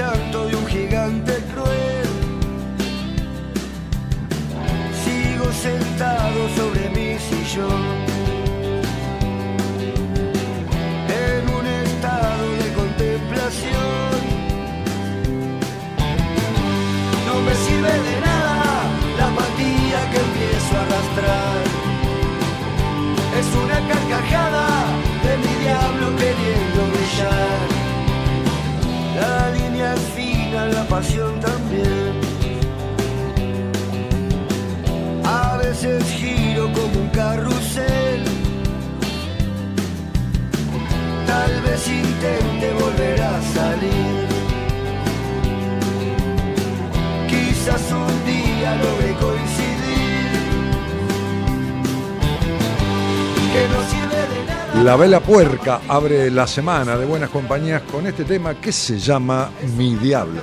Llanto de un gigante cruel. Sigo sentado sobre mi sillón, en un estado de contemplación. No me sirve de nada pasión también. A veces giro como un carrusel. Tal vez intente volver a salir. Quizás un día logre coincidir. Que no sirve de nada. La Vela Puerca abre la semana de Buenas Compañías con este tema que se llama Mi Diablo.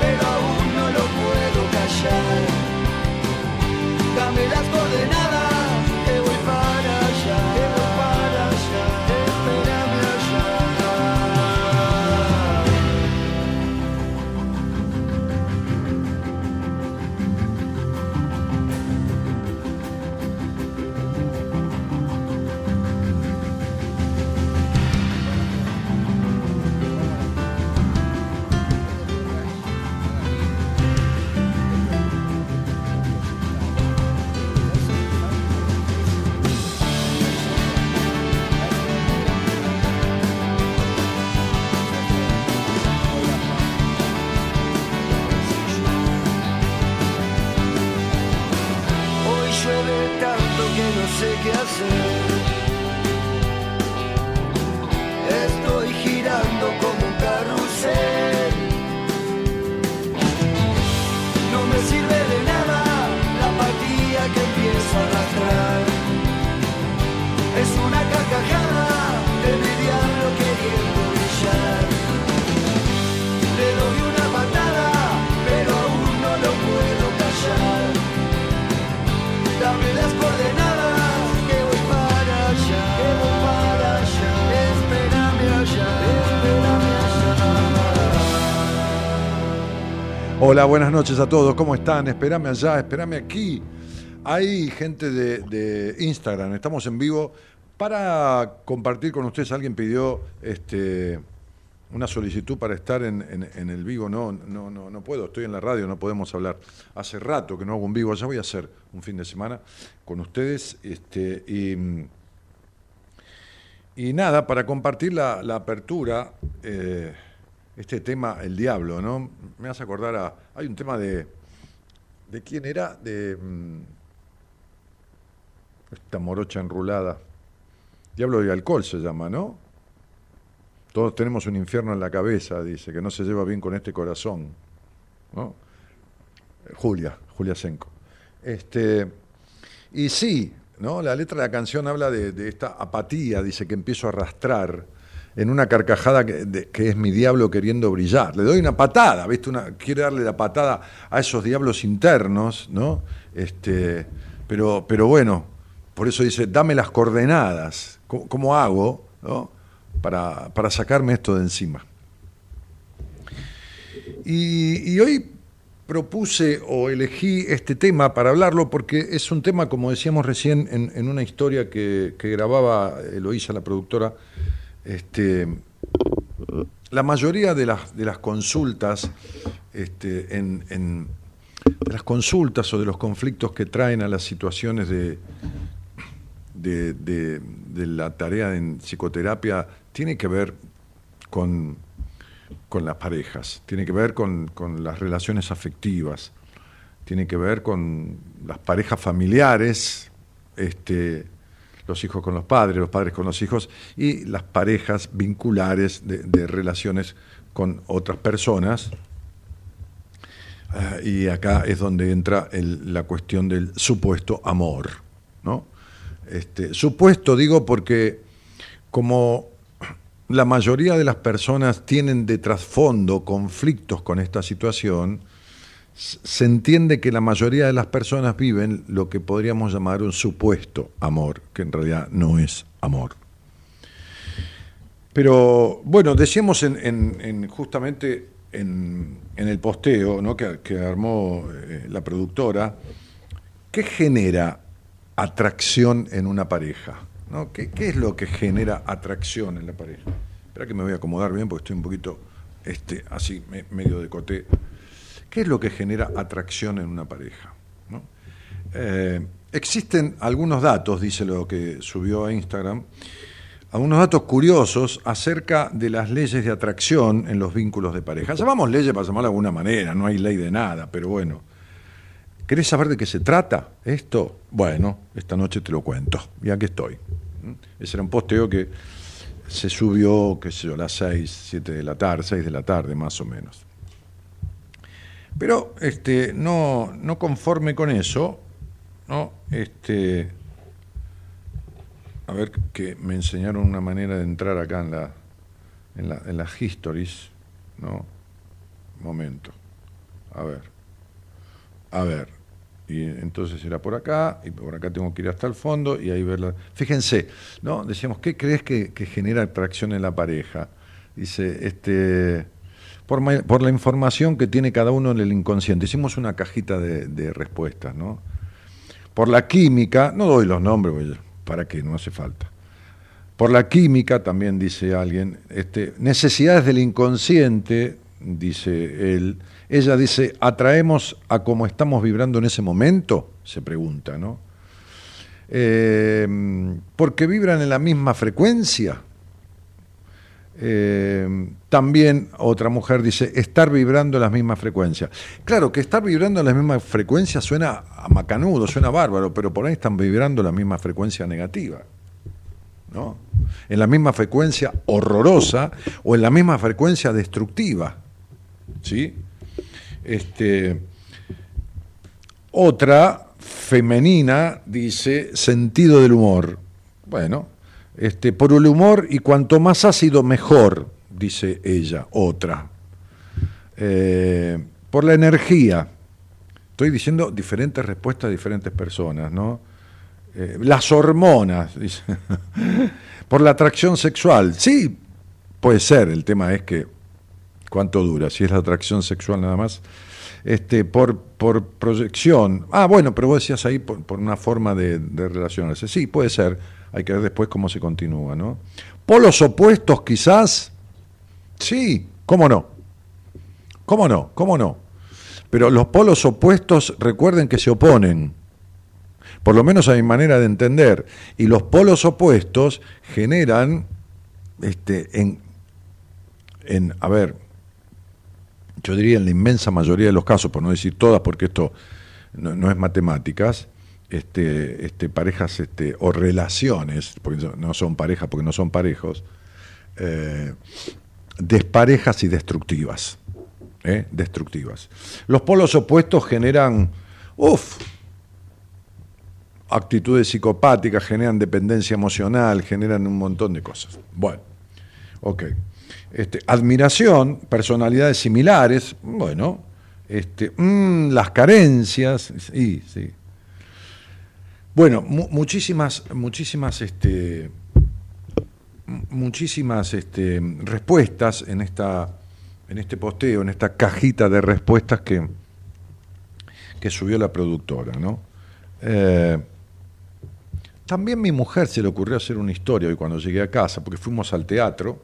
Pero aún no lo puedo callar. Dame las coordenadas, Hola, buenas noches a todos, ¿cómo están? Espérame allá, espérame aquí. Hay gente de, Instagram, estamos en vivo para compartir con ustedes. Alguien pidió este, una solicitud para estar en, el vivo. No, no, no, no puedo, estoy en la radio, no podemos hablar. Hace rato que no hago un vivo, ya voy a hacer un fin de semana con ustedes. Este, y, nada, para compartir la, la apertura, eh, este tema, el diablo, ¿no? Me hace acordar a. Hay un tema de. ¿De quién era? De. mm, esta morocha enrulada. Diablo de alcohol se llama, ¿no? Todos tenemos un infierno en la cabeza, dice, que no se lleva bien con este corazón. ¿no? Julia, Julia Senko. Este, y sí, ¿no? La letra de la canción habla de, de esta apatía, dice que empiezo a arrastrar en una carcajada que, que es mi diablo queriendo brillar. Le doy una patada, ¿viste? Una, quiere darle la patada a esos diablos internos, ¿no? Este, pero, pero bueno, por eso dice, dame las coordenadas. ¿Cómo, hago. Para, para sacarme esto de encima. Y, hoy propuse o elegí este tema para hablarlo porque es un tema, como decíamos recién, en, una historia que, grababa Eloísa, la productora, este, la mayoría de las, de las consultas este, en, las consultas o de los conflictos que traen a las situaciones de, de, la tarea en psicoterapia tiene que ver con, con las parejas, tiene que ver con, las relaciones afectivas, tiene que ver con las parejas familiares, este, los hijos con los padres, los padres con los hijos, y las parejas vinculares de, relaciones con otras personas. Ah, y acá es donde entra la cuestión del supuesto amor. ¿no? Este, supuesto digo porque como la mayoría de las personas tienen de trasfondo conflictos con esta situación, se entiende que la mayoría de las personas viven lo que podríamos llamar un supuesto amor, que en realidad no es amor. Pero bueno, decíamos en, justamente en, el posteo ¿no? que, armó eh, la productora, ¿qué genera atracción en una pareja? ¿Qué, ¿Qué, es lo que genera atracción en la pareja? Espera que me voy a acomodar bien porque estoy un poquito este, así, medio de cote. ¿Qué es lo que genera atracción en una pareja? Eh, existen algunos datos, dice lo que subió a Instagram, algunos datos curiosos acerca de las leyes de atracción en los vínculos de pareja. Llamamos leyes para llamarlo de alguna manera, no hay ley de nada, pero bueno. ¿Querés saber de qué se trata esto? Bueno, esta noche te lo cuento. Y aquí estoy. ¿Mm? Ese era un posteo que se subió, qué sé yo, a las 6, 7 de la tarde, 6 de la tarde más o menos. Pero este, no, no conforme con eso, ¿no? Este, a ver que me enseñaron una manera de entrar acá en la, en, la, en las histories, ¿no? Momento. A ver. A ver y entonces era por acá, y por acá tengo que ir hasta el fondo y ahí verla. Fíjense, ¿no? Decíamos, ¿qué crees que, genera atracción en la pareja? Dice, este, por, la información que tiene cada uno en el inconsciente. Hicimos una cajita de, respuestas, ¿no? Por la química, no doy los nombres, para qué, no hace falta. Por la química, también dice alguien, este, necesidades del inconsciente, dice él, ella dice, ¿atraemos a cómo estamos vibrando en ese momento? Se pregunta, ¿no? Eh, porque vibran en la misma frecuencia. Eh, también otra mujer dice, estar vibrando las mismas frecuencias. Claro que estar vibrando en las mismas frecuencias suena a macanudo, suena bárbaro, pero por ahí están vibrando la misma frecuencia negativa. ¿no? En la misma frecuencia horrorosa o en la misma frecuencia destructiva. ¿Sí? Este, otra, femenina, dice sentido del humor. Bueno, este, por el humor y cuanto más ácido mejor, dice ella, otra. Eh, por la energía. Estoy diciendo diferentes respuestas a diferentes personas, ¿no? Eh, las hormonas, dice. por la atracción sexual. Sí, puede ser. El tema es que cuánto dura, si es la atracción sexual nada más, este, por, por proyección. Ah, bueno, pero vos decías ahí por, una forma de, relacionarse. Sí, puede ser, hay que ver después cómo se continúa, ¿no? Polos opuestos quizás, sí, ¿cómo no? ¿Cómo no? ¿Cómo no? Pero los polos opuestos recuerden que se oponen, por lo menos a mi manera de entender, y los polos opuestos generan, este, en, a ver, yo diría en la inmensa mayoría de los casos, por no decir todas, porque esto no, es matemáticas, este, este, parejas este, o relaciones, porque no son parejas, porque no son parejos, eh, desparejas y destructivas. ¿eh? Destructivas. Los polos opuestos generan, uff, actitudes psicopáticas, generan dependencia emocional, generan un montón de cosas. Bueno, ok. Este, admiración, personalidades similares, bueno, este, mm, las carencias, sí, sí. Bueno, muchísimas, muchísimas, este, muchísimas este, respuestas en esta, en este posteo, en esta cajita de respuestas que, que subió la productora, ¿no? Eh, también mi mujer se le ocurrió hacer una historia hoy cuando llegué a casa, porque fuimos al teatro,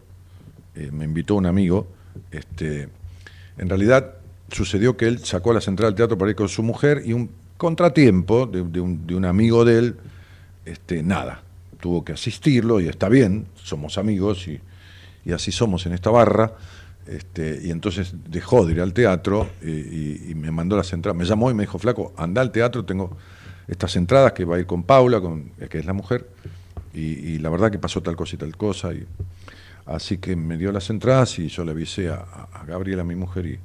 eh, me invitó un amigo, este, en realidad sucedió que él sacó la central del teatro para ir con su mujer y un contratiempo de, un, amigo de él, este, nada, tuvo que asistirlo y está bien, somos amigos y, así somos en esta barra. Este, y entonces dejó de ir al teatro y, me mandó las entradas. Me llamó y me dijo, flaco, anda al teatro, tengo estas entradas que va a ir con Paula, con, que es la mujer, y, la verdad que pasó tal cosa y tal cosa. Y, así que me dio las entradas y yo le avisé a, a Gabriela, mi mujer, y,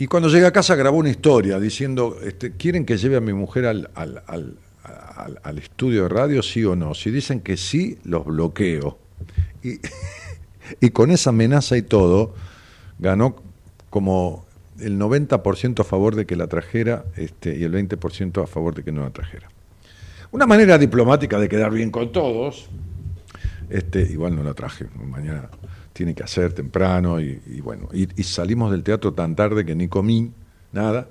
y cuando llegué a casa grabó una historia diciendo, este, ¿quieren que lleve a mi mujer al, al, estudio de radio, sí o no? Si dicen que sí, los bloqueo. Y, y con esa amenaza y todo, ganó como el 90% a favor de que la trajera este, y el 20% a favor de que no la trajera. Una manera diplomática de quedar bien con todos, este, igual no la traje, mañana tiene que hacer temprano y, bueno, y, salimos del teatro tan tarde que ni comí nada,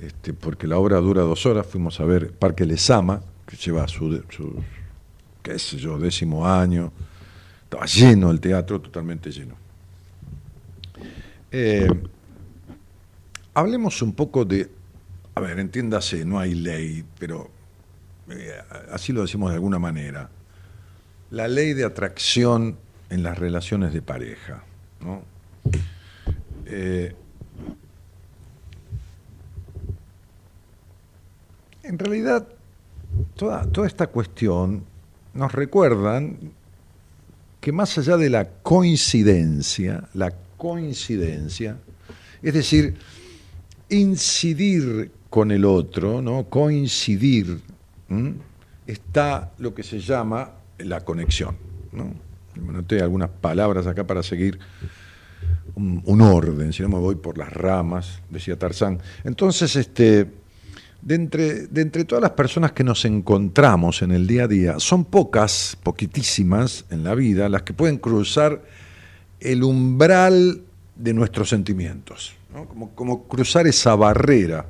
este, porque la obra dura dos horas, fuimos a ver Parque Lesama, que lleva su, su qué sé yo, décimo año, estaba lleno el teatro, totalmente lleno. Eh, hablemos un poco de, a ver, entiéndase, no hay ley, pero eh, así lo decimos de alguna manera, la ley de atracción en las relaciones de pareja. Eh, en realidad, toda, toda esta cuestión nos recuerdan que más allá de la coincidencia, la coincidencia, es decir, incidir con el otro, ¿no? coincidir, está lo que se llama la conexión. ¿no? Me noté algunas palabras acá para seguir un, orden, si no me voy por las ramas, decía Tarzán. Entonces, este, de entre, de entre todas las personas que nos encontramos en el día a día, son pocas, poquitísimas en la vida, las que pueden cruzar el umbral de nuestros sentimientos, como, como, cruzar esa barrera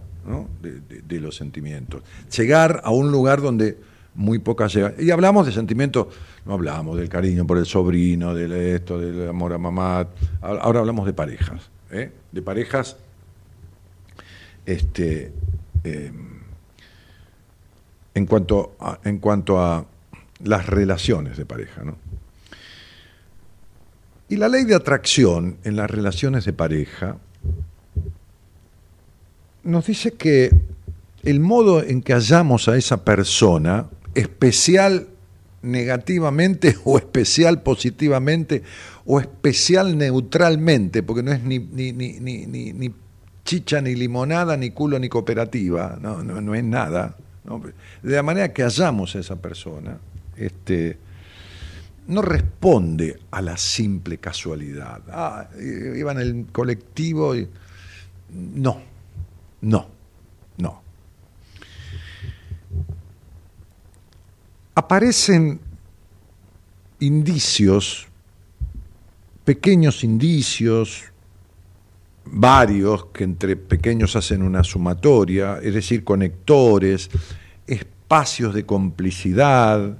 de los sentimientos, llegar a un lugar donde muy pocas llegan. Y hablamos de sentimientos, no hablamos del cariño por el sobrino, del esto, del amor a mamá. Ahora hablamos de parejas, ¿eh? de parejas este, em, en, cuanto a, en cuanto a las relaciones de pareja. ¿no? Y la ley de atracción en las relaciones de pareja nos dice que el modo en que hallamos a esa persona especial negativamente o especial positivamente o especial neutralmente, porque no es ni, ni, ni, ni chicha, ni limonada, ni culo, ni cooperativa, no, no, no es nada. De la manera que hallamos a esa persona, este, no responde a la simple casualidad. Ah, iba en el colectivo y... No, no, no. Aparecen indicios, pequeños indicios, varios que entre pequeños hacen una sumatoria, es decir, conectores, espacios de complicidad,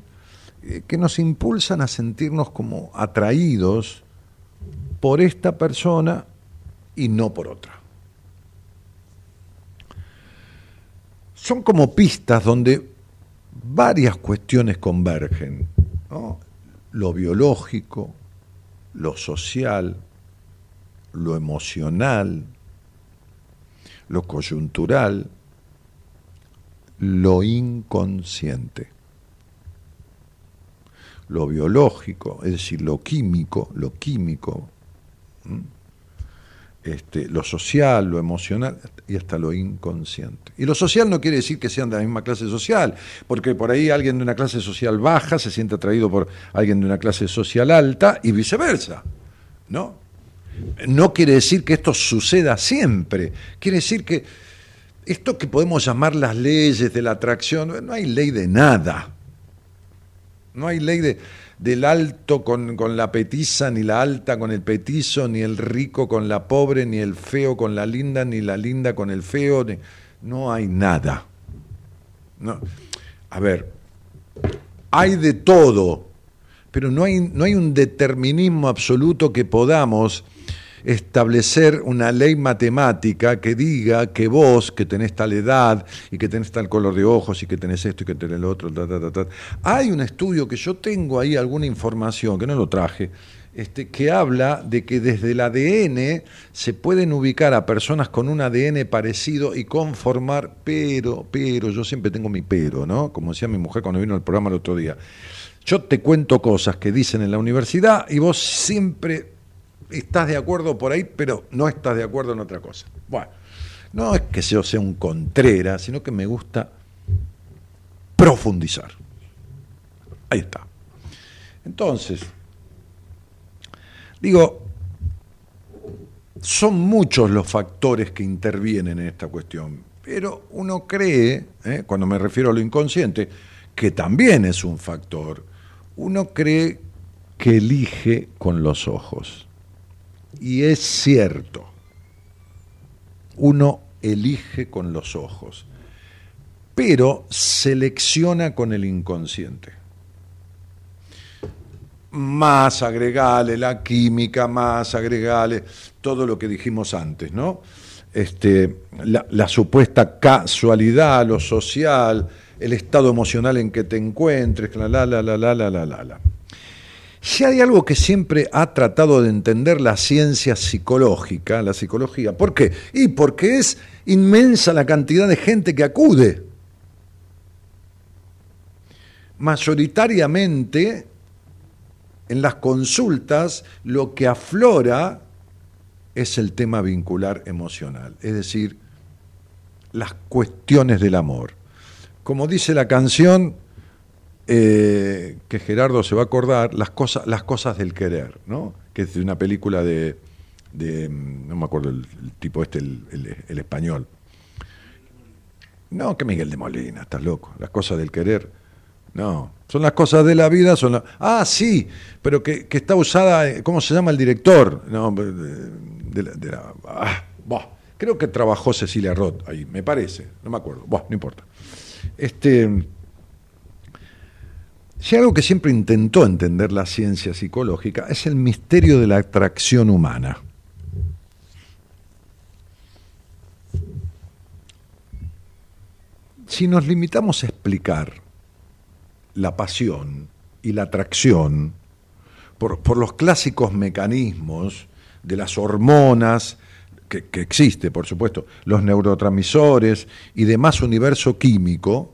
eh, que nos impulsan a sentirnos como atraídos por esta persona y no por otra. Son como pistas donde varias cuestiones convergen, lo biológico, lo social, lo emocional, lo coyuntural, lo inconsciente. Lo biológico, es decir, lo químico, lo químico, este, lo social, lo emocional y hasta lo inconsciente. Y lo social no quiere decir que sean de la misma clase social, porque por ahí alguien de una clase social baja se siente atraído por alguien de una clase social alta y viceversa. ¿No? No quiere decir que esto suceda siempre, quiere decir que esto que podemos llamar las leyes de la atracción, no hay ley de nada. No hay ley de, del alto con, la petiza, ni la alta con el petizo, ni el rico con la pobre, ni el feo con la linda, ni la linda con el feo. no hay nada. No. A ver, hay de todo, pero no hay, no hay un determinismo absoluto que podamos establecer una ley matemática que diga que vos, que tenés tal edad y que tenés tal color de ojos y que tenés esto y que tenés lo otro, hay un estudio que yo tengo ahí alguna información, que no lo traje, este, que habla de que desde el ADN se pueden ubicar a personas con un ADN parecido y conformar, pero, pero, yo siempre tengo mi pero, ¿no? Como decía mi mujer cuando vino al programa el otro día. Yo te cuento cosas que dicen en la universidad y vos siempre estás de acuerdo por ahí, pero no estás de acuerdo en otra cosa. Bueno, no es que yo sea un contrera, sino que me gusta profundizar. Ahí está. Entonces, digo, son muchos los factores que intervienen en esta cuestión, pero uno cree, ¿eh? cuando me refiero a lo inconsciente, que también es un factor, uno cree que elige con los ojos. Y es cierto, uno elige con los ojos, pero selecciona con el inconsciente. Más agregale la química, más agregale todo lo que dijimos antes, ¿no? Este, la, la supuesta casualidad, lo social, el estado emocional en que te encuentres, la la la la la la la la. Si hay algo que siempre ha tratado de entender la ciencia psicológica, la psicología, ¿por qué? Y porque es inmensa la cantidad de gente que acude. Mayoritariamente, en las consultas, lo que aflora es el tema vincular emocional, es decir, las cuestiones del amor. Como dice la canción, eh, que Gerardo se va a acordar, las cosas, las cosas del querer, ¿no? que es de una película de, mm, no me acuerdo el, tipo este, el, español. No, que Miguel de Molina, estás loco, las cosas del querer. No, son las cosas de la vida, son Ah, sí, pero que, está usada, eh, ¿cómo se llama el director? No. Ah, creo que trabajó Cecilia Roth ahí, me parece, no me acuerdo, no importa. Este, si algo que siempre intentó entender la ciencia psicológica es el misterio de la atracción humana. Si nos limitamos a explicar la pasión y la atracción por, los clásicos mecanismos de las hormonas, que, que, existe, por supuesto, los neurotransmisores y demás universo químico,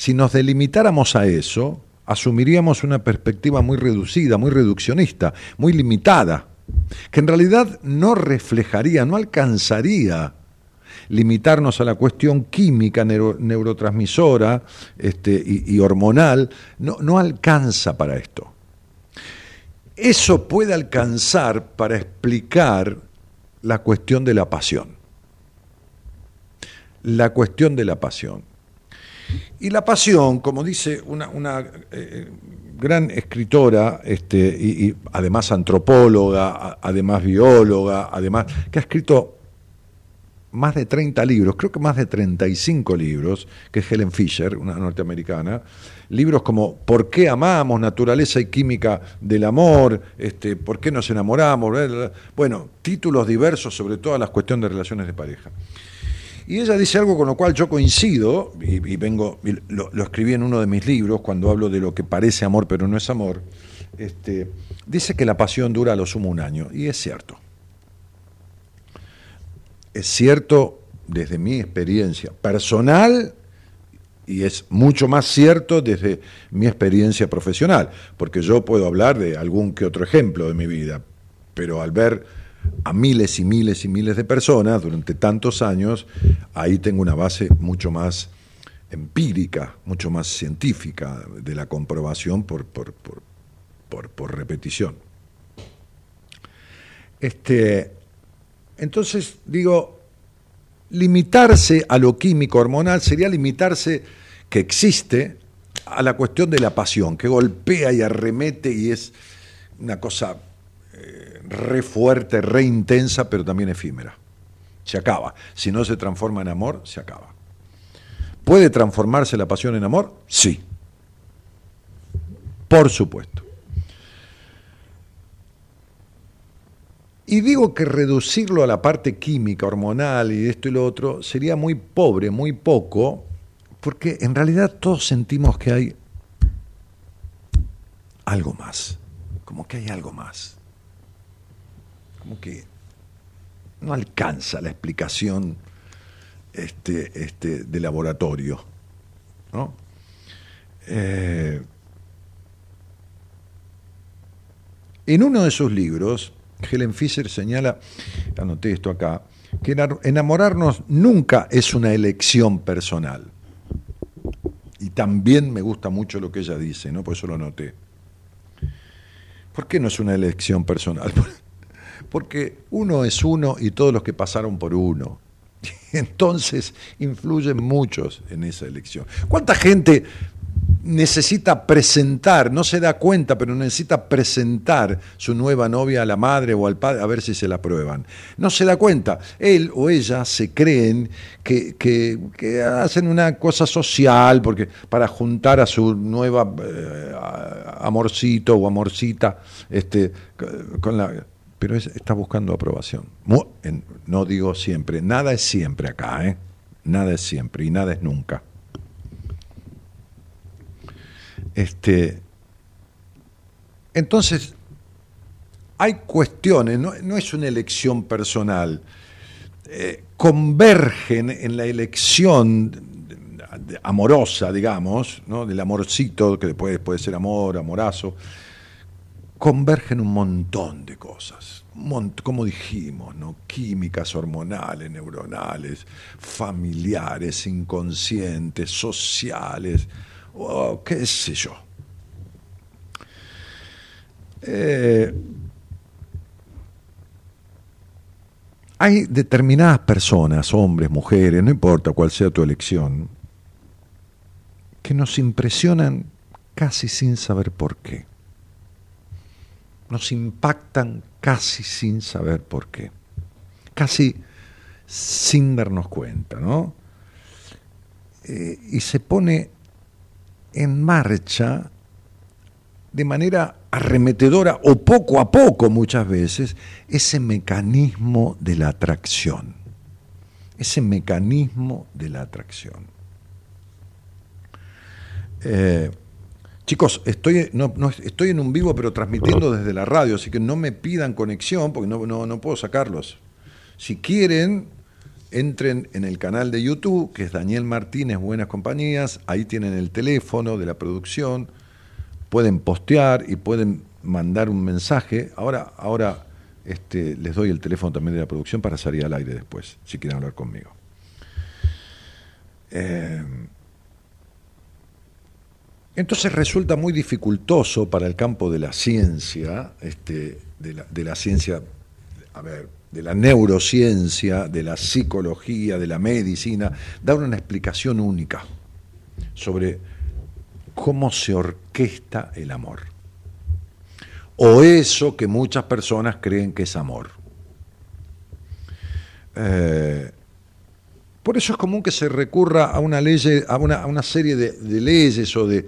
si nos delimitáramos a eso, asumiríamos una perspectiva muy reducida, muy reduccionista, muy limitada, que en realidad no reflejaría, no alcanzaría limitarnos a la cuestión química, neurotransmisora este, y, hormonal, no, no alcanza para esto. Eso puede alcanzar para explicar la cuestión de la pasión. La cuestión de la pasión. Y la pasión, como dice una, eh, gran escritora, este, y, además antropóloga, además bióloga, además, que ha escrito más de 30 libros, creo que más de 35 libros, que es Helen Fisher, una norteamericana, libros como ¿Por qué amamos? Naturaleza y química del amor, este, ¿por qué nos enamoramos? Bueno, títulos diversos sobre todas las cuestiones de relaciones de pareja. Y ella dice algo con lo cual yo coincido, y, vengo, lo, escribí en uno de mis libros cuando hablo de lo que parece amor pero no es amor, este, dice que la pasión dura a lo sumo un año, y es cierto. Es cierto desde mi experiencia personal y es mucho más cierto desde mi experiencia profesional, porque yo puedo hablar de algún que otro ejemplo de mi vida, pero al ver a miles y miles y miles de personas durante tantos años, ahí tengo una base mucho más empírica, mucho más científica de la comprobación por, por, por, repetición. Este, entonces, digo, limitarse a lo químico hormonal sería limitarse que existe a la cuestión de la pasión, que golpea y arremete y es una cosa re fuerte, re intensa, pero también efímera. se acaba. Si no se transforma en amor, se acaba. ¿Puede transformarse la pasión en amor? Sí. Por supuesto. Y digo que reducirlo a la parte química, hormonal y esto y lo otro sería muy pobre, muy poco, porque en realidad todos sentimos que hay algo más, como que hay algo más, que no alcanza la explicación este, este, de laboratorio. ¿no? Eh, en uno de sus libros, Helen Fisher señala, anoté esto acá, que enamorarnos nunca es una elección personal. Y también me gusta mucho lo que ella dice, ¿no? Por eso lo anoté. ¿Por qué no es una elección personal? Porque uno es uno y todos los que pasaron por uno. Entonces influyen muchos en esa elección. ¿Cuánta gente necesita presentar, no se da cuenta, pero necesita presentar su nueva novia a la madre o al padre a ver si se la prueban. No se da cuenta. Él o ella se creen que, hacen una cosa social porque para juntar a su nueva eh, amorcito o amorcita este, con la pero está buscando aprobación. No digo siempre, nada es siempre acá, ¿eh? Nada es siempre y nada es nunca. Este, entonces, hay cuestiones, no, es una elección personal, eh, convergen en la elección amorosa, digamos, ¿no? del amorcito, que después puede ser amor, amorazo, convergen un montón de cosas, como dijimos, ¿no? químicas hormonales, neuronales, familiares, inconscientes, sociales, oh, qué sé yo. Eh, hay determinadas personas, hombres, mujeres, no importa cuál sea tu elección, que nos impresionan casi sin saber por qué nos impactan casi sin saber por qué, casi sin darnos cuenta, ¿no? Eh, y se pone en marcha de manera arremetedora o poco a poco muchas veces ese mecanismo de la atracción, ese mecanismo de la atracción. Eh, Chicos, estoy, no, estoy en un vivo, pero transmitiendo desde la radio, así que no me pidan conexión porque no, no, puedo sacarlos. Si quieren, entren en el canal de YouTube, que es Daniel Martínez Buenas Compañías, ahí tienen el teléfono de la producción, pueden postear y pueden mandar un mensaje. Ahora, ahora este, les doy el teléfono también de la producción para salir al aire después, si quieren hablar conmigo. Eh, entonces resulta muy dificultoso para el campo de la ciencia, este, de, la, ciencia, a ver, de la neurociencia, de la psicología, de la medicina, dar una explicación única sobre cómo se orquesta el amor. O eso que muchas personas creen que es amor. Eh, por eso es común que se recurra a una serie de, leyes o de,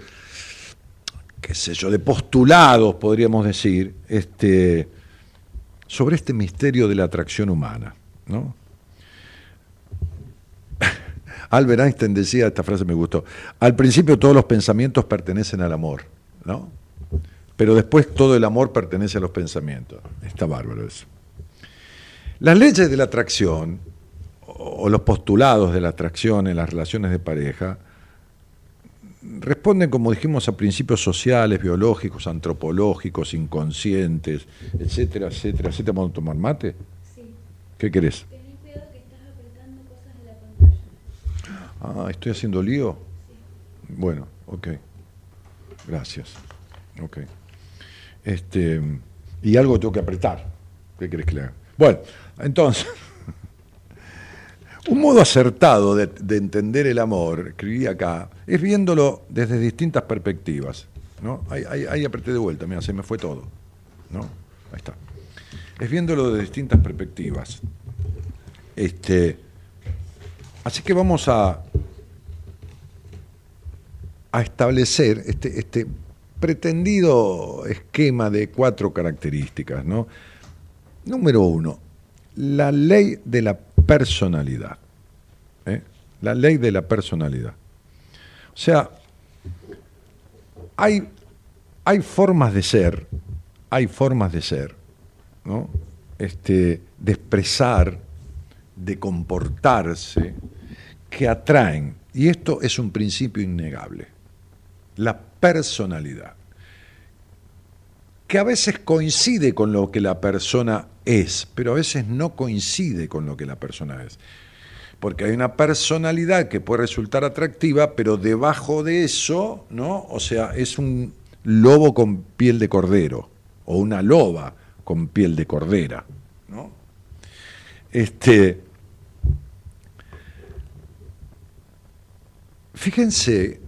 qué sé yo, de postulados, podríamos decir, este, sobre este misterio de la atracción humana. ¿no? Albert Einstein decía, esta frase me gustó, al principio todos los pensamientos pertenecen al amor, ¿no? Pero después todo el amor pertenece a los pensamientos. Está bárbaro eso. Las leyes de la atracción o los postulados de la atracción en las relaciones de pareja responden, como dijimos, a principios sociales, biológicos, antropológicos, inconscientes, etcétera, etcétera, etcétera. ¿Vamos a tomar mate? Sí. ¿Qué querés? cuidado que estás apretando cosas de la pantalla. Ah, ¿estoy haciendo lío? Sí. Bueno, ok. Gracias. Ok. Este, y algo tengo que apretar. ¿Qué querés que le haga? Bueno, entonces... Un modo acertado de, entender el amor, escribí acá, es viéndolo desde distintas perspectivas. ¿no? Ahí, apreté de vuelta, mira, se me fue todo. ¿no? Ahí está. Es viéndolo de distintas perspectivas. Este, así que vamos a, a establecer este, este pretendido esquema de cuatro características. ¿no? Número uno, la ley de la personalidad. ¿eh? La ley de la personalidad. O sea, hay, hay formas de ser, hay formas de ser, ¿no? Este, de expresar, de comportarse, que atraen. Y esto es un principio innegable. La personalidad. Que a veces coincide con lo que la persona es, pero a veces no coincide con lo que la persona es. Porque hay una personalidad que puede resultar atractiva, pero debajo de eso, ¿no? O sea, es un lobo con piel de cordero o una loba con piel de cordera, ¿no? Este Fíjense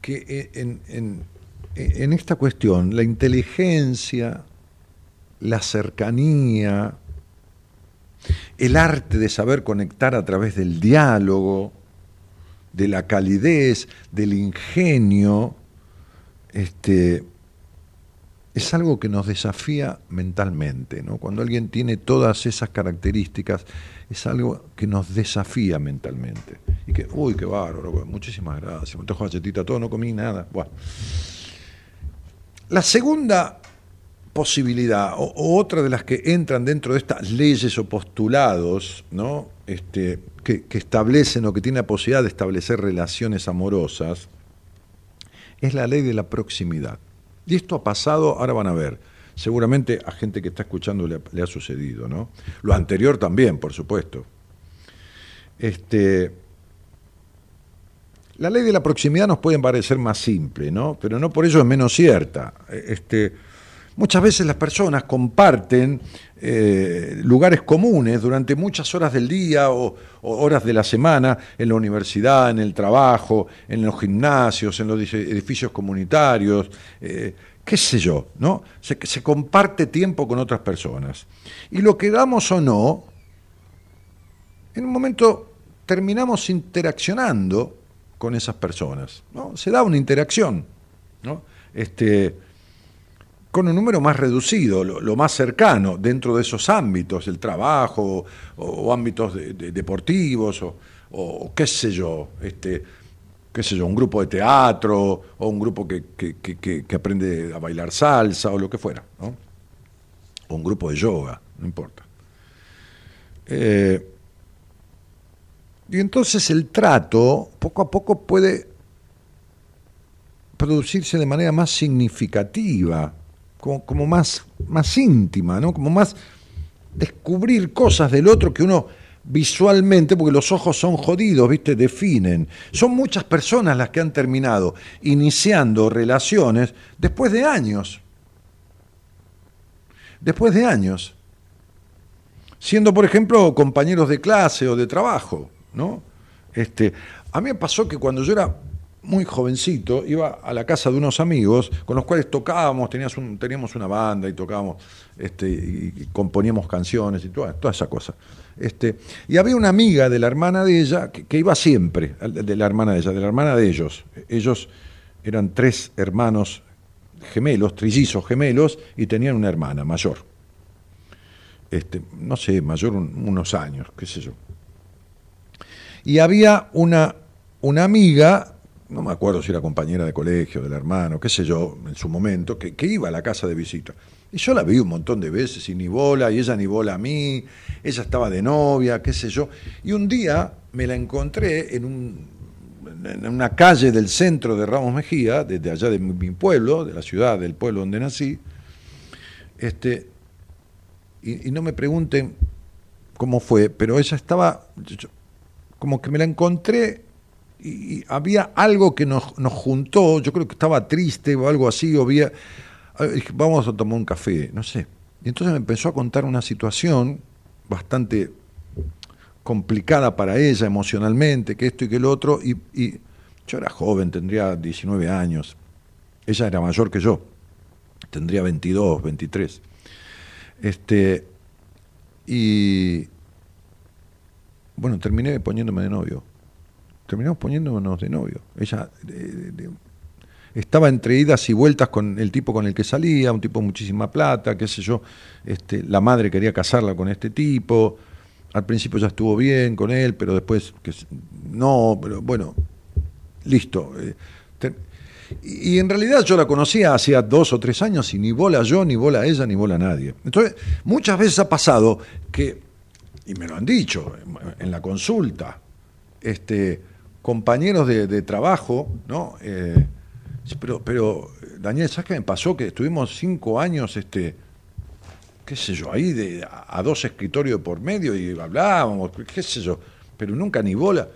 que en, en, en esta cuestión la inteligencia, la cercanía, el arte de saber conectar a través del diálogo, de la calidez, del ingenio, este, es algo que nos desafía mentalmente. ¿no? Cuando alguien tiene todas esas características, es algo que nos desafía mentalmente. Y que, uy, qué bárbaro, muchísimas gracias, me trajo galletita, todo, no comí nada. Bueno. La segunda posibilidad, o, otra de las que entran dentro de estas leyes o postulados, ¿no? Este, que, establecen o que tienen la posibilidad de establecer relaciones amorosas, es la ley de la proximidad. Y esto ha pasado, ahora van a ver, seguramente a gente que está escuchando le, le ha sucedido, ¿no? Lo anterior también, por supuesto. Este, la ley de la proximidad nos puede parecer más simple, ¿no? Pero no por ello es menos cierta. Este, muchas veces las personas comparten eh, lugares comunes durante muchas horas del día o, horas de la semana en la universidad, en el trabajo, en los gimnasios, en los edificios comunitarios, eh, qué sé yo, ¿no? Se, se comparte tiempo con otras personas. Y lo queramos o no, en un momento terminamos interaccionando con esas personas. ¿no? Se da una interacción ¿no? este, con un número más reducido, lo, más cercano dentro de esos ámbitos, el trabajo o, ámbitos de, de, deportivos o, qué sé yo, este, qué sé yo, un grupo de teatro o un grupo que, que, que, que aprende a bailar salsa o lo que fuera, ¿no? o un grupo de yoga, no importa. Eh, y entonces el trato poco a poco puede producirse de manera más significativa, como, como más, más íntima, ¿no? como más descubrir cosas del otro que uno visualmente, porque los ojos son jodidos, ¿viste? Definen. Son muchas personas las que han terminado iniciando relaciones después de años. Después de años. Siendo, por ejemplo, compañeros de clase o de trabajo. ¿No? Este, a mí me pasó que cuando yo era muy jovencito, iba a la casa de unos amigos con los cuales tocábamos, teníamos, un, teníamos una banda y tocábamos este, y, componíamos canciones y toda, toda esa cosa. Este, y había una amiga de la hermana de ella que, iba siempre, de la hermana de ella, de la hermana de ellos. Ellos eran tres hermanos gemelos, trillizos gemelos, y tenían una hermana mayor. Este, no sé, mayor un, unos años, qué sé yo. Y había una, una amiga no me acuerdo si era compañera de colegio, del hermano, qué sé yo, en su momento, que, que, iba a la casa de visita. Y yo la vi un montón de veces y ni bola, y ella ni bola a mí, ella estaba de novia, qué sé yo. Y un día me la encontré en, un, en una calle del centro de Ramos Mejía, desde allá de mi pueblo, de la ciudad, del pueblo donde nací, este, y, no me pregunten cómo fue, pero ella estaba, como que me la encontré y había algo que nos, nos, juntó, yo creo que estaba triste o algo así, o había, vamos a tomar un café, no sé. Y entonces me empezó a contar una situación bastante complicada para ella emocionalmente, que esto y que el otro, y, y yo era joven, tendría 19 años, ella era mayor que yo, tendría 22, 23. Este, y, bueno, terminé poniéndome de novio. Terminamos poniéndonos de novio. Ella eh, estaba entre idas y vueltas con el tipo con el que salía, un tipo de muchísima plata, qué sé yo. Este, la madre quería casarla con este tipo. Al principio ya estuvo bien con él, pero después no, pero bueno, listo. eh, y en realidad yo la conocía hacía dos o tres años y ni bola yo, ni bola ella, ni bola nadie. Entonces, muchas veces ha pasado que, y me lo han dicho en- la consulta, este, compañeros de, trabajo, ¿no? Eh, pero, pero, Daniel, ¿sabes qué me pasó? Que estuvimos cinco años, este, qué sé yo, ahí de, a, dos escritorios por medio y hablábamos, qué sé yo, pero nunca ni bola.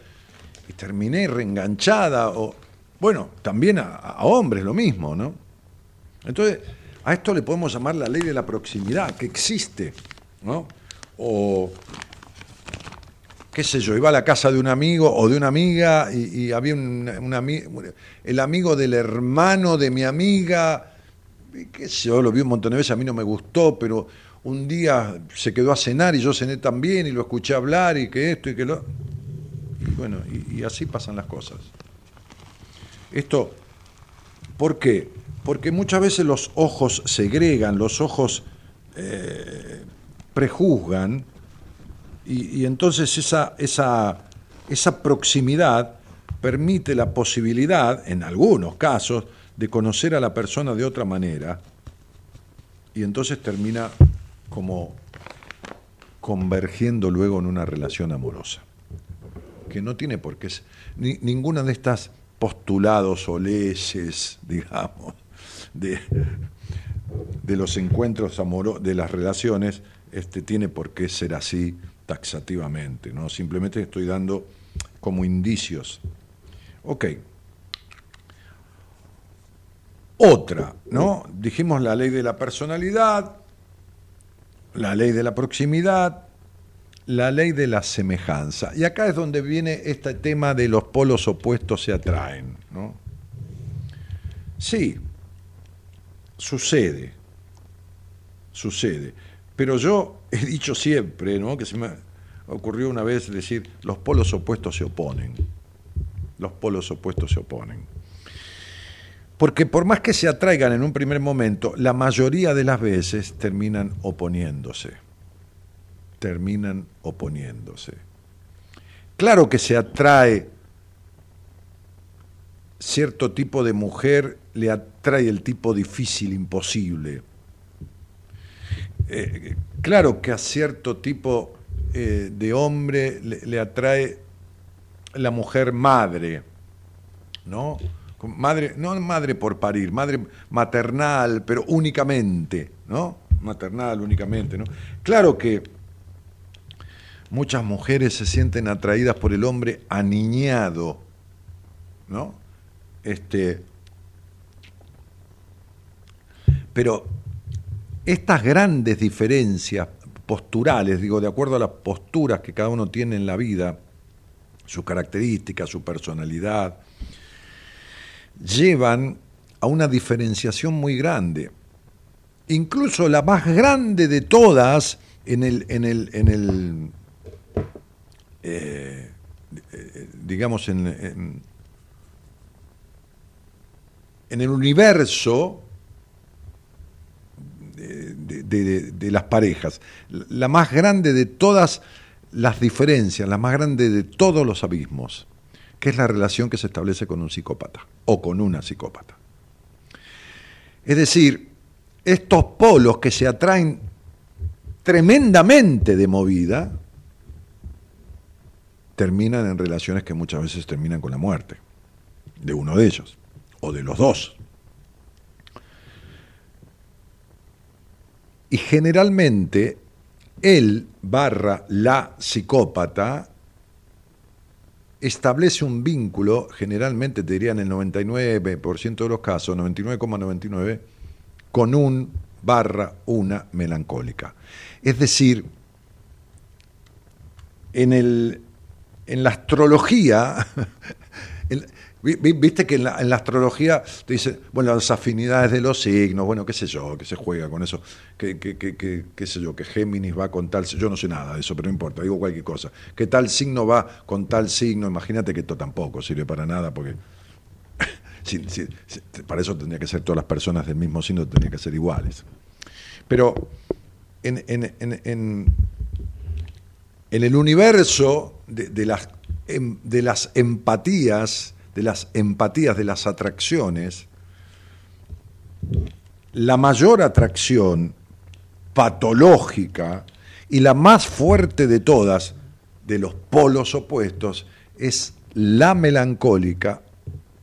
Y terminé reenganchada, o bueno, también a hombres lo mismo, ¿no? Entonces, a esto le podemos llamar la ley de la proximidad, que existe, ¿no? O, qué sé yo, iba a la casa de un amigo o de una amiga y, había un, un ami- el amigo del hermano de mi amiga, qué sé yo, lo vi un montón de veces, a mí no me gustó, pero un día se quedó a cenar y yo cené también y lo escuché hablar y que esto y que lo... Y bueno, y, y así pasan las cosas. Esto, ¿por qué? Porque muchas veces los ojos segregan, los ojos eh, prejuzgan, y, entonces esa, esa, esa proximidad permite la posibilidad, en algunos casos, de conocer a la persona de otra manera, y entonces termina como convergiendo luego en una relación amorosa, que no tiene por qué ser, ni- ninguna de estas postulados o leyes, digamos, de, de los encuentros amorosos, de las relaciones, este, tiene por qué ser así taxativamente, ¿no? Simplemente estoy dando como indicios. Ok. Otra, ¿no? Dijimos la ley de la personalidad, la ley de la proximidad, la ley de la semejanza. Y acá es donde viene este tema de los polos opuestos se atraen, ¿no? Sí, sucede, sucede. Pero yo he dicho siempre, ¿no? Que se me ocurrió una vez decir, los polos opuestos se oponen. Los polos opuestos se oponen. Porque por más que se atraigan en un primer momento, la mayoría de las veces terminan oponiéndose. Terminan oponiéndose. Claro que se atrae cierto tipo de mujer, le atrae el tipo difícil, imposible. Eh, claro que a cierto tipo eh, de hombre le, atrae la mujer madre, ¿no? Madre, no madre por parir, madre maternal, pero únicamente, ¿no? Maternal únicamente. Claro que muchas mujeres se sienten atraídas por el hombre aniñado, ¿no? Este, pero estas grandes diferencias posturales, digo, de acuerdo a las posturas que cada uno tiene en la vida, su característica, su personalidad, llevan a una diferenciación muy grande. Incluso la más grande de todas en el, en el, eh, eh, digamos, en, en el universo de, las parejas, la más grande de todas las diferencias, la más grande de todos los abismos, que es la relación que se establece con un psicópata o con una psicópata. Es decir, estos polos que se atraen tremendamente de movida, terminan en relaciones que muchas veces terminan con la muerte de uno de ellos o de los dos. Y generalmente él barra la psicópata establece un vínculo, generalmente te diría en el 99% de los casos, 99,99, con un barra una melancólica. Es decir, en, el, en la astrología, Viste que en la, astrología te dice, bueno, las afinidades de los signos, bueno, qué sé yo, que se juega con eso, que, qué sé yo, que Géminis va con tal, yo no sé nada de eso, pero no importa, digo cualquier cosa, que tal signo va con tal signo, imagínate que esto tampoco sirve para nada, porque para eso tendría que ser todas las personas del mismo signo, tendrían que ser iguales. Pero en- en- en el universo de, de las, em- de las empatías, de las empatías, de las atracciones, la mayor atracción patológica y la más fuerte de todas, de los polos opuestos, es la melancólica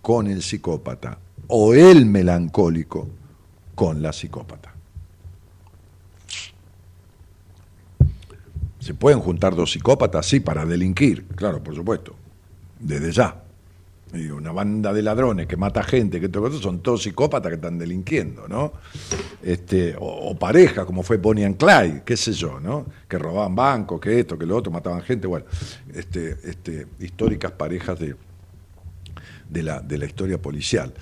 con el psicópata o el melancólico con la psicópata. ¿Se pueden juntar dos psicópatas? Sí, para delinquir, claro, por supuesto, desde ya. Y una banda de ladrones que mata gente, que todo eso, son todos psicópatas que están delinquiendo, ¿no? Este, o, o pareja, como fue Bonnie and Clyde, qué sé yo, ¿no? Que robaban bancos, que esto, que lo otro, mataban gente, bueno, este, este, históricas parejas de, de, la, de la historia policial.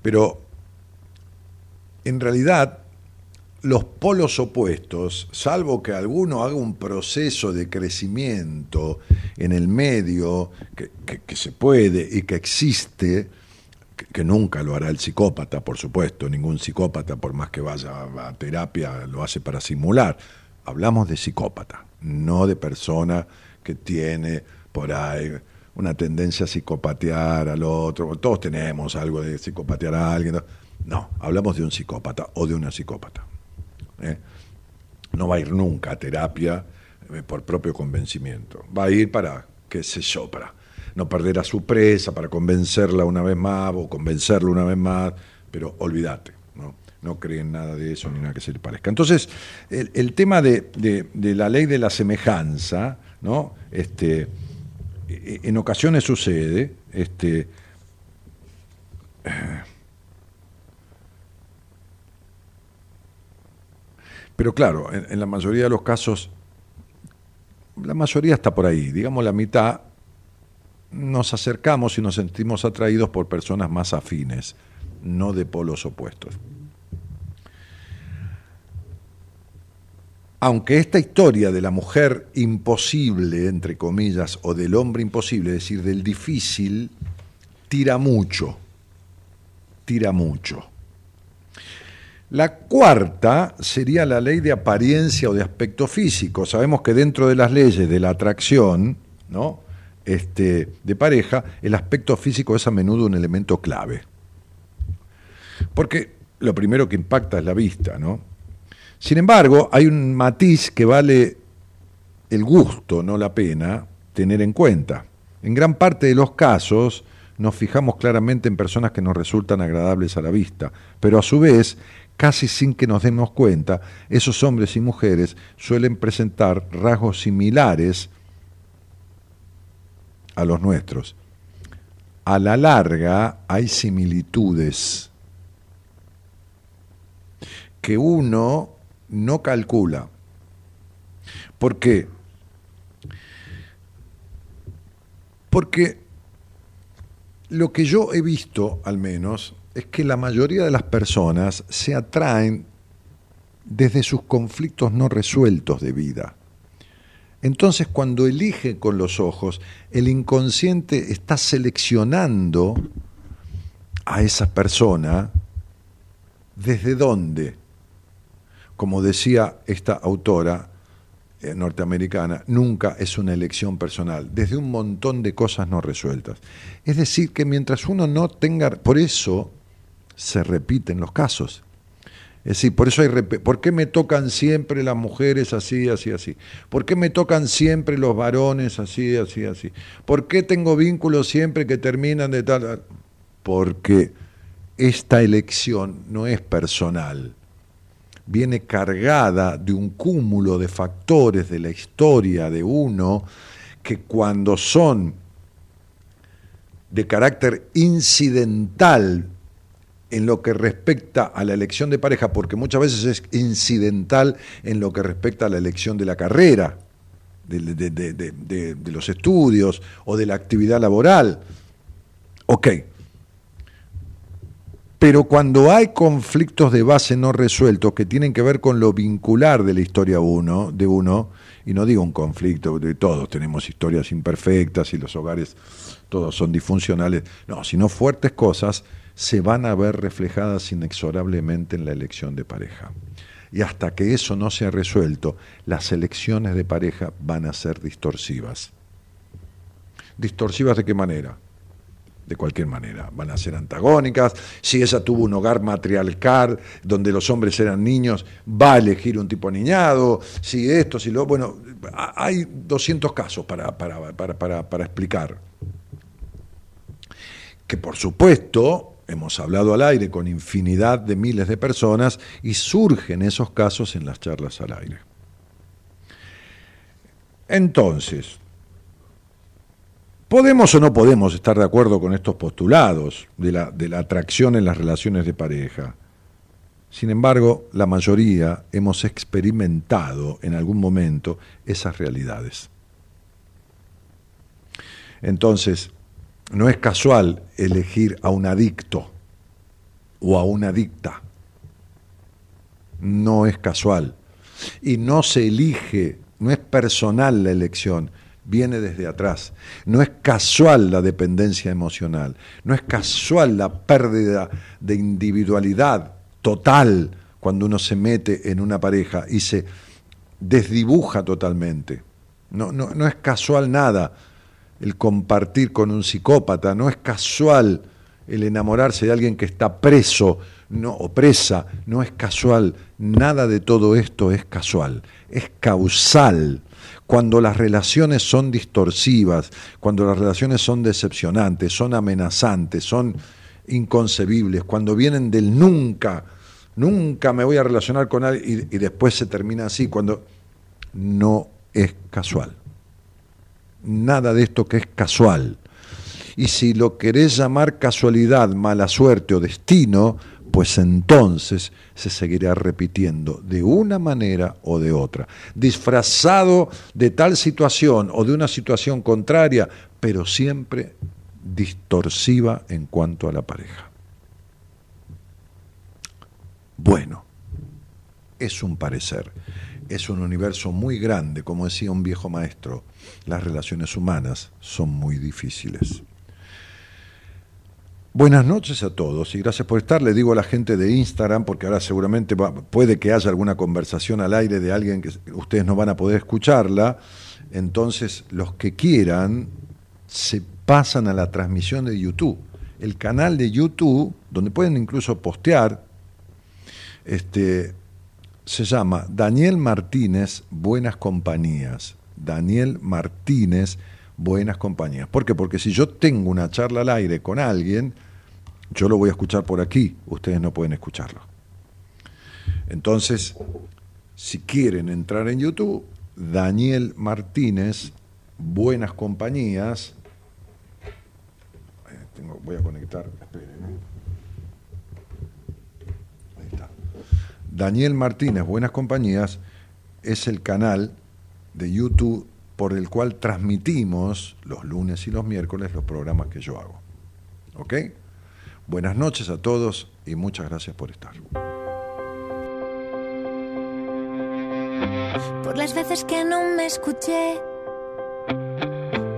Pero en realidad los polos opuestos, salvo que alguno haga un proceso de crecimiento en el medio, que, se puede y que existe, que, nunca lo hará el psicópata, por supuesto, ningún psicópata, por más que vaya a, a terapia, lo hace para simular. Hablamos de psicópata, no de persona que tiene por ahí una tendencia a psicopatear al otro. Todos tenemos algo de psicopatear a alguien. No, hablamos de un psicópata o de una psicópata. ¿Eh? No va a ir nunca a terapia eh, por propio convencimiento. Va a ir para, qué sé yo, no perder a su presa, para convencerla una vez más o convencerlo una vez más, pero olvídate, ¿no? No creen nada de eso ni nada que se le parezca. Entonces, el, tema de, la ley de la semejanza, ¿no? Este, e- en ocasiones sucede, este, Pero claro, en, la mayoría de los casos, la mayoría está por ahí, digamos la mitad, nos acercamos y nos sentimos atraídos por personas más afines, no de polos opuestos. Aunque esta historia de la mujer imposible, entre comillas, o del hombre imposible, es decir, del difícil, tira mucho, tira mucho. La cuarta sería la ley de apariencia o de aspecto físico. Sabemos que dentro de las leyes de la atracción, ¿no? Este, de pareja, el aspecto físico es a menudo un elemento clave. Porque lo primero que impacta es la vista, ¿no? Sin embargo, hay un matiz que vale el gusto, no la pena, tener en cuenta. En gran parte de los casos nos fijamos claramente en personas que nos resultan agradables a la vista, pero a su vez, casi sin que nos demos cuenta, esos hombres y mujeres suelen presentar rasgos similares a los nuestros. A la larga hay similitudes que uno no calcula. ¿Por qué? Porque lo que yo he visto, al menos, es que la mayoría de las personas se atraen desde sus conflictos no resueltos de vida. Entonces, cuando elige con los ojos, el inconsciente está seleccionando a esa persona desde dónde. Como decía esta autora eh, norteamericana, nunca es una elección personal, desde un montón de cosas no resueltas. Es decir, que mientras uno no tenga, por eso se repiten los casos. Es decir, por eso hay ¿por qué me tocan siempre las mujeres así, así, así? ¿Por qué me tocan siempre los varones así, así, así? ¿Por qué tengo vínculos siempre que terminan de tal? Porque esta elección no es personal, viene cargada de un cúmulo de factores de la historia de uno que cuando son de carácter incidental en lo que respecta a la elección de pareja, porque muchas veces es incidental en lo que respecta a la elección de la carrera, de, los estudios o de la actividad laboral. Ok, Pero cuando hay conflictos de base no resueltos que tienen que ver con lo vincular de la historia uno, de uno, y no digo un conflicto, de todos tenemos historias imperfectas y los hogares todos son disfuncionales, no, sino fuertes cosas se van a ver reflejadas inexorablemente en la elección de pareja. Y hasta que eso no sea resuelto, las elecciones de pareja van a ser distorsivas. ¿Distorsivas de qué manera? de cualquier manera. Van a ser antagónicas. Si ella tuvo un hogar matriarcal donde los hombres eran niños, va a elegir un tipo niñado. Si esto, si lo. Bueno, hay 200 casos para, para, para, para explicar. Que por supuesto. Hemos hablado al aire con infinidad de miles de personas y surgen esos casos en las charlas al aire. Entonces, Podemos o no podemos estar de acuerdo con estos postulados de la, de la atracción en las relaciones de pareja. Sin embargo, la mayoría hemos experimentado en algún momento esas realidades. Entonces, no es casual elegir a un adicto o a una adicta. No es casual. Y no se elige, no es personal la elección, viene desde atrás. No es casual la dependencia emocional, no es casual la pérdida de individualidad total cuando uno se mete en una pareja y se desdibuja totalmente. No, no, no es casual nada el compartir con un psicópata, no es casual el enamorarse de alguien que está preso no, o presa, no es casual, nada de todo esto es casual, es causal. Cuando las relaciones son distorsivas, cuando las relaciones son decepcionantes, son amenazantes, son inconcebibles, cuando vienen del nunca, nunca me voy a relacionar con alguien y, después se termina así, cuando no es casual. Nada de esto que es casual. Y si lo querés llamar casualidad, mala suerte o destino, pues entonces se seguirá repitiendo de una manera o de otra, disfrazado de tal situación o de una situación contraria, pero siempre distorsiva en cuanto a la pareja. Bueno, es un parecer, es un universo muy grande, como decía un viejo maestro, las relaciones humanas son muy difíciles. Buenas noches a todos y gracias por estar. Le digo a la gente de Instagram, porque ahora seguramente puede que haya alguna conversación al aire de alguien que ustedes no van a poder escucharla. Entonces, los que quieran se pasan a la transmisión de YouTube. El canal de YouTube, donde pueden incluso postear, este, se llama Daniel Martínez Buenas Compañías. Daniel Martínez Buenas Compañías. ¿Por qué? Porque si yo tengo una charla al aire con alguien, yo lo voy a escuchar por aquí, ustedes no pueden escucharlo. Entonces, si quieren entrar en YouTube, Daniel Martínez, Buenas Compañías. voy a conectar, esperen. ¿eh? Ahí está. Daniel Martínez, Buenas Compañías, es el canal de YouTube por el cual transmitimos los lunes y los miércoles los programas que yo hago. ¿Ok? Buenas noches a todos y muchas gracias por estar. Por las veces que no me escuché,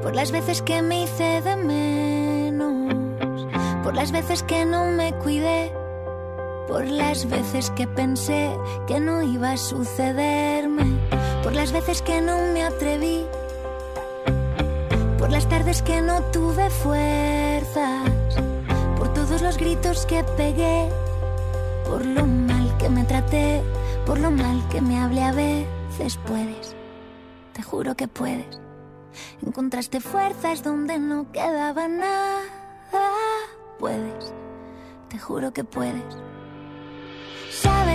por las veces que me hice de menos, por las veces que no me cuidé, por las veces que pensé que no iba a sucederme, por las veces que no me atreví, por las tardes que no tuve fuerzas los gritos que pegué, por lo mal que me traté, por lo mal que me hablé a veces puedes, te juro que puedes. Encontraste fuerzas donde no quedaba nada, puedes, te juro que puedes.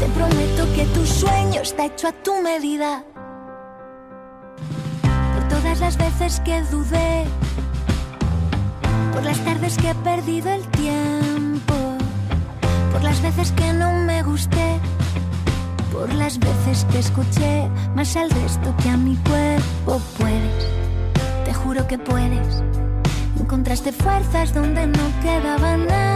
Te prometo que tu sueño está hecho a tu medida. Por todas las veces que dudé, por las tardes que he perdido el tiempo, por las veces que no me gusté, por las veces que escuché más al resto que a mi cuerpo. Puedes, te juro que puedes. Encontraste fuerzas donde no quedaba nada.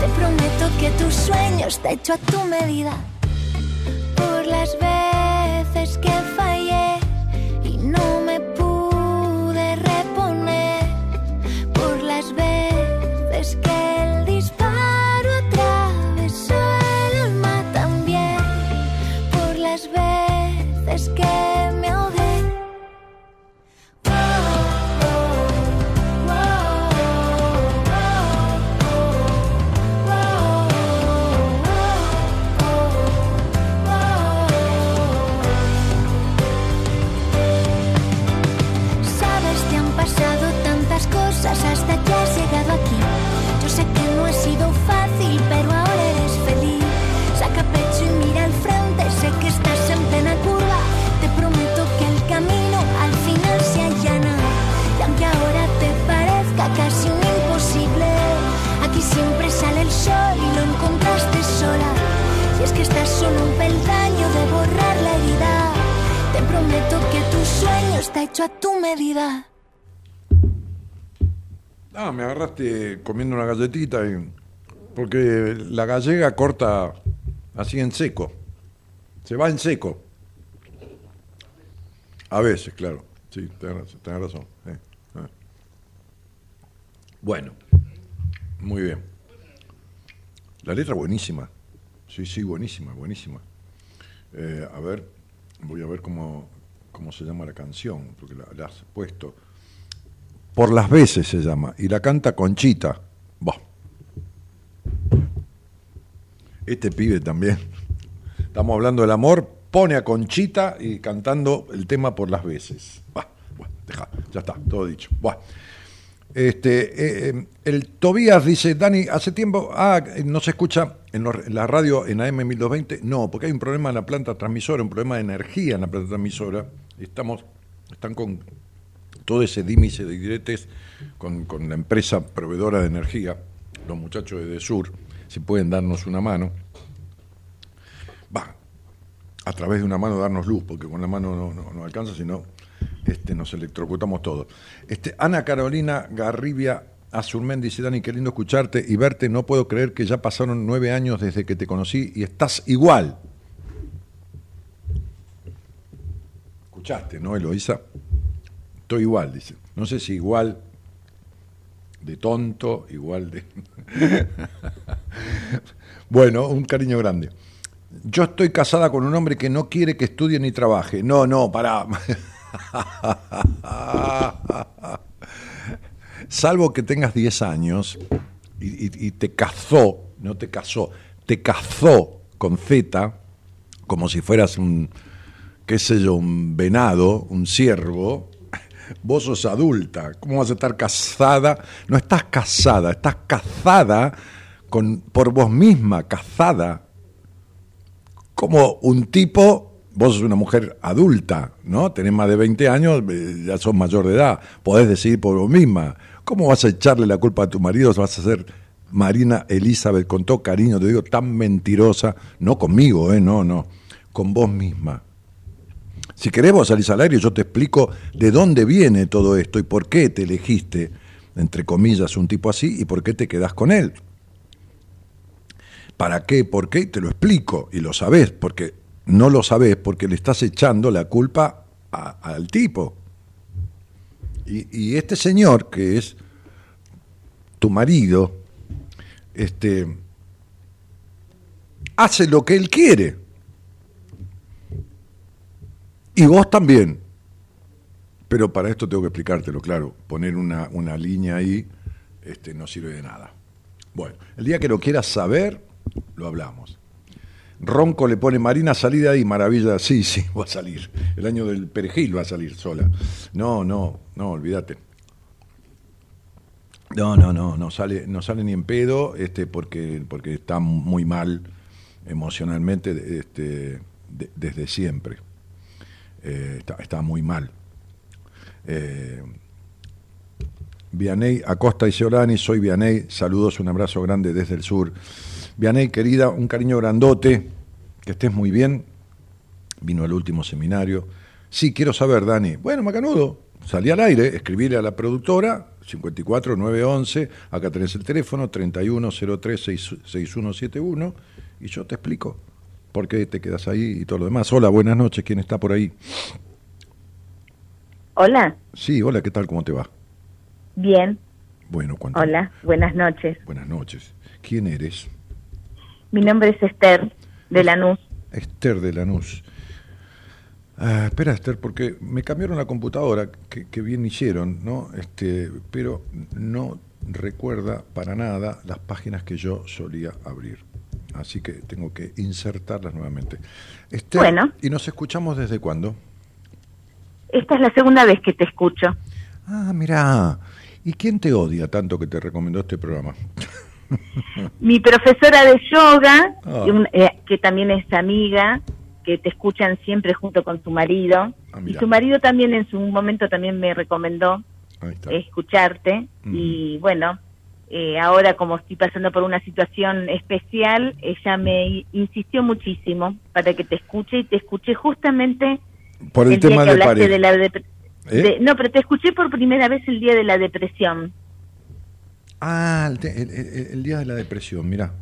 Te prometo que tu sueño está hecho a tu medida. Por las veces que fallé solo un peldaño de borrar la herida. Te prometo que tu sueño está hecho a tu medida. Ah, me agarraste comiendo una galletita y... porque la gallega corta así en seco. Se va en seco. A veces, claro. Sí, tenés razón. sí. Ah. Bueno, muy bien. La letra buenísima. Sí, sí, buenísima, buenísima. Eh, a ver, voy a ver cómo, cómo se llama la canción, porque la, has puesto. Por las veces se llama, y la canta Conchita. Bah. Este pibe también. Estamos hablando del amor, pone a Conchita y cantando el tema por las veces. Bah, bueno, deja, ya está, todo dicho. Bah. Este, eh, eh, el Tobías dice, Dani, hace tiempo, ah, no se escucha en, la radio en AM 1220. No, porque hay un problema en la planta transmisora, un problema de energía en la planta transmisora. Estamos, están con todo ese dímice de diretes con, con la empresa proveedora de energía, los muchachos de Desur, si pueden darnos una mano. Va, a través de una mano darnos luz, porque con la mano no, no- no alcanza, sino este, nos electrocutamos todos. Este, Ana Carolina Garribia Azurmendi dice, Dani, qué lindo escucharte y verte. No puedo creer que ya pasaron nueve años desde que te conocí y estás igual. Escuchaste, ¿no, Eloísa? Estoy igual, dice. No sé si igual de tonto, igual de... bueno, un cariño grande. Yo estoy casada con un hombre que no quiere que estudie ni trabaje. No, no, pará. Salvo que tengas 10 años y, te casó, no te casó, te casó con Z, como si fueras un, qué sé yo, un venado, un ciervo, vos sos adulta. ¿Cómo vas a estar casada? No estás casada, estás casada con, por vos misma, casada. Como un tipo, vos sos una mujer adulta, ¿no? Tenés más de 20 años, eh, ya sos mayor de edad, podés decidir por vos misma. ¿Cómo vas a echarle la culpa a tu marido? Vas a ser Marina Elizabeth, con todo cariño, te digo, tan mentirosa, no conmigo, ¿eh? No, no, con vos misma. Si querés vos salís al aire, yo te explico de dónde viene todo esto y por qué te elegiste, entre comillas, un tipo así y por qué te quedás con él. ¿Para qué? ¿Por qué? Te lo explico y lo sabés, porque no lo sabés porque le estás echando la culpa a- al tipo. Y, este señor, que es tu marido, este, hace lo que él quiere. Y vos también. Pero para esto tengo que explicártelo, claro. Poner una, una línea ahí este, no sirve de nada. Bueno, el día que lo quieras saber, lo hablamos. Ronco le pone Marina, salí de ahí, maravilla. Sí, sí, va a salir. El año del perejil va a salir sola. No, no, no, olvídate. No, no, no, no sale, no sale ni en pedo, este, porque, porque está muy mal emocionalmente este, de- desde siempre. Eh, está, está muy mal. Eh, Vianey Acosta y Ciorani, soy Vianey, saludos, un abrazo grande desde el sur. Vianey, querida, un cariño grandote, que estés muy bien. Vino al último seminario. Sí, quiero saber, Dani. Bueno, Macanudo, salí al aire, escribíle a la productora, 54911, acá tenés el teléfono, 31036171, y yo te explico por qué te quedas ahí y todo lo demás. Hola, buenas noches, ¿quién está por ahí? Hola, Sí, hola, ¿qué tal? ¿Cómo te va? bien, Bueno, ¿cuánto? hola, buenas noches. Buenas noches. ¿Quién eres? Mi nombre es Esther de Lanús. Esther de Lanús. Ah, espera, Esther, porque me cambiaron la computadora, que, que bien hicieron, ¿no? Este, pero no recuerda para nada las páginas que yo solía abrir. Así que tengo que insertarlas nuevamente. Esther, Bueno. ¿y nos escuchamos desde cuándo? Esta es la segunda vez que te escucho. Ah, mirá. ¿Y quién te odia tanto que te recomendó este programa? Mi profesora de yoga, Ah. un- eh, que también es amiga, que te escuchan siempre junto con su marido. Ah, y su marido también en su momento también me recomendó escucharte. Mm. Y bueno, eh, ahora como estoy pasando por una situación especial, ella me i- insistió muchísimo para que te escuche y te escuché justamente Por el, el día tema que de hablaste de la dep- ¿Eh? de- no, pero te escuché por primera vez el día de la depresión. Ah, el, te- el- el- el día de la depresión, mira.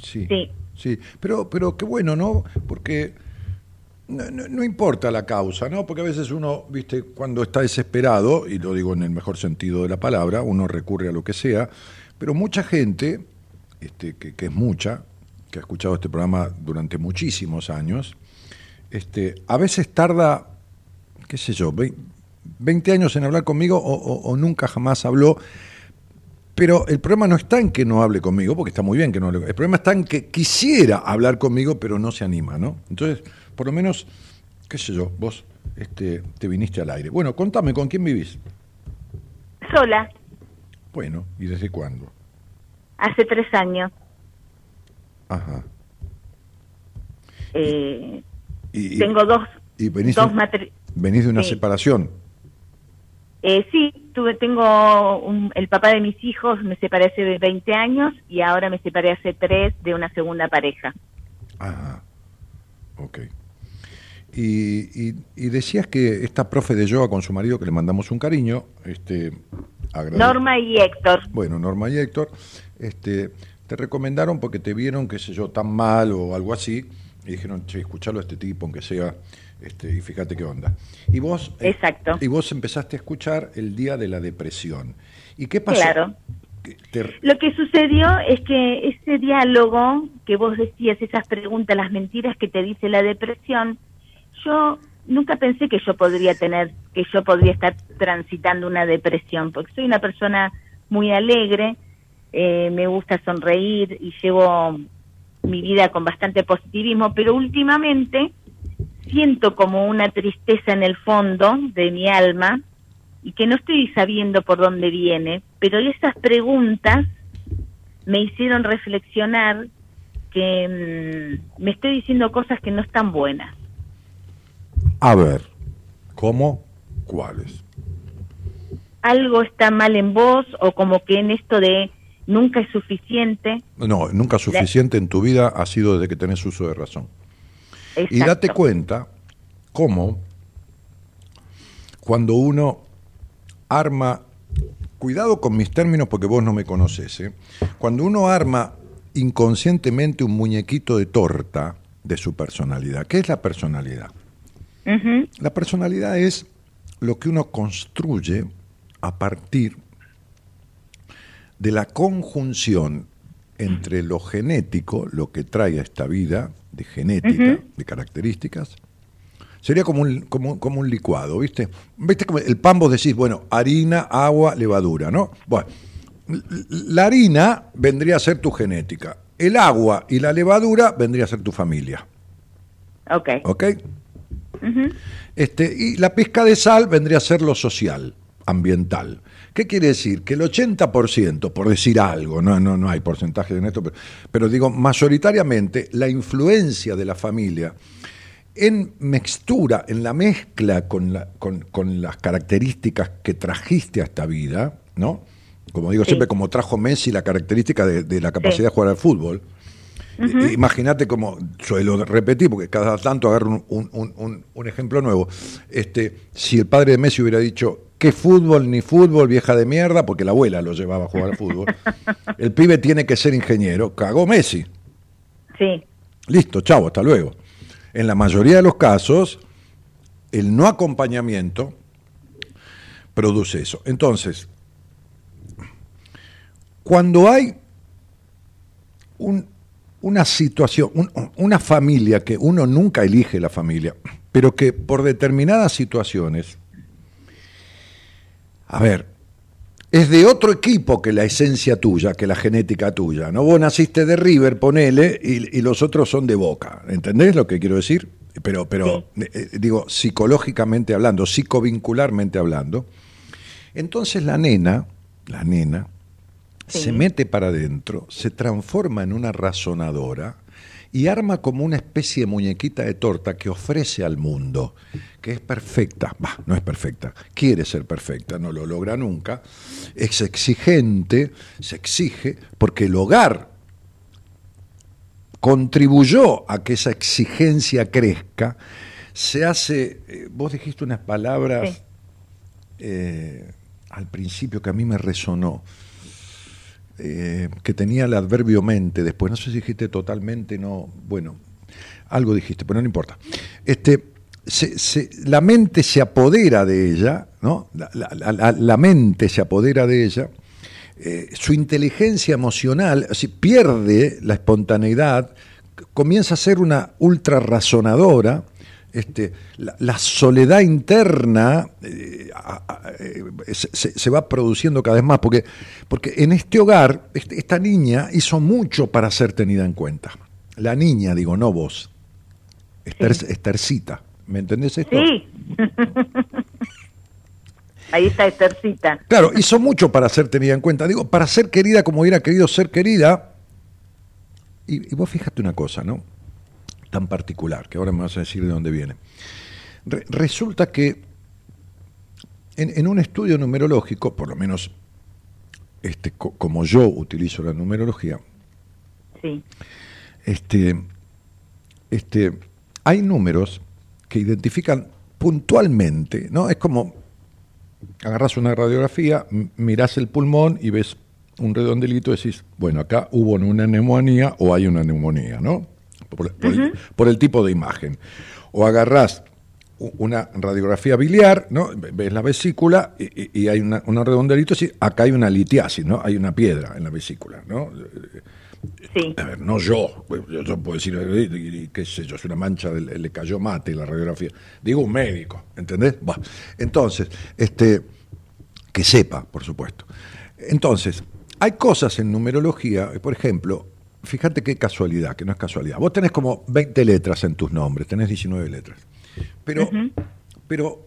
Sí. Sí. Sí, pero, pero qué bueno, ¿no? Porque no, no- no importa la causa, ¿no? Porque a veces uno, viste, cuando está desesperado, y lo digo en el mejor sentido de la palabra, uno recurre a lo que sea, pero mucha gente, este, que, que es mucha, que ha escuchado este programa durante muchísimos años, este, a veces tarda, qué sé yo, vein- 20 años en hablar conmigo o, o- o nunca jamás habló. Pero el problema no está en que no hable conmigo, porque está muy bien que no hable. El problema está en que quisiera hablar conmigo, pero no se anima, ¿no? Entonces, por lo menos, qué sé yo, vos este, te viniste al aire. Bueno, contame, ¿con quién vivís? Sola, Bueno, ¿y desde cuándo? hace tres años. Ajá. Eh, Y, y- tengo dos, y venís, dos matri- venís de una sí. separación. Eh, sí, tuve, tengo un- el papá de mis hijos, me separé hace 20 años y ahora me separé hace tres de una segunda pareja. Ajá. Ok. Y, y- y decías que esta profe de yoga con su marido, que le mandamos un cariño, este, Norma y Héctor. Bueno, Norma y Héctor, este, te recomendaron porque te vieron, qué sé yo, tan mal o algo así, y dijeron, che, escuchalo a este tipo, aunque sea, este, y fíjate qué onda. Y vos, eh, Exacto. y vos empezaste a escuchar el día de la depresión. ¿Y qué pasó? Claro. Te- Lo que sucedió es que ese diálogo que vos decías, esas preguntas, las mentiras que te dice la depresión, yo nunca pensé que yo podría tener, que yo podría estar transitando una depresión, porque soy una persona muy alegre, eh, me gusta sonreír y llevo mi vida con bastante positivismo, pero últimamente siento como una tristeza en el fondo de mi alma y que no estoy sabiendo por dónde viene, pero esas preguntas me hicieron reflexionar que mm, me estoy diciendo cosas que no están buenas. A ver, ¿cómo? ¿Cuáles? Algo está mal en vos o como que en esto de nunca es suficiente. No, nunca suficiente en tu vida ha sido desde que tenés uso de razón. Y date cuenta cómo cuando uno arma, cuidado con mis términos porque vos no me conoces, ¿eh? cuando uno arma inconscientemente un muñequito de torta de su personalidad, ¿qué es la personalidad? La personalidad es lo que uno construye a partir de la conjunción entre lo genético, lo que trae a esta vida, de genética, de características, sería como un, como, como un licuado, ¿viste? ¿Viste como el pan vos decís, bueno, harina, agua, levadura, ¿no? Bueno, la harina vendría a ser tu genética, el agua y la levadura vendría a ser tu familia. Ok. ¿Ok? este, y la pizca de sal vendría a ser lo social, ambiental. ¿Qué quiere decir? Que el 80%, por decir algo, no, no, no hay porcentaje en esto, pero, pero digo, mayoritariamente la influencia de la familia en mixtura, en la mezcla con, la, con, con las características que trajiste a esta vida, ¿no? Como digo Sí. siempre, como trajo Messi la característica de, de la capacidad de jugar al fútbol. Imagínate como, suelo repetir, porque cada tanto agarro un, un- un- un- un ejemplo nuevo. Este, si el padre de Messi hubiera dicho, ¿qué fútbol ni fútbol, vieja de mierda? Porque la abuela lo llevaba a jugar al fútbol. El pibe tiene que ser ingeniero. Cagó Messi. Sí. Listo, chavo, hasta luego. En la mayoría de los casos, el no acompañamiento produce eso. Entonces, cuando hay un- una situación, un- una familia que uno nunca elige la familia, pero que por determinadas situaciones, a ver, es de otro equipo que la esencia tuya, que la genética tuya. ¿no? Vos naciste de River, ponele, y, y los otros son de Boca. ¿Entendés lo que quiero decir? Pero, pero eh, eh, digo, psicológicamente hablando, psicovincularmente hablando. Entonces la nena, la nena, Sí. se mete para adentro, se transforma en una razonadora y arma como una especie de muñequita de torta que ofrece al mundo, que es perfecta, bah, no es perfecta, quiere ser perfecta, no lo logra nunca, es exigente, se exige, porque el hogar contribuyó a que esa exigencia crezca, se hace, eh, vos dijiste unas palabras Sí. eh, al principio que a mí me resonó, eh, que tenía el adverbio mente, después no sé si dijiste totalmente, no, bueno, algo dijiste, pero no importa. Este, la mente se apodera de ella, ¿no? La, la- la- mente se apodera de ella, eh, su inteligencia emocional así, pierde la espontaneidad, comienza a ser una ultra razonadora, este, la, la soledad interna eh, eh, se, se- se va produciendo cada vez más, porque, porque en este hogar este- esta niña hizo mucho para ser tenida en cuenta. La niña, digo, no vos, Ester, Estercita, ¿me entendés esto? Sí. Ahí está Estercita. Claro, hizo mucho para ser tenida en cuenta. Digo, para ser querida como hubiera querido ser querida. Y, y vos fíjate una cosa, ¿no? Tan particular, que ahora me vas a decir de dónde viene. Re- resulta que en, en un estudio numerológico, por lo menos este, co- como yo utilizo la numerología, Sí. este, este, hay números que identifican puntualmente, ¿no? Es como agarras una radiografía, mirás el pulmón y ves un redondelito y decís, bueno, acá hubo una neumonía o hay una neumonía, ¿no? Por, por el, por el tipo de imagen. O agarrás una radiografía biliar, ¿no? Ve- Ves la vesícula y, hay una, un redondelito y decís, acá hay una litiasis, ¿no? Hay una piedra en la vesícula, ¿no? Sí. A ver, no yo, yo, yo puedo decir, eh, eh, qué sé yo, es una mancha, le cayó mate la radiografía. Digo un médico, ¿entendés? Bah, Entonces, este, que sepa, por supuesto. Entonces, hay cosas en numerología, por ejemplo, fíjate qué casualidad, que no es casualidad. Vos tenés como 20 letras en tus nombres, tenés 19 letras. Pero, pero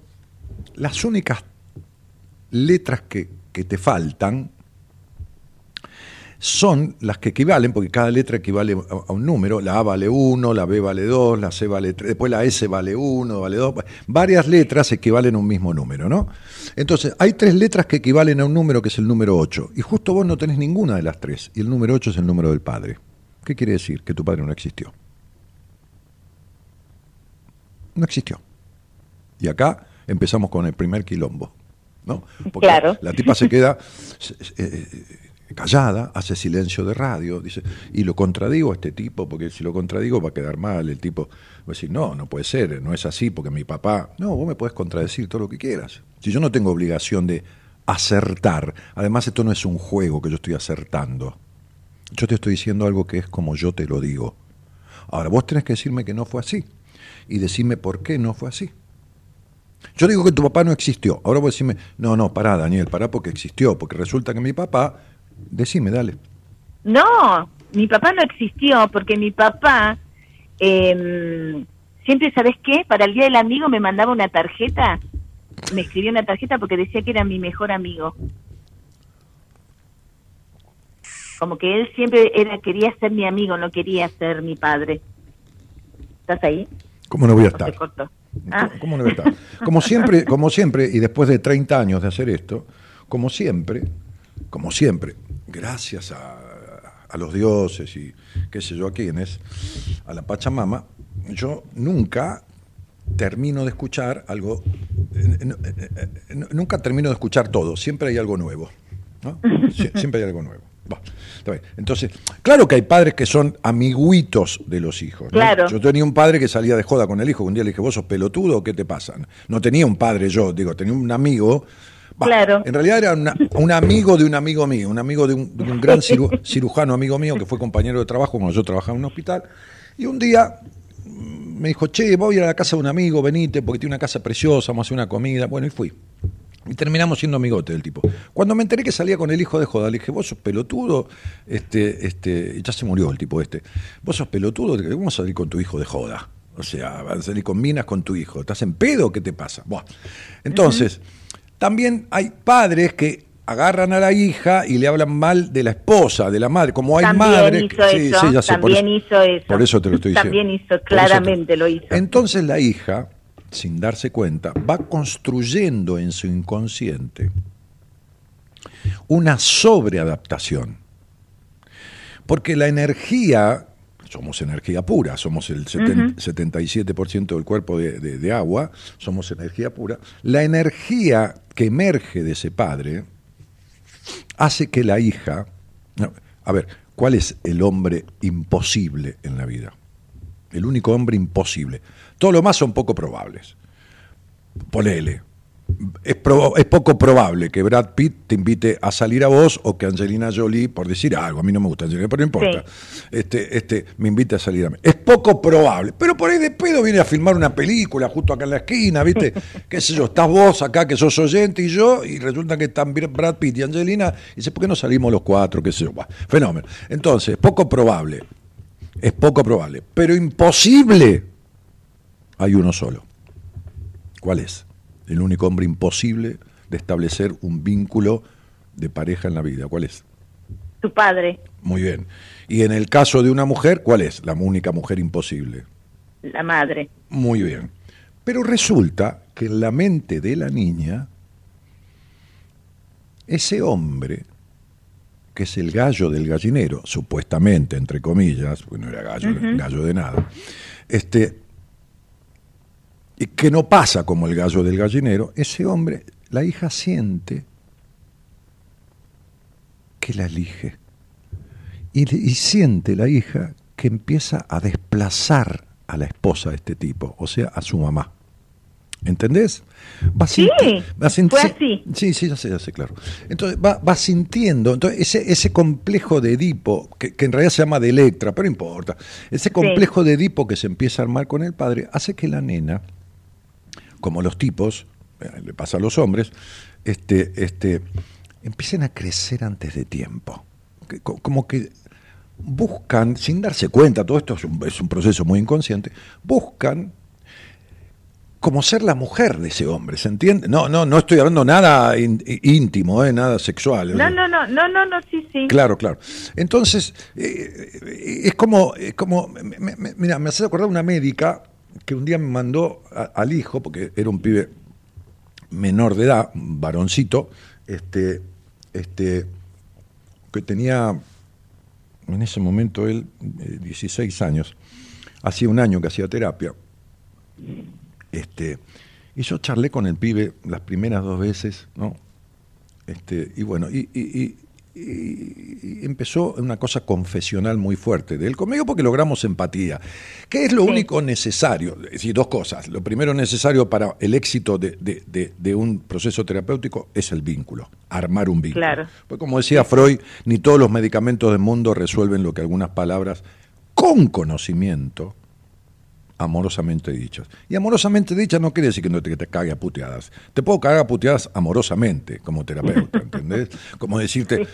las únicas letras que, que te faltan son las que equivalen, porque cada letra equivale a, a un número, la A vale 1, la B vale 2, la C vale 3, después la S vale 1, vale 2, varias letras equivalen a un mismo número, ¿no? Entonces, hay tres letras que equivalen a un número que es el número 8, y justo vos no tenés ninguna de las tres, y el número 8 es el número del padre. ¿Qué quiere decir? Que tu padre no existió. No existió. Y acá empezamos con el primer quilombo, ¿no? Porque Claro. la tipa se queda se- eh, callada, hace silencio de radio, dice, y lo contradigo a este tipo, porque si lo contradigo va a quedar mal, el tipo va a decir, no, no puede ser, no es así, porque mi papá, no, vos me puedes contradecir todo lo que quieras. Si yo no tengo obligación de acertar, además esto no es un juego que yo estoy acertando, Yo te estoy diciendo algo que es como yo te lo digo. Ahora, vos tenés que decirme que no fue así y decirme por qué no fue así. Yo digo que tu papá no existió. Ahora vos decirme, no, no, pará, Daniel, pará porque existió, porque resulta que mi papá, decime, dale. No, mi papá no existió porque mi papá em, siempre, ¿sabes qué? Para el Día del Amigo me mandaba una tarjeta, me escribía una tarjeta porque decía que era mi mejor amigo. Como que él siempre era quería ser mi amigo, no quería ser mi padre. ¿Estás ahí? ¿Cómo no voy a estar? cortó. Ah, ¿Cómo- cómo no voy a estar? Como siempre, como siempre, y después de 30 años de hacer esto, como siempre, como siempre, gracias a, a los dioses y qué sé yo a quiénes, a la Pachamama, yo nunca termino de escuchar algo, eh, eh, eh, nunca termino de escuchar todo, siempre hay algo nuevo. ¿no? Sie- siempre hay algo nuevo. Va, está bien. Entonces, claro que hay padres que son amiguitos de los hijos. ¿no? Claro. Yo tenía un padre que salía de joda con el hijo. Un día le dije, ¿vos sos pelotudo qué te pasa? No tenía un padre yo, digo, tenía un amigo. Claro. En realidad era una- un amigo de un amigo mío, un amigo de un, de un gran ciru- cirujano amigo mío que fue compañero de trabajo cuando yo trabajaba en un hospital. Y un día mm, me dijo, che, voy a ir a la casa de un amigo, venite, porque tiene una casa preciosa, vamos a hacer una comida. Bueno, y fui. Y terminamos siendo amigotes del tipo. Cuando me enteré que salía con el hijo de joda, le dije, vos sos pelotudo, este, este, ya se murió el tipo este. Vos sos pelotudo, ¿cómo salir con tu hijo de joda? O sea, vas a salir con minas con tu hijo. ¿Estás en pedo? ¿Qué te pasa? Buah. Entonces, también hay padres que agarran a la hija y le hablan mal de la esposa, de la madre, como hay También madres. hizo eso, ya sé, por también hizo eso. Por eso te lo estoy diciendo. También hizo, eso te- claramente lo hizo. Entonces la hija, sin darse cuenta, va construyendo en su inconsciente una sobreadaptación. Porque la energía, somos energía pura, somos el seten- 77% del cuerpo de, de- de agua, somos energía pura, la energía que emerge de ese padre hace que la hija... a ver, ¿cuál es el hombre imposible en la vida? El único hombre imposible. Todo lo más son poco probables. Ponele. Es, poco probable que Brad Pitt te invite a salir a vos o que Angelina Jolie, por decir algo, a mí no me gusta Angelina, pero no importa, este, este, me invite a salir a mí. Es poco probable, pero por ahí de pedo viene a filmar una película justo acá en la esquina, ¿viste? ¿Qué sé yo? Estás vos acá que sos oyente y yo, y resulta que están Brad Pitt y Angelina, y dice, ¿por qué no salimos los cuatro? ¿Qué sé yo? Bah, fenómeno. Entonces, poco probable, es poco probable, pero imposible hay uno solo. ¿Cuál es? El único hombre imposible de establecer un vínculo de pareja en la vida. ¿Cuál es? Tu padre, Muy bien. Y en el caso de una mujer, ¿cuál es? La única mujer imposible. la madre. Muy bien. Pero resulta que en la mente de la niña, ese hombre, que es el gallo del gallinero, supuestamente, entre comillas, porque no era gallo, gallo de nada, este, y que no pasa como el gallo del gallinero, ese hombre, la hija siente que la elige. Y, y siente la hija que empieza a desplazar a la esposa de este tipo, o sea, a su mamá. ¿Entendés? Va Sí, va fue así. Sí, sí, ya sé, ya sé, claro. Entonces va, va sintiendo, entonces ese, ese complejo de Edipo, que, que en realidad se llama de Electra, pero no importa, ese complejo de Edipo que se empieza a armar con el padre, hace que la nena, como los tipos, eh, le pasa a los hombres, este, este, empiecen a crecer antes de tiempo. Que- como que buscan, sin darse cuenta, todo esto es un, es un proceso muy inconsciente, buscan como ser la mujer de ese hombre, ¿se entiende? No, no, no estoy hablando nada ín- íntimo, eh, nada sexual. No, no, no, no, no, no, sí, sí. Claro, claro. Entonces, eh, eh, es como, es como me- me- mira, me hace acordar una médica que un día me mandó al hijo, porque era un pibe menor de edad, un varoncito, este, este, que tenía en ese momento él eh, 16 años, hacía un año que hacía terapia. Este, y yo charlé con el pibe las primeras dos veces, ¿no? Este, y bueno, y- y empezó una cosa confesional muy fuerte de él conmigo porque logramos empatía. ¿Qué es lo único necesario? Es decir, dos cosas. Lo primero necesario para el éxito de, de- de un proceso terapéutico es el vínculo, armar un vínculo. Claro. Pues como decía Freud, ni todos los medicamentos del mundo resuelven lo que algunas palabras con conocimiento amorosamente dichas. Y amorosamente dichas no quiere decir que no te, que te cague a puteadas. Te puedo cagar a puteadas amorosamente como terapeuta, ¿entendés? Como decirte,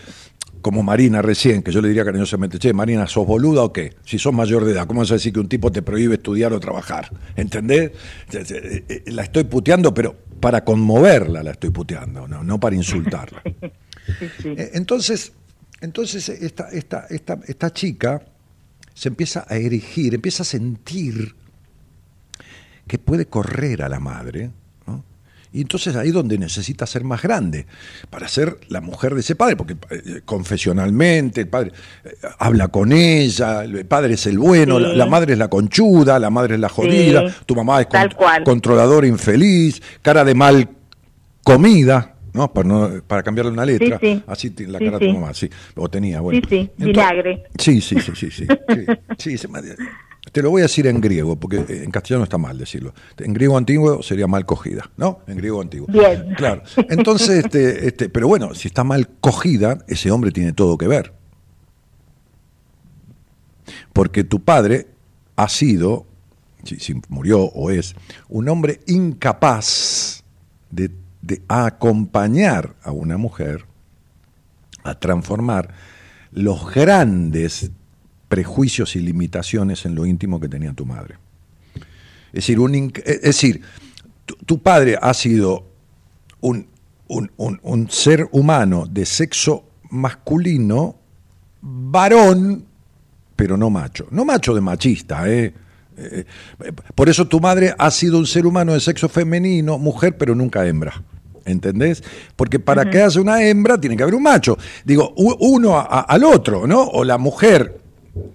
como Marina recién, que yo le diría cariñosamente, che, Marina, ¿sos boluda o qué? Si sos mayor de edad, ¿cómo vas a decir que un tipo te prohíbe estudiar o trabajar? ¿Entendés? Eh, eh, La estoy puteando, pero para conmoverla la estoy puteando, no, no para insultarla. Eh, Entonces, entonces esta, esta, esta, esta chica se empieza a erigir, empieza a sentir que puede correr a la madre, ¿no? Y entonces ahí es donde necesita ser más grande, para ser la mujer de ese padre, porque eh, confesionalmente el padre eh, habla con ella, el padre es el bueno, Sí. la, la madre es la conchuda, la madre es la jodida, Sí, tu mamá es con- controladora infeliz, cara de mal comida, ¿no? Para, no, para cambiarle una letra, Sí, sí. así tiene la Sí, cara sí. tu mamá, sí, o tenía, bueno. Sí, sí, Entonces- vinagre. Sí, sí, sí, sí, sí. sí, sí, se me- te lo voy a decir en griego, porque en castellano está mal decirlo. En griego antiguo sería mal cogida, ¿no? En griego antiguo. Bien. Claro. Entonces, este, este, pero bueno, si está mal cogida, ese hombre tiene todo que ver. Porque tu padre ha sido, si, si murió o es, un hombre incapaz de, de acompañar a una mujer a transformar los grandes prejuicios y limitaciones en lo íntimo que tenía tu madre. Es decir, un es decir tu, tu padre ha sido un, un- un- ser humano de sexo masculino, varón, pero no macho. No macho de machista, ¿eh? Eh, Por eso tu madre ha sido un ser humano de sexo femenino, mujer, pero nunca hembra. ¿Entendés? Porque para que haya una hembra tiene que haber un macho. Digo, uno a- a- al otro, ¿no? O la mujer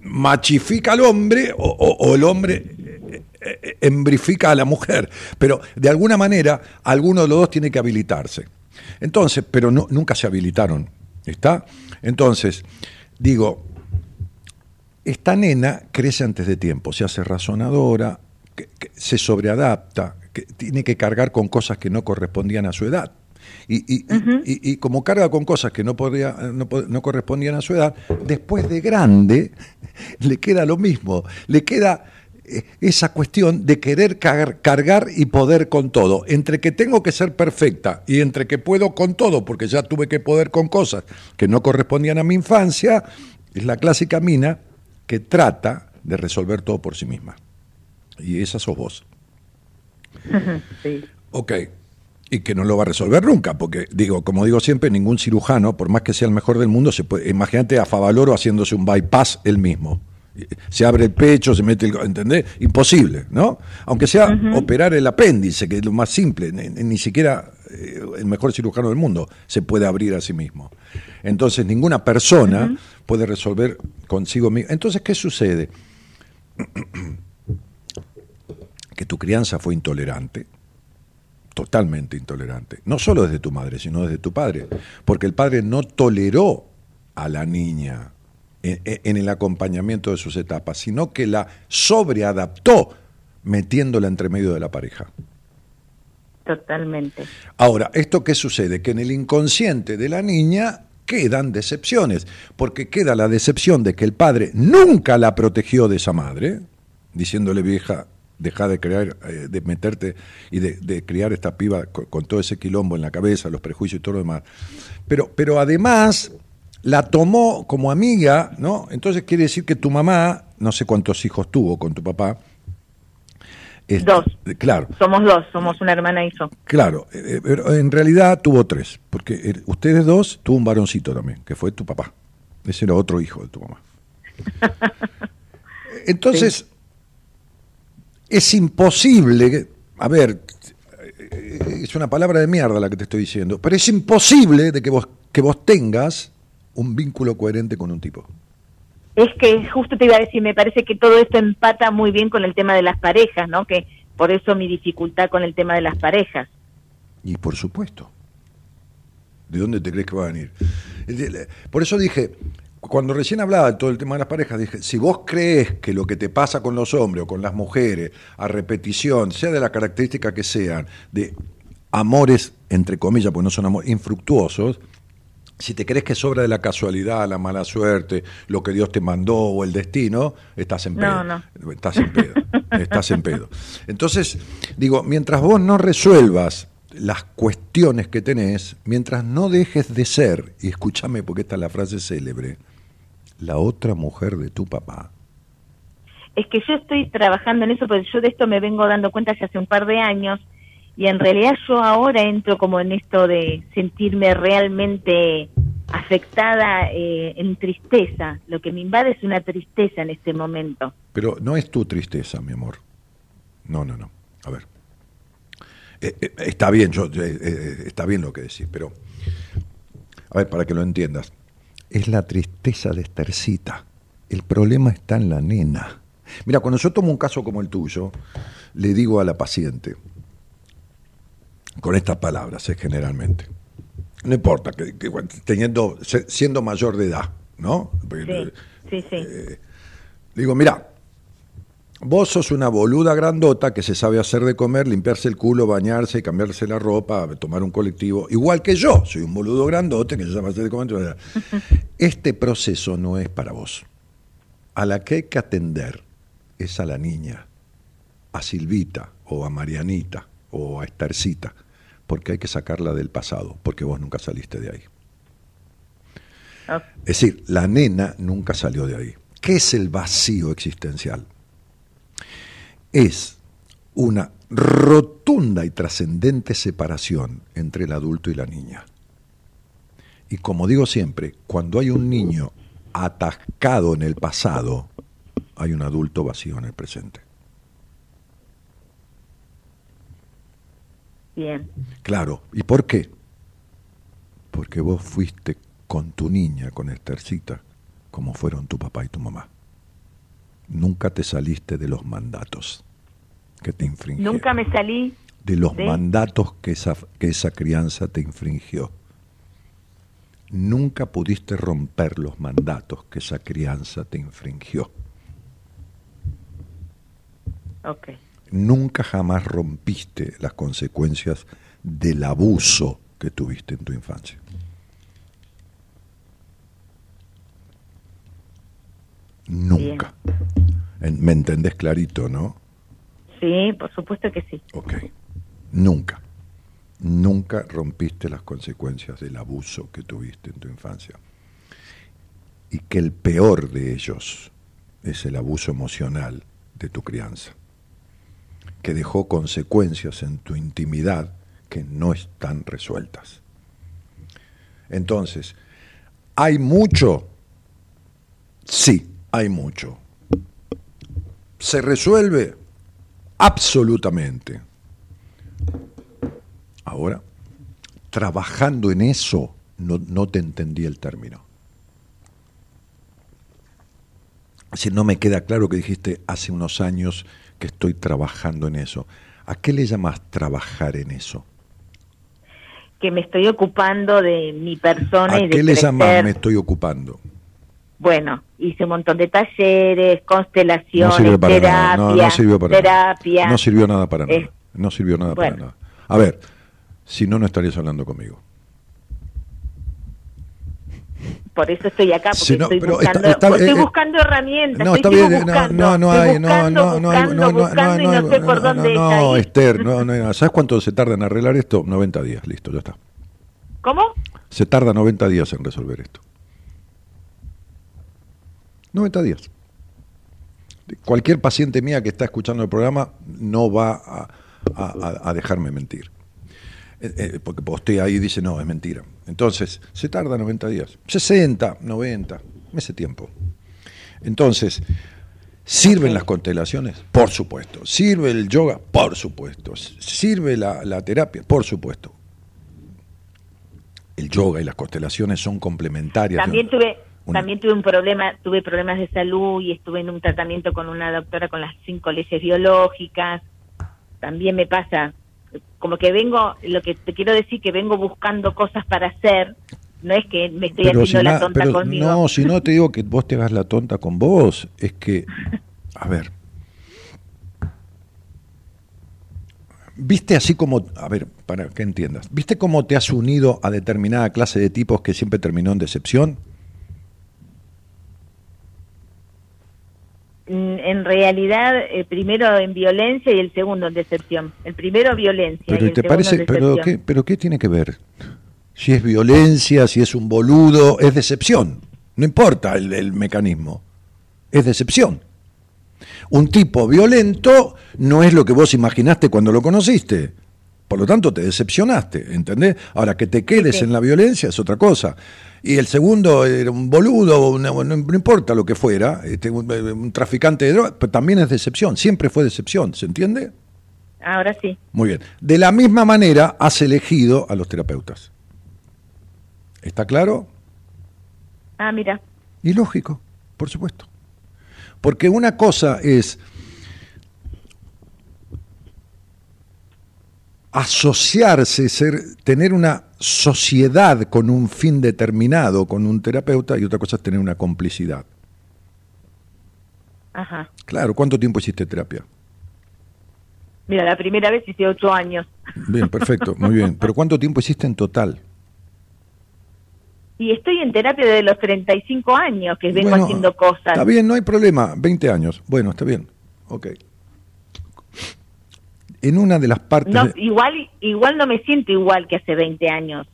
machifica al hombre o, el hombre eh, eh, embrifica a la mujer. Pero de alguna manera, alguno de los dos tiene que habilitarse. Entonces, pero nunca se habilitaron. ¿Está? Entonces, digo, esta nena crece antes de tiempo, se hace razonadora, se sobreadapta, tiene que cargar con cosas que no correspondían a su edad. Y, y- y- y- y como carga con cosas que no, podía, no, no correspondían a su edad, después de grande le queda lo mismo, le queda eh, esa cuestión de querer car- cargar y poder con todo. Entre que tengo que ser perfecta y entre que puedo con todo, porque ya tuve que poder con cosas que no correspondían a mi infancia, es la clásica mina que trata de resolver todo por sí misma. Y esa sos vos. Sí. Ok. Y que no lo va a resolver nunca, porque digo, como digo siempre, ningún cirujano, por más que sea el mejor del mundo, se puede. Imagínate a Favaloro haciéndose un bypass él mismo. Se abre el pecho, se mete el. ¿Entendés? Imposible, ¿no? Aunque sea operar el apéndice, que es lo más simple, ni, ni siquiera eh, el mejor cirujano del mundo se puede abrir a sí mismo. Entonces, ninguna persona puede resolver consigo mismo. Entonces, ¿qué sucede? que tu crianza fue intolerante, totalmente intolerante, no solo desde tu madre, sino desde tu padre, porque el padre no toleró a la niña en, en el acompañamiento de sus etapas, sino que la sobreadaptó metiéndola entre medio de la pareja. Totalmente. Ahora, ¿esto qué sucede? Que en el inconsciente de la niña quedan decepciones, porque queda la decepción de que el padre nunca la protegió de esa madre, diciéndole vieja, deja de crear, eh, de meterte y de, de criar esta piba con, con todo ese quilombo en la cabeza, los prejuicios y todo lo demás. Pero, pero además la tomó como amiga, ¿no? Entonces quiere decir que tu mamá, no sé cuántos hijos tuvo con tu papá. este, Dos. Claro, Somos dos, somos una hermana y yo. Claro, eh, pero en realidad tuvo tres, porque eh, ustedes dos tuvo un varoncito también, que fue tu papá. Ese era otro hijo de tu mamá. Entonces, es imposible, a ver, eh, es una palabra de mierda la que te estoy diciendo, pero es imposible de que vos, que vos tengas un vínculo coherente con un tipo. Es que justo te iba a decir, me parece que todo esto empata muy bien con el tema de las parejas, ¿no? Que por eso mi dificultad con el tema de las parejas. Y por supuesto. ¿De dónde te crees que va a venir? Por eso dije, cuando recién hablaba de todo el tema de las parejas, dije, si vos crees que lo que te pasa con los hombres o con las mujeres, a repetición, sea de la característica que sean, de amores, entre comillas, porque no son amores infructuosos, si te crees que sobra de la casualidad, la mala suerte, lo que Dios te mandó o el destino, estás en pedo. No, Estás en pedo. estás en pedo. Entonces, digo, mientras vos no resuelvas las cuestiones que tenés, mientras no dejes de ser, y escúchame porque esta es la frase célebre, la otra mujer de tu papá. Es que yo estoy trabajando en eso, porque yo de esto me vengo dando cuenta hace un par de años, y en realidad yo ahora entro como en esto de sentirme realmente afectada eh, en tristeza. Lo que me invade es una tristeza en este momento. Pero no es tu tristeza, mi amor. No, no, no. A ver. Eh, eh, está bien, yo, está bien lo que decís, pero a ver, para que lo entiendas, es la tristeza de Estercita. El problema está en la nena. Mira, cuando yo tomo un caso como el tuyo, le digo a la paciente, con estas palabras, es generalmente, no importa, que, teniendo, siendo mayor de edad, ¿no? Sí, sí, sí. Eh, digo, mira, vos sos una boluda grandota que se sabe hacer de comer, limpiarse el culo, bañarse, cambiarse la ropa, tomar un colectivo, igual que yo, soy un boludo grandote que se sabe hacer de comer. Este proceso no es para vos. A la que hay que atender es a la niña, a Silvita o a Marianita o a Estercita porque hay que sacarla del pasado, porque vos nunca saliste de ahí. Ah. Es decir, la nena nunca salió de ahí. ¿Qué es el vacío existencial? Es una rotunda y trascendente separación entre el adulto y la niña. Y como digo siempre, cuando hay un niño atascado en el pasado, hay un adulto vacío en el presente. Claro, ¿y por qué? Porque vos fuiste con tu niña, con Estercita, como fueron tu papá y tu mamá. Nunca te saliste de los mandatos que te infringieron. Nunca me salí de los mandatos que esa, que esa crianza te infringió. Nunca pudiste romper los mandatos que esa crianza te infringió. Okay nunca jamás rompiste las consecuencias del abuso que tuviste en tu infancia. Nunca. ¿Me entendés clarito, no? Sí, por supuesto que sí. Ok. Nunca. Nunca rompiste las consecuencias del abuso que tuviste en tu infancia. Y que el peor de ellos es el abuso emocional de tu crianza que dejó consecuencias en tu intimidad que no están resueltas. Entonces, ¿hay mucho? Sí, hay mucho. ¿Se resuelve? Absolutamente. Ahora, trabajando en eso, no, no te entendí el término. Si no me queda claro que dijiste hace unos años que estoy trabajando en eso. ¿A qué le llamas trabajar en eso? Que me estoy ocupando de mi persona ¿A y de qué le llamas me estoy ocupando? Bueno, hice un montón de talleres, constelaciones, terapia, No, no, sirvió para terapia. Nada. No sirvió nada para nada. No sirvió nada para nada. A ver, si no, no estarías hablando conmigo. por eso estoy acá, porque no, estoy, buscando, está, estoy eh, buscando herramientas. No, está bien, buscando, no, no hay, no, no, no, buscando, no, no, no sé por dónde no, no. Esther, no, no, ¿sabes cuánto se tarda en arreglar esto? 90 días, listo, ya está. ¿Cómo? Se tarda 90 días en resolver esto. 90 días. Cualquier paciente mía que está escuchando el programa no va a, dejarme mentir. Eh, eh, porque postea ahí y dice, no, es mentira. Entonces, se tarda 90 días, 60, 90, ese tiempo. Entonces, ¿sirven las constelaciones? Por supuesto. ¿Sirve el yoga? Por supuesto. ¿Sirve la, terapia? Por supuesto. El yoga y las constelaciones son complementarias. También tuve, también tuve un problema, tuve problemas de salud y estuve en un tratamiento con una doctora con las cinco leyes biológicas. También me pasa como que vengo, lo que te quiero decir que vengo buscando cosas para hacer, no es que me estoy Pero haciendo si la na- tonta pero conmigo. No, si no te digo que vos te hagas la tonta con vos, es que, a ver, viste así como, a ver, para que entiendas, viste cómo te has unido a determinada clase de tipos que siempre terminó en decepción. En realidad, eh, primero en violencia y el segundo en decepción. El primero violencia y Pero el te parece, pero qué, pero qué tiene que ver? Si es violencia, si es un boludo, es decepción. No importa el, el mecanismo, es decepción. Un tipo violento no es lo que vos imaginaste cuando lo conociste. Por lo tanto, te decepcionaste, ¿entendés? Ahora, que te quedes en la violencia es otra cosa. Y el segundo era un boludo, una- no, no importa lo que fuera, este, un, un traficante de drogas, pero también es decepción, siempre fue decepción, ¿se entiende? Ahora sí. Muy bien. De la misma manera has elegido a los terapeutas. ¿Está claro? Ah, mira. Y lógico, por supuesto. Porque una cosa es asociarse, ser, tener una sociedad con un fin determinado con un terapeuta y otra cosa es tener una complicidad. Ajá. Claro, ¿cuánto tiempo hiciste terapia? Mira, la primera vez hice ocho años. Bien, perfecto, muy bien. Pero ¿cuánto tiempo hiciste en total? Y estoy en terapia desde los 35 años, que vengo Bueno, haciendo cosas. Está bien, no hay problema. 20 años. Bueno, está bien. Ok. En una de las partes. No, igual, igual no me siento igual que hace 20 años.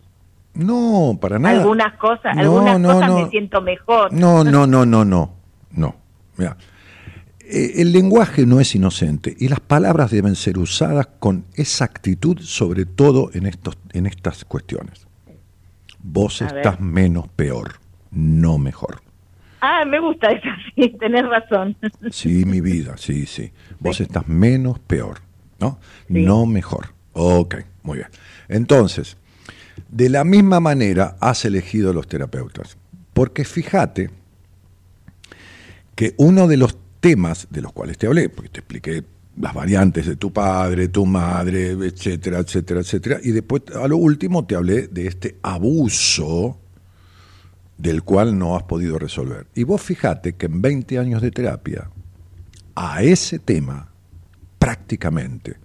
No, para nada. Algunas cosas, No, algunas no, cosas no. me siento mejor. No, no, no, no, no. No. Mira. Eh, El lenguaje no es inocente y las palabras deben ser usadas con exactitud, sobre todo en, estos, en estas cuestiones. Vos A ver. estás menos peor, no mejor. Ah, me gusta eso, sí, tenés razón. Sí, mi vida, sí, sí. Vos estás menos peor, ¿no? Sí. No mejor. Ok, muy bien. Entonces, de la misma manera has elegido los terapeutas. Porque fíjate que uno de los temas de los cuales te hablé, porque te expliqué las variantes de tu padre, tu madre, etcétera, etcétera, etcétera, y después a lo último te hablé de este abuso del cual no has podido resolver. Y vos fíjate que en 20 años de terapia, a ese tema, prácticamente,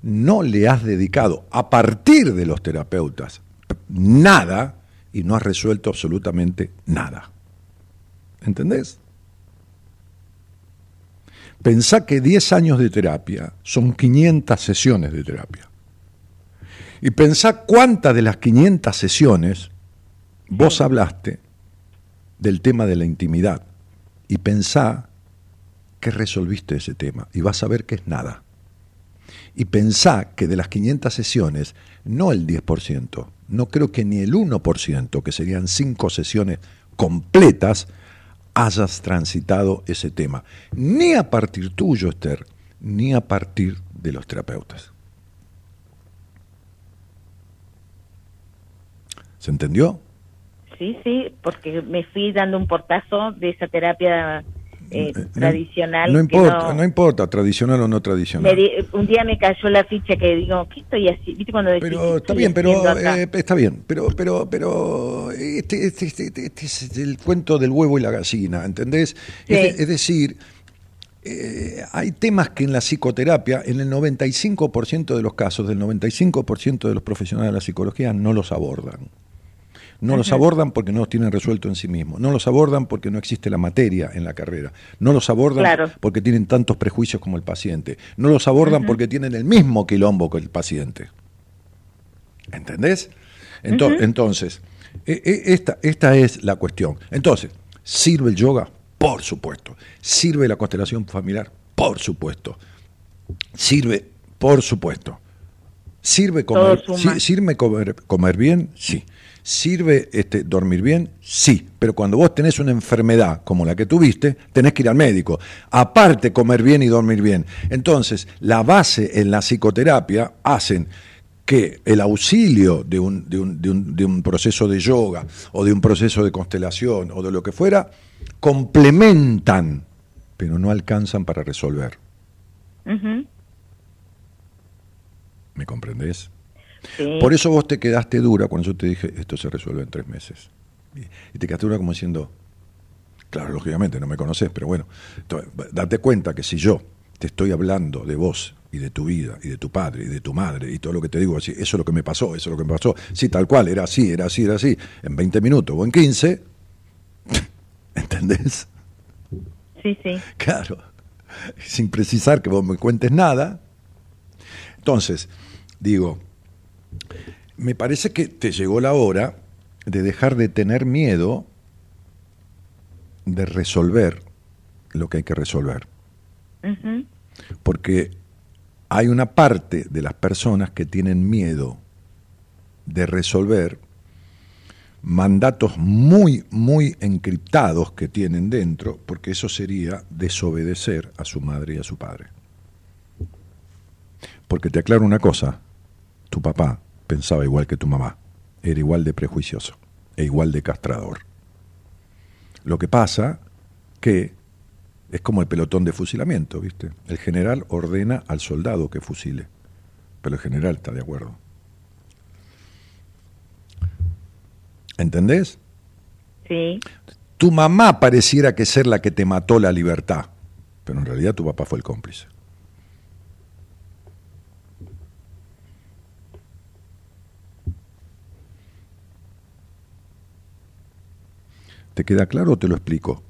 no le has dedicado, a partir de los terapeutas, nada y no has resuelto absolutamente nada. ¿Entendés? Pensá que 10 años de terapia son 500 sesiones de terapia. Y pensá cuántas de las 500 sesiones vos hablaste del tema de la intimidad. Y pensá que resolviste ese tema. Y vas a ver que es nada. Y pensá que de las 500 sesiones, no el 10%, no creo que ni el 1%, que serían 5 sesiones completas, hayas transitado ese tema. Ni a partir tuyo, Esther, ni a partir de los terapeutas. ¿Se entendió? Sí, sí, porque me fui dando un portazo de esa terapia eh, tradicional. No importa, no, importa, tradicional o no tradicional. di- un día me cayó la ficha que digo, ¿qué estoy haciendo? ¿Viste cuando decís, Pero "¿Qué está bien, pero haciendo acá?" eh, está bien, pero pero pero este, este, este- este- este es el cuento del huevo y la gallina, ¿entendés? Sí. Es, de- es decir, eh, hay temas que en la psicoterapia, en el 95% de los casos, del 95% de los profesionales de la psicología no los abordan. No los abordan porque no los tienen resuelto en sí mismos. No los abordan porque no existe la materia en la carrera. No los abordan Claro. porque tienen tantos prejuicios como el paciente. No los abordan porque tienen el mismo quilombo que el paciente. ¿Entendés? Ento- Entonces, e- e- esta, esta es la cuestión. Entonces, ¿sirve el yoga? Por supuesto. ¿Sirve la constelación familiar? Por supuesto. ¿Sirve? Por supuesto. ¿Sirve comer, ¿sirve comer, comer bien? Sí. ¿Sirve este, dormir bien? Sí. Pero cuando vos tenés una enfermedad como la que tuviste, tenés que ir al médico. Aparte, comer bien y dormir bien. Entonces, la base en la psicoterapia hacen que el auxilio de un, de un- de un- de un proceso de yoga o de un proceso de constelación o de lo que fuera, complementan, pero no alcanzan para resolver. ¿Me comprendés? Sí. Por eso vos te quedaste dura cuando yo te dije, esto se resuelve en tres meses. Y, te quedaste dura como diciendo, claro, lógicamente no me conoces, pero bueno, date cuenta que si yo te estoy hablando de vos y de tu vida y de tu padre y de tu madre y todo lo que te digo, así, eso es lo que me pasó, eso es lo que me pasó, sí, tal cual, era así, era así, era así, en 20 minutos o en 15, ¿entendés? Sí, sí. Claro, sin precisar que vos me cuentes nada. Entonces, digo, me parece que te llegó la hora de dejar de tener miedo de resolver lo que hay que resolver. Porque hay una parte de las personas que tienen miedo de resolver mandatos muy, muy encriptados que tienen dentro, porque eso sería desobedecer a su madre y a su padre. Porque te aclaro una cosa, tu papá pensaba igual que tu mamá, era igual de prejuicioso e igual de castrador. Lo que pasa que es como el pelotón de fusilamiento, ¿viste? El general ordena al soldado que fusile, pero el general está de acuerdo. ¿Entendés? Sí. Tu mamá pareciera que ser la que te mató la libertad, pero en realidad tu papá fue el cómplice. ¿Te queda claro o te lo explico?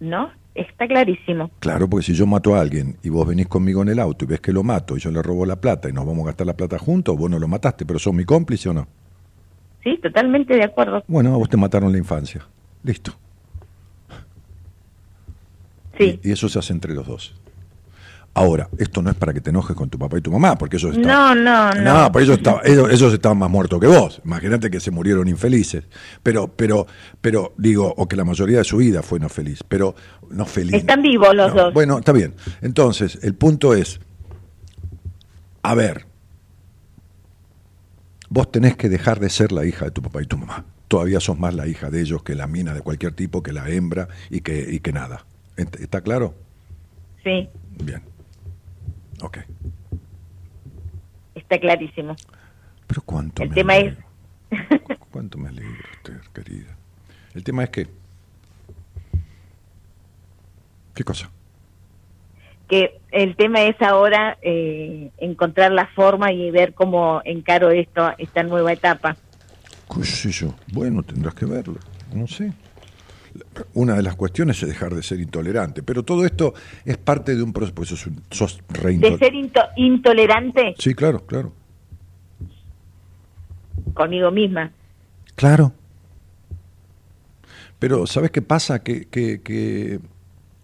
¿No? Está clarísimo. Claro, porque si yo mato a alguien y vos venís conmigo en el auto y ves que lo mato y yo le robo la plata y nos vamos a gastar la plata juntos, vos no lo mataste, pero sos mi cómplice o no. Sí, totalmente de acuerdo. Bueno, a vos te mataron la infancia. Listo. Sí. Y, y eso se hace entre los dos. Ahora, esto no es para que te enojes con tu papá y tu mamá, porque ellos No, estaban... no, no. No, pero ellos estaban, ellos, ellos estaban más muertos que vos. Imagínate que se murieron infelices. Pero, pero, pero, digo, o que la mayoría de su vida fue no feliz. Pero no feliz. Están vivos los No, dos. Bueno, está bien. Entonces, el punto es, a ver, vos tenés que dejar de ser la hija de tu papá y tu mamá. Todavía sos más la hija de ellos que la mina de cualquier tipo, que la hembra y que, y que nada. ¿Ent- ¿Está claro? Sí, Bien. Ok. está clarísimo. Pero cuánto El me tema alegro. es- Cu- Cuánto me alegro, Esther, querida. El tema es que... ¿Qué cosa? que el tema es ahora eh, encontrar la forma y ver cómo encaro esto, esta nueva etapa. ¿Qué sé yo? Bueno, tendrás que verlo. No sé. Una de las cuestiones es dejar de ser intolerante, pero todo esto es parte de un proceso. Pues sos, sos re De ser into- intolerante Sí, claro, claro. conmigo misma. Claro. Pero, ¿sabes qué pasa? Que, que, que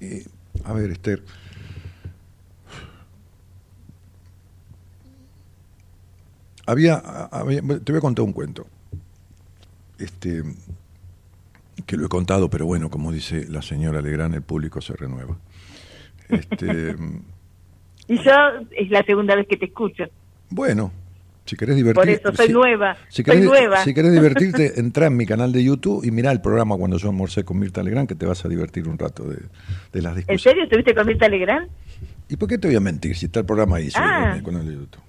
eh, a ver, Esther. Había, había- te voy a contar un cuento. Este, que lo he contado, pero bueno, como dice la señora Legrand, el público se renueva. Este, Y yo es la segunda vez que te escucho. bueno, si querés divertirte. Por eso soy si- nueva. Si soy querés, nueva. si querés divertirte, entra en mi canal de YouTube y mirá el programa cuando yo almorcé con Mirta Legrand, que te vas a divertir un rato de, de las ¿En discusiones. serio estuviste con Mirta Legrand? ¿Y por qué te voy a mentir si está el programa ahí? Ah. en el canal de YouTube.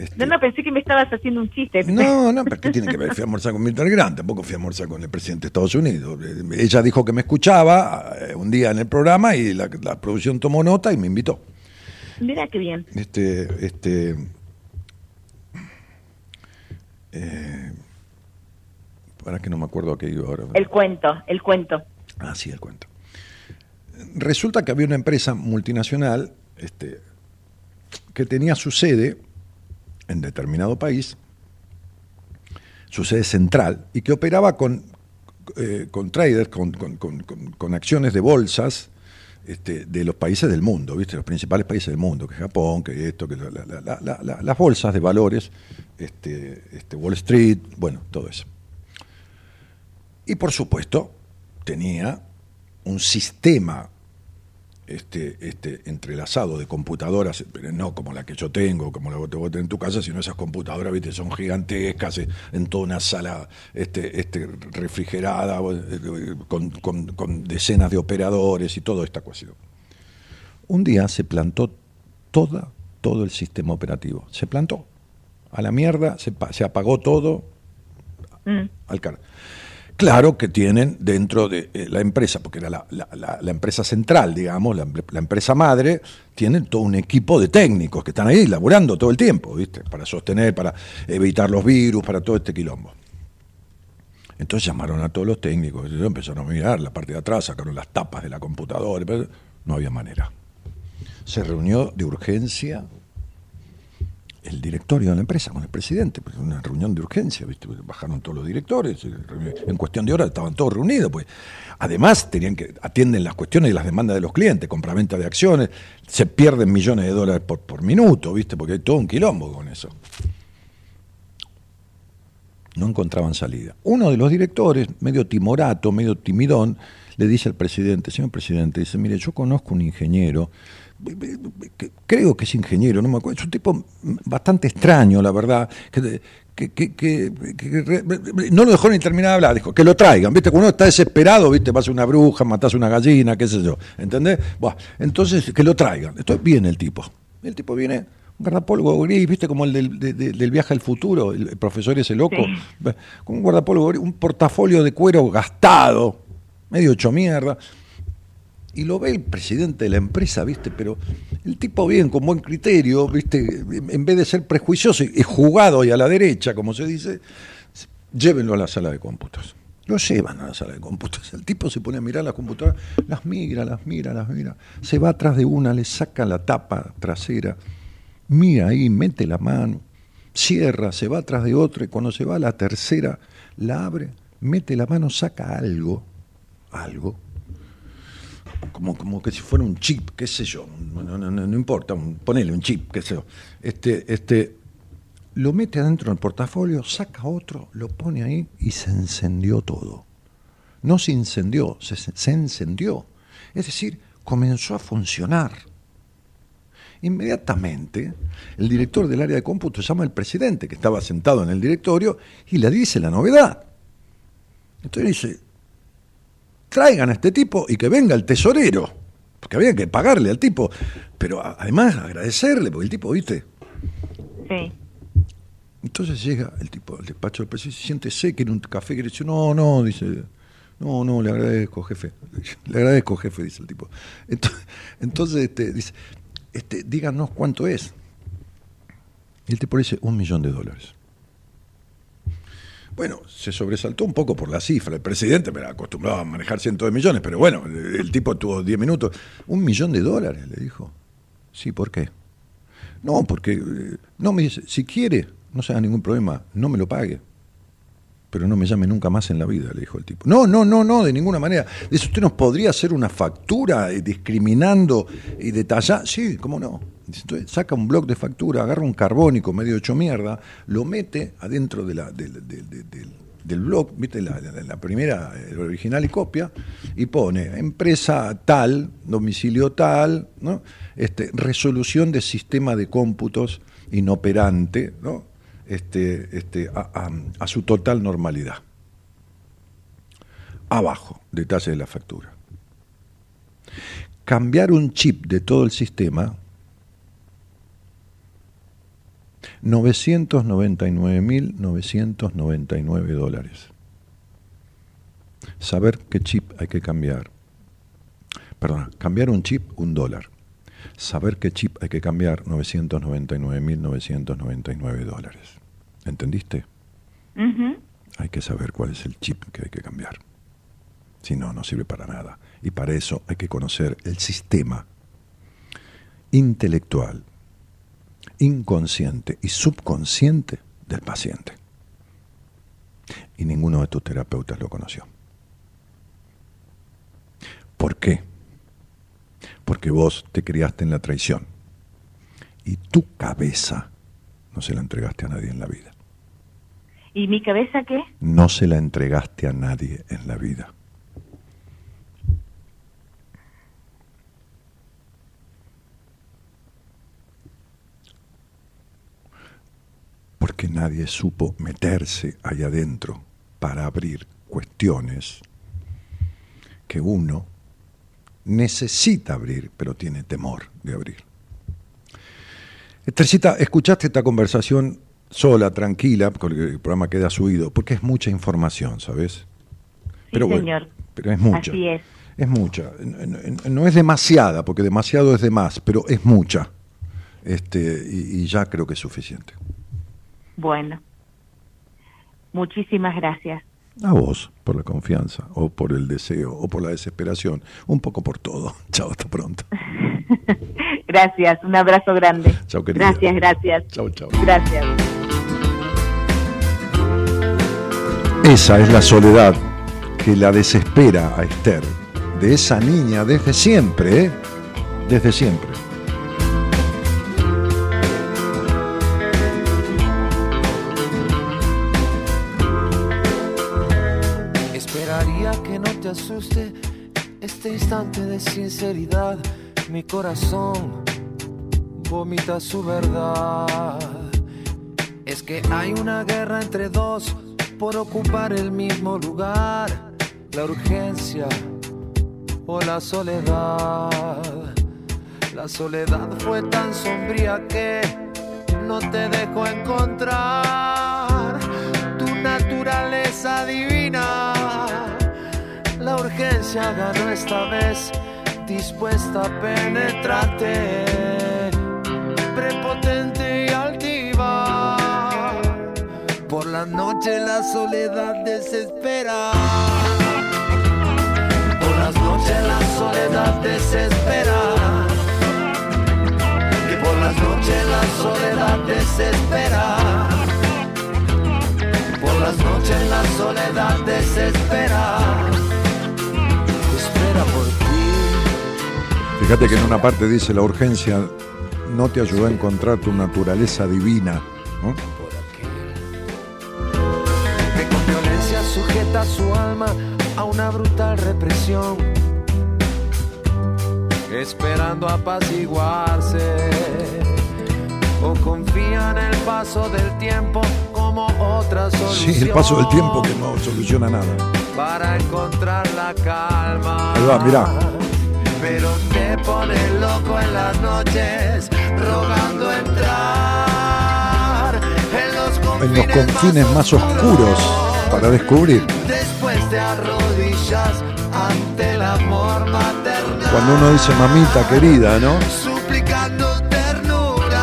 Este, No, no, pensé que me estabas haciendo un chiste. no, no, pero ¿qué tiene que ver? Fui a almorzar con Mirta Legrand, tampoco fui a almorzar con el presidente de Estados Unidos. Eh, Ella dijo que me escuchaba eh, un día en el programa y la, la producción tomó nota y me invitó. Mira qué bien. Este, este, eh, para que no me acuerdo a qué iba ahora. El cuento, el cuento. Ah, sí, el cuento. Resulta que había una empresa multinacional este, que tenía su sede en determinado país, su sede central, y que operaba con, eh, con traders, con, con- con- acciones de bolsas este, de los países del mundo, ¿viste? los principales países del mundo, que Japón, que esto, que la- la- la- la- la- las bolsas de valores, este, este, Wall Street, bueno, todo eso. Y por supuesto, tenía un sistema este, este, entrelazado de computadoras, pero no como la que yo tengo, como la que vos tenés en tu casa, sino esas computadoras, viste, son gigantescas, eh, en toda una sala este, este, refrigerada, eh, con, con- con decenas de operadores y toda esta cuestión. Un día se plantó toda, todo el sistema operativo. Se plantó. a la mierda, se, pa- se apagó todo, Mm. al car- Claro que tienen dentro de eh, la empresa, porque era la, empresa central, digamos, la, empre- la empresa madre, tienen todo un equipo de técnicos que están ahí laburando todo el tiempo, ¿viste? Para sostener, para evitar los virus, para todo este quilombo. Entonces llamaron a todos los técnicos, empezaron a mirar la parte de atrás, sacaron las tapas de la computadora, no había manera. Se reunió de urgencia el directorio de la empresa con el presidente, pues una reunión de urgencia, ¿viste? Pues bajaron todos los directores, reunió- en cuestión de horas estaban todos reunidos, pues además tenían que atienden las cuestiones y las demandas de los clientes, compraventa de acciones, se pierden millones de dólares por, por minuto, ¿viste? Porque hay todo un quilombo con eso. No encontraban salida. Uno de los directores, medio timorato, medio timidón, le dice al presidente, señor presidente, dice, mire, yo conozco un ingeniero, que- creo que es ingeniero, no me acuerdo, es un tipo bastante extraño, la verdad, que, que- que- que- no lo dejó ni terminar de hablar, dijo, que lo traigan, ¿viste? Cuando uno está desesperado, ¿viste? Vas a una bruja, matás una gallina, qué sé yo, ¿entendés? Buah, entonces, que lo traigan. Entonces viene el tipo. El tipo viene, un guardapolvo gris, ¿viste? Como el del, de- de- del viaje al futuro, el, profesor ese loco, Sí. con un guardapolvo gris, un portafolio de cuero gastado, medio hecho mierda. Y lo ve el presidente de la empresa, ¿viste? Pero el tipo bien, con buen criterio, ¿viste? En vez de ser prejuicioso y jugado y a la derecha, como se dice, llévenlo a la sala de cómputos. Lo llevan a la sala de cómputos. El tipo se pone a mirar las computadoras, las mira, las mira, las mira. Se va atrás de una, le saca la tapa trasera, mira ahí, mete la mano, cierra, se va atrás de otra y cuando se va a la tercera, la abre, mete la mano, saca algo, algo, como, como que si fuera un chip, qué sé yo, no, no, no, no importa, un- ponele un chip, qué sé yo. Este, este, lo mete adentro del portafolio, saca otro, lo pone ahí y se encendió todo. No se incendió, se, se encendió. Es decir, comenzó a funcionar. Inmediatamente, el director del área de cómputo llama al presidente, que estaba sentado en el directorio, y le dice la novedad. Entonces dice, traigan a este tipo y que venga el tesorero, porque había que pagarle al tipo, pero además agradecerle, porque el tipo, viste, Sí. entonces llega el tipo al despacho del presidente, se siente sé quiere un café, quiere decir, no, no, dice, no, no, le agradezco, jefe, le agradezco, jefe, dice el tipo. Entonces, entonces este, dice, este, díganos cuánto es. Y el tipo le dice, un millón de dólares. Bueno, se sobresaltó un poco por la cifra. El presidente me era acostumbrado a manejar cientos de millones, pero bueno, el tipo tuvo 10 minutos. ¿Un millón de dólares? Le dijo. Sí, ¿por qué? No, porque eh, no me dice, si quiere, no se haga ningún problema, no me lo pague. Pero no me llame nunca más en la vida, le dijo el tipo. No, no, no, no, de ninguna manera. Dice, ¿usted nos podría hacer una factura eh, discriminando y detallando? Sí, ¿cómo no? Dice, entonces saca un bloc de factura, agarra un carbónico medio hecho mierda, lo mete adentro del, del, del- del blog, ¿viste? La, la- la primera, el original y copia, y pone empresa tal, domicilio tal, ¿no? Este, resolución de sistema de cómputos inoperante, ¿no? Este, este, a, a- su total normalidad. Abajo, detalle de la factura. Cambiar un chip de todo el sistema 999.999 dólares. Saber qué chip hay que cambiar. Perdón, cambiar un chip, un dólar. Saber qué chip hay que cambiar, 999.999 dólares. ¿Entendiste? Hay que saber cuál es el chip que hay que cambiar. Si no, no sirve para nada. Y para eso hay que conocer el sistema intelectual, inconsciente y subconsciente del paciente. Y ninguno de tus terapeutas lo conoció. ¿Por qué? Porque vos te criaste en la traición y tu cabeza no se la entregaste a nadie en la vida. ¿Y mi cabeza qué? No se la entregaste a nadie en la vida. Porque nadie supo meterse allá adentro para abrir cuestiones que uno necesita abrir, pero tiene temor de abrir. Teresita, ¿escuchaste esta conversación sola, tranquila, porque el programa queda subido, porque es mucha información, ¿sabes? Sí, señor. pero es mucha. Así es. Es mucha. No es demasiada, porque demasiado es de más, pero es mucha. Este, y, y ya creo que es suficiente. Bueno. Muchísimas gracias. A vos, por la confianza, o por el deseo, o por la desesperación, un poco por todo. Chao, hasta pronto. Gracias, un abrazo grande. Chao, querida. Gracias, gracias. Chao, chao. Gracias. Esa es la soledad que la desespera a Esther, de esa niña desde siempre, ¿eh? Desde siempre. Esperaría que no te asuste este instante de sinceridad. Mi corazón vomita su verdad. Es que hay una guerra entre dos por ocupar el mismo lugar. La urgencia o la soledad. La soledad fue tan sombría que no te dejó encontrar tu naturaleza divina. La urgencia ganó esta vez, dispuesta a penetrarte, prepotente Por la noche la soledad desespera. Por las noches la soledad desespera. Que por las noches la soledad desespera. Por las noches la soledad desespera. Espera por ti. Fíjate que en una parte dice la urgencia no te ayudó a encontrar tu naturaleza divina. Con violencia sujeta su alma a una brutal represión, esperando apaciguarse. O confía en el paso del tiempo como otra solución. Sí, el paso del tiempo que no soluciona nada. para encontrar la calma. Ahí va, mirá. Pero te pone loco en las noches, rogando entrar en los confines más oscuros para descubrir. Después te arrodillas ante el amor maternal. Cuando uno dice mamita querida, ¿no? Suplicando ternura.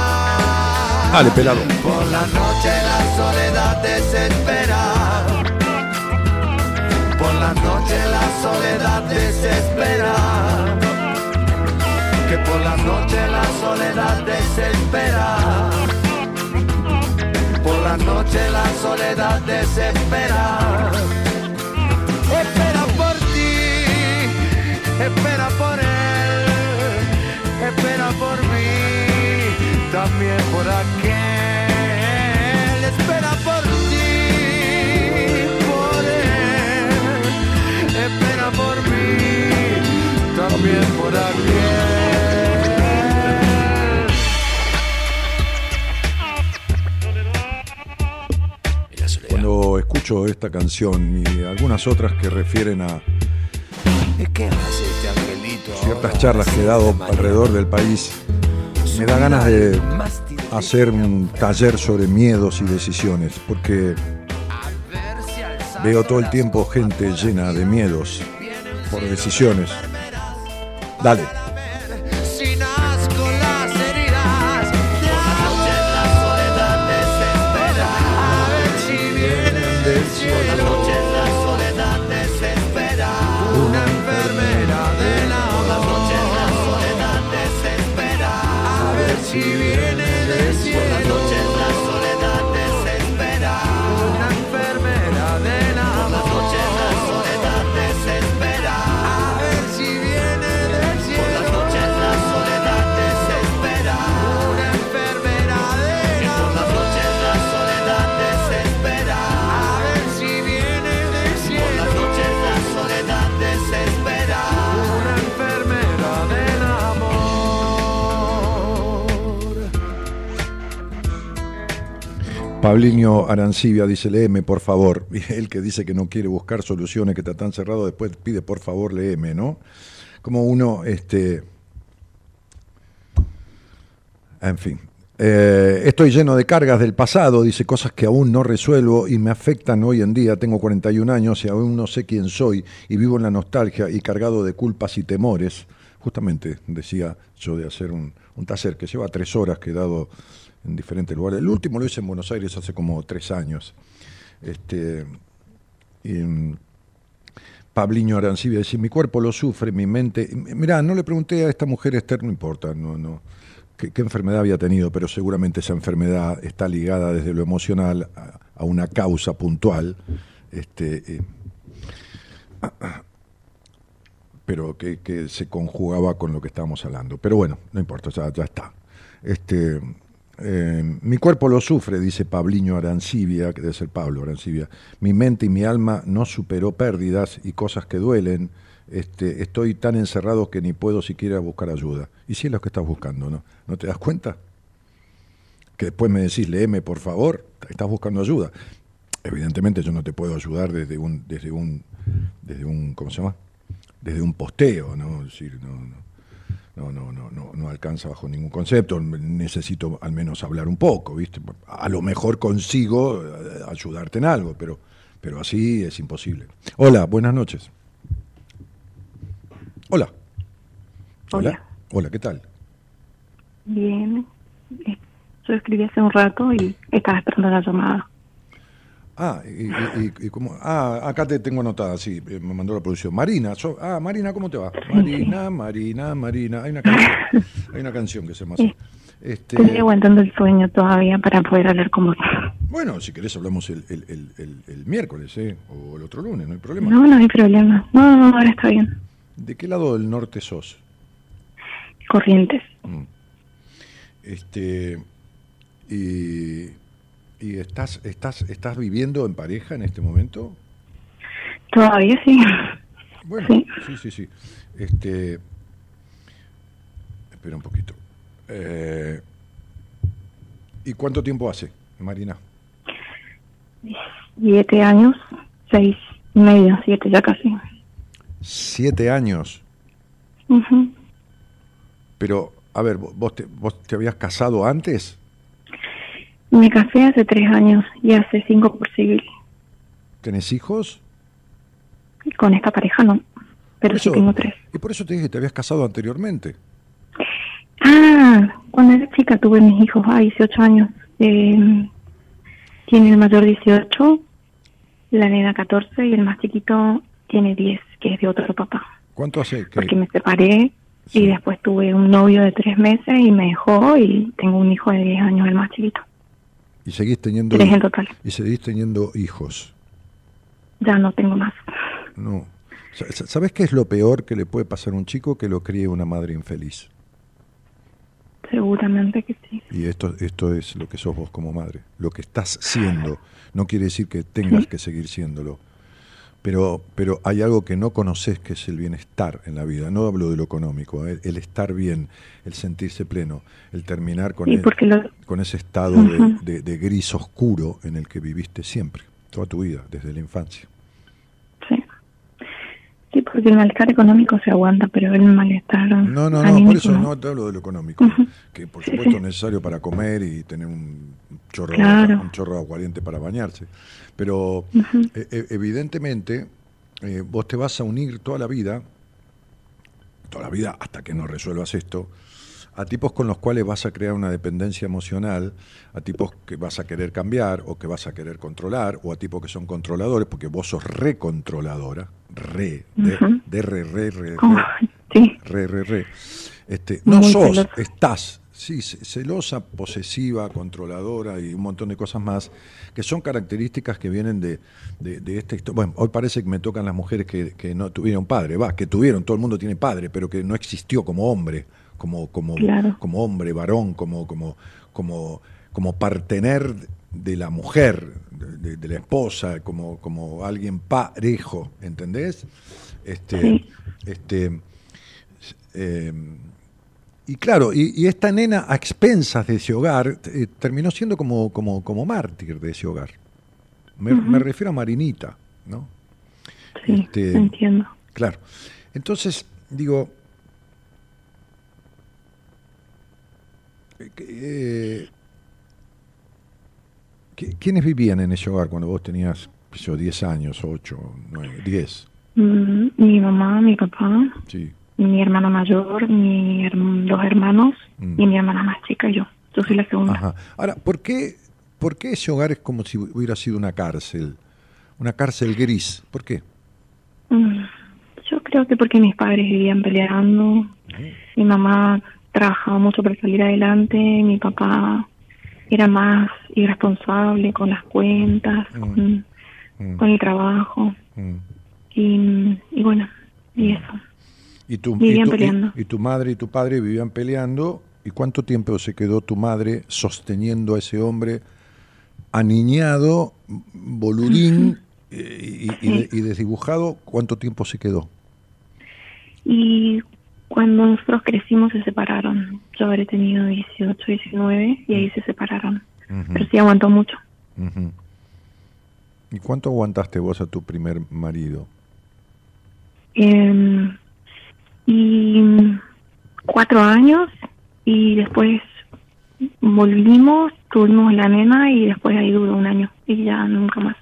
Dale, pelado. Por la noche la soledad desespera. Por la noche la soledad desespera. Que por la noche la la soledad desespera. Espera por ti, espera por él, espera por mí, también por aquel. Espera por ti, por él, espera por mí, también por aquel. Esta canción y algunas otras que refieren a ¿Y qué hace este ciertas charlas que he dado alrededor del país, me da ganas de hacer un taller sobre miedos y decisiones, porque veo todo el tiempo gente llena de miedos por decisiones. Dale. Pabliño Arancibia dice, léeme por favor. Y él que dice que no quiere buscar soluciones, que está tan cerrado, después pide por favor, léeme, ¿no? Como uno, este... En fin, Eh, estoy lleno de cargas del pasado, dice cosas que aún no resuelvo y me afectan hoy en día. Tengo 41 años y aún no sé quién soy y vivo en la nostalgia y cargado de culpas y temores. Justamente decía yo de hacer un, un taller que lleva tres horas, quedado en diferentes lugares. El último lo hice en Buenos Aires hace como tres años. Este, y, mm, Pabliño Arancibia dice, mi cuerpo lo sufre, mi mente... Mirá, no le pregunté a esta mujer, Esther, no importa, no, no qué, enfermedad había tenido, pero seguramente esa enfermedad está ligada desde lo emocional a, una causa puntual, este, pero que, se conjugaba con lo que estábamos hablando. Pero bueno, no importa, ya, ya está. Este, eh, mi cuerpo lo sufre, dice Pabliño Arancibia, que debe ser Pablo Arancibia. Mi mente y mi alma no superó pérdidas y cosas que duelen este, estoy tan encerrado que ni puedo siquiera buscar ayuda. Y si es lo que estás buscando, ¿no? ¿No te das cuenta? Que después me decís, léeme por favor, estás buscando ayuda. Evidentemente yo no te puedo ayudar desde un, desde un, desde un, ¿cómo se llama? Desde un posteo, ¿no? decir, no, no, no, no, no, no alcanza bajo ningún concepto. Necesito al menos hablar un poco, ¿viste? A lo mejor consigo eh, ayudarte en algo, pero, pero así es imposible. Hola, buenas noches. Hola. Hola. Hola, ¿qué tal? Bien. Yo escribí hace un rato y estaba esperando la llamada. Ah, y, y, cómo? Ah, acá te tengo anotada, sí, eh, me mandó la producción. Marina, ah, Marina, ¿cómo te va? Marina, Marina, Marina. Hay una canción, hay una canción que se llama así. Este... Estoy aguantando el sueño todavía para poder hablar con vos. Bueno, si querés hablamos el, el, el, el, miércoles, ¿eh? O el otro lunes, no hay problema. No, no hay problema. No, no, ahora está bien. ¿De qué lado del norte sos? Corrientes. Mm. Este y, y estás estás estás viviendo en pareja en este momento? Todavía sí. Bueno, sí, sí, sí. Este espera un poquito. Eh, ¿Y cuánto tiempo hace, Marina? Siete años, seis y medio, siete ya casi. Siete años. Pero, a ver, ¿vos te, ¿vos te habías casado antes? Me casé hace tres años y hace cinco por civil. ¿Tenés hijos? Con esta pareja no, pero sí tengo tres. Y por eso te dije que te habías casado anteriormente. Ah, cuando era chica tuve mis hijos, a 18 años. Eh, tiene el mayor 18, la nena 14 y el más chiquito tiene 10 que es de otro papá. ¿Cuánto hace? Que... Porque me separé y después tuve un novio de tres meses y me dejó y tengo un hijo de 10 años, el más chiquito. ¿Y seguís teniendo Tres en total. ¿Y seguís teniendo hijos? Ya no tengo más. No. ¿Sabes qué es lo peor que le puede pasar a un chico que lo críe una madre infeliz? Seguramente que sí. Y esto, esto es lo que sos vos como madre. Lo que estás siendo. No quiere decir que tengas que seguir siéndolo pero, pero hay algo que no conoces que es el bienestar en la vida. No hablo de lo económico, ¿eh? el, estar bien, el sentirse pleno, el terminar con, con ese estado de, gris oscuro en el que viviste siempre, toda tu vida, desde la infancia. Sí. Sí, porque el malestar económico se aguanta, pero el malestar. No, no, no, por eso no te hablo de lo económico, que por supuesto es necesario para comer y tener un chorro, un chorro aguardiente para bañarse. Pero e, e, evidentemente eh, vos te vas a unir toda la vida, toda la vida hasta que no resuelvas esto, a tipos con los cuales vas a crear una dependencia emocional, a tipos que vas a querer cambiar o que vas a querer controlar, o a tipos que son controladores, porque vos sos recontroladora, re, de, de, re, re, re, re, re, re, re. Este, no sos, estás, Sí, celosa, posesiva, controladora y un montón de cosas más, que son características que vienen de, de, esta historia. Bueno, hoy parece que me tocan las mujeres que, que, no tuvieron padre, va, que tuvieron, todo el mundo tiene padre, pero que no existió como hombre, como, como, como hombre, varón, como, como, como, como partener de la mujer, de, la esposa, como, como alguien parejo, ¿entendés? Este, este, eh, y claro, y, esta nena a expensas de ese hogar eh, terminó siendo como, como, como mártir de ese hogar. Me, refiero a Marinita, ¿no? Sí, este, entiendo. Claro. Entonces, digo, eh, ¿qui- ¿Quiénes vivían en ese hogar cuando vos tenías yo, 10 años, 8, 9, 10? Mm, mi mamá, mi papá, Sí. Mi hermano mayor, mi herm- dos hermanos Mm. y mi hermana más chica y yo. Yo soy la segunda. Ajá. Ahora, ¿por qué, ¿por qué ese hogar es como si hubiera sido una cárcel? Una cárcel gris. ¿Por qué? Mm, Yo creo que porque mis padres vivían peleando, mi mamá trabajaba mucho para salir adelante, mi papá era más irresponsable con las cuentas, Mm. con, Mm, con el trabajo y, y bueno, y eso. Y tu, Vivían y tu- y- peleando. y tu madre y tu padre vivían peleando. ¿Y cuánto tiempo se quedó tu madre sosteniendo a ese hombre aniñado, boludín eh, y, y de- y desdibujado? ¿Cuánto tiempo se quedó? Y cuando nosotros crecimos se separaron. Yo habré tenido 18, 19 y ahí se separaron. Pero sí aguantó mucho. ¿Y cuánto aguantaste vos a tu primer marido? Eh, y cuatro años y después volvimos, tuvimos la nena y después ahí duró un año y ya nunca más.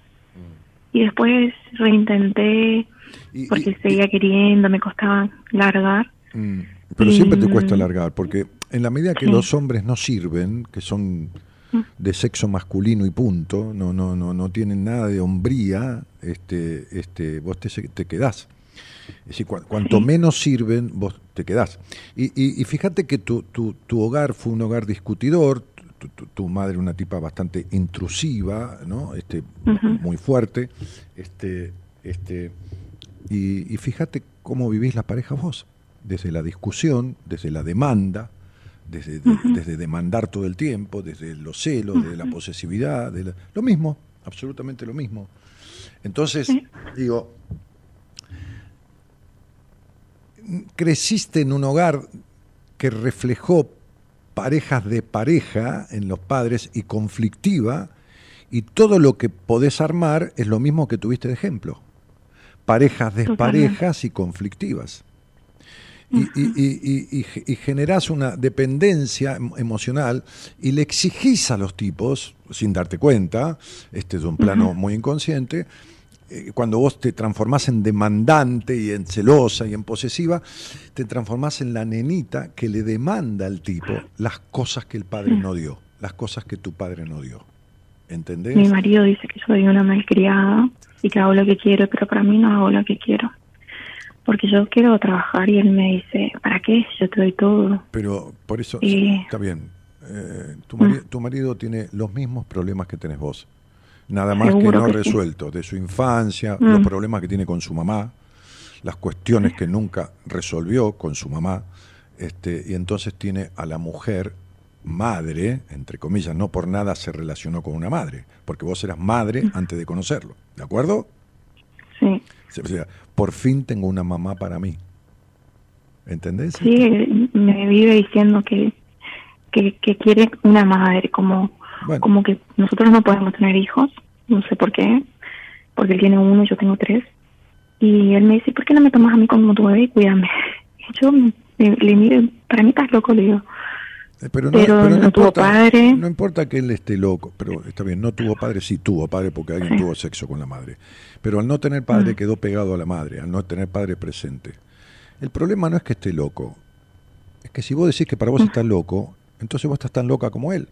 Y después reintenté Y- porque y- seguía queriendo, me costaba largar. Mm, Pero siempre te Mm. cuesta alargar, porque en la medida que Sí. los hombres no sirven, que son Mm. de sexo masculino y punto, no, no, no, no tienen nada de hombría, este, este, vos te, te quedás. Es decir, cua- cuanto menos sirven, vos te quedás. Y, y- y fíjate que tu, tu, tu hogar fue un hogar discutidor, tu, madre una tipa bastante intrusiva, ¿no? este, muy fuerte, este, este, y, y fíjate cómo vivís la pareja vos, desde la discusión, desde la demanda, desde, de- desde demandar todo el tiempo, desde los celos, desde la posesividad, de la- lo mismo, absolutamente lo mismo. Entonces, Sí. digo, creciste en un hogar que reflejó parejas de pareja en los padres y conflictiva, y todo lo que podés armar es lo mismo que tuviste de ejemplo. Parejas desparejas y conflictivas. Y, y, y, y- y- y generás una dependencia em- emocional y le exigís a los tipos, sin darte cuenta, este es un plano muy inconsciente, eh, cuando vos te transformás en demandante y en celosa y en posesiva, te transformás en la nenita que le demanda al tipo las cosas que el padre no dio, las cosas que tu padre no dio. ¿Entendés? Mi marido dice que soy una malcriada y que hago lo que quiero, pero para mí no hago lo que quiero. Porque yo quiero trabajar y él me dice, ¿para qué? Yo te doy todo. Pero por eso, Y- sí, está bien. Eh, tu, mari- tu marido tiene los mismos problemas que tenés vos. Nada más que no que sí. resueltos. De su infancia, Mm. los problemas que tiene con su mamá, las cuestiones que nunca resolvió con su mamá. Este, y entonces tiene a la mujer madre, entre comillas, no por nada se relacionó con una madre, porque vos eras madre Mm. antes de conocerlo. ¿De acuerdo? Sí. O sea, por fin tengo una mamá para mí. ¿Entendés? Sí, me vive diciendo que, que, que quiere una madre, como, Bueno. como que nosotros no podemos tener hijos, no sé por qué, porque él tiene uno y yo tengo tres. Y él me dice, ¿por qué no me tomas a mí como tu bebé y cuídame? Y yo me- le miro, para mí estás loco, le digo. Eh, Pero Pero no tuvo importa, padre. No importa que él esté loco, pero está bien, no tuvo padre, sí tuvo padre porque alguien Sí. tuvo sexo con la madre. Pero al no tener padre Mm. quedó pegado a la madre, al no tener padre presente. El problema no es que esté loco, es que si vos decís que para Mm. vos estás loco, entonces vos estás tan loca como él.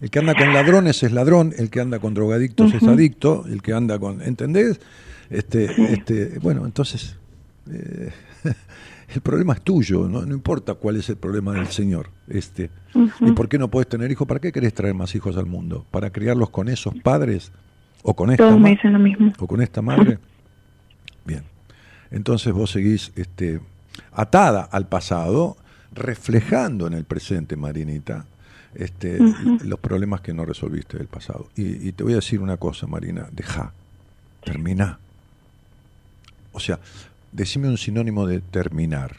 El que anda con ladrones es ladrón, el que anda con drogadictos es adicto, el que anda con, ¿entendés? Este, este, bueno, entonces eh, el problema es tuyo, ¿no? no importa cuál es el problema del Señor. Este. ¿Y por qué no puedes tener hijos? ¿Para qué querés traer más hijos al mundo? ¿Para criarlos con esos padres? ¿O con esta, Todos me dicen lo mismo. o con esta madre? Bien. Entonces vos seguís este, atada al pasado, reflejando en el presente, Marinita, este, los problemas que no resolviste del pasado. Y, y te voy a decir una cosa, Marina, deja, termina. O sea, decime un sinónimo de terminar.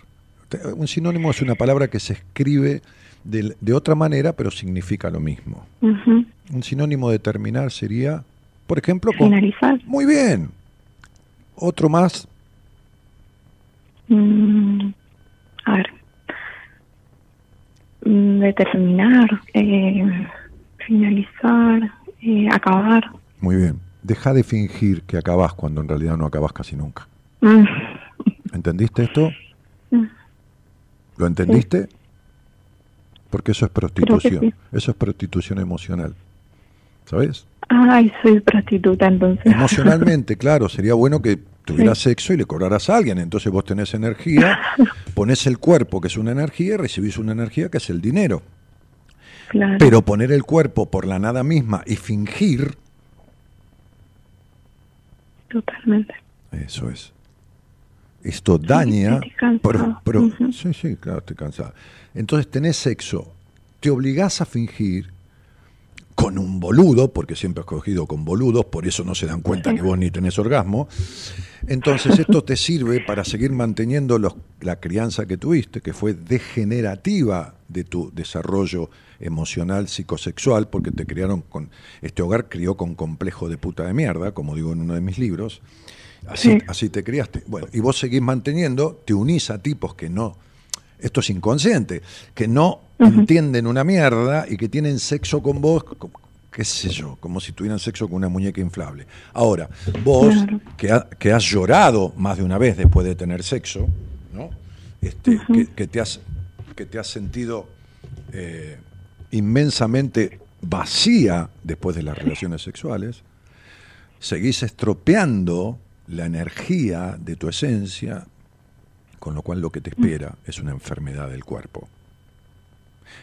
Te- Un sinónimo es una palabra que se escribe de, de otra manera, pero significa lo mismo. Un sinónimo de terminar sería, por ejemplo, con... Finalizar. Muy bien. Otro más, Mm, a ver. Mm, de terminar, eh, finalizar, eh, acabar. Muy bien. Deja de fingir que acabás cuando en realidad no acabás casi nunca. Mm, ¿Entendiste esto? Mm. ¿Lo entendiste? Porque eso es prostitución. sí. Eso es prostitución emocional. ¿Sabes? Ay, soy prostituta entonces. Emocionalmente, claro, sería bueno que tuvieras sexo y le cobraras a alguien. Entonces vos tenés energía, pones el cuerpo, que es una energía, y recibís una energía, que es el dinero. Claro. Pero poner el cuerpo por la nada misma y fingir, Totalmente. eso es. Esto daña. estoy pro- Ujú. Sí, sí, claro, estoy cansada. Entonces tenés sexo, te obligás a fingir con un boludo, porque siempre has cogido con boludos, por eso no se dan cuenta que vos ni tenés orgasmo. Entonces esto te sirve para seguir manteniendo los- la crianza que tuviste, que fue degenerativa de tu desarrollo emocional, psicosexual, porque te criaron con, este hogar crió con complejo de puta de mierda, como digo en uno de mis libros. Así, Sí. así te criaste. Bueno, y vos seguís manteniendo, te unís a tipos que no, esto es inconsciente, que no entienden una mierda y que tienen sexo con vos, qué sé yo, como si tuvieran sexo con una muñeca inflable. Ahora, vos Claro. que, ha- que has llorado más de una vez después de tener sexo, ¿no? Este, que, que te has, que te has sentido eh, inmensamente vacía después de las relaciones sexuales, seguís estropeando la energía de tu esencia, con lo cual lo que te espera es una enfermedad del cuerpo,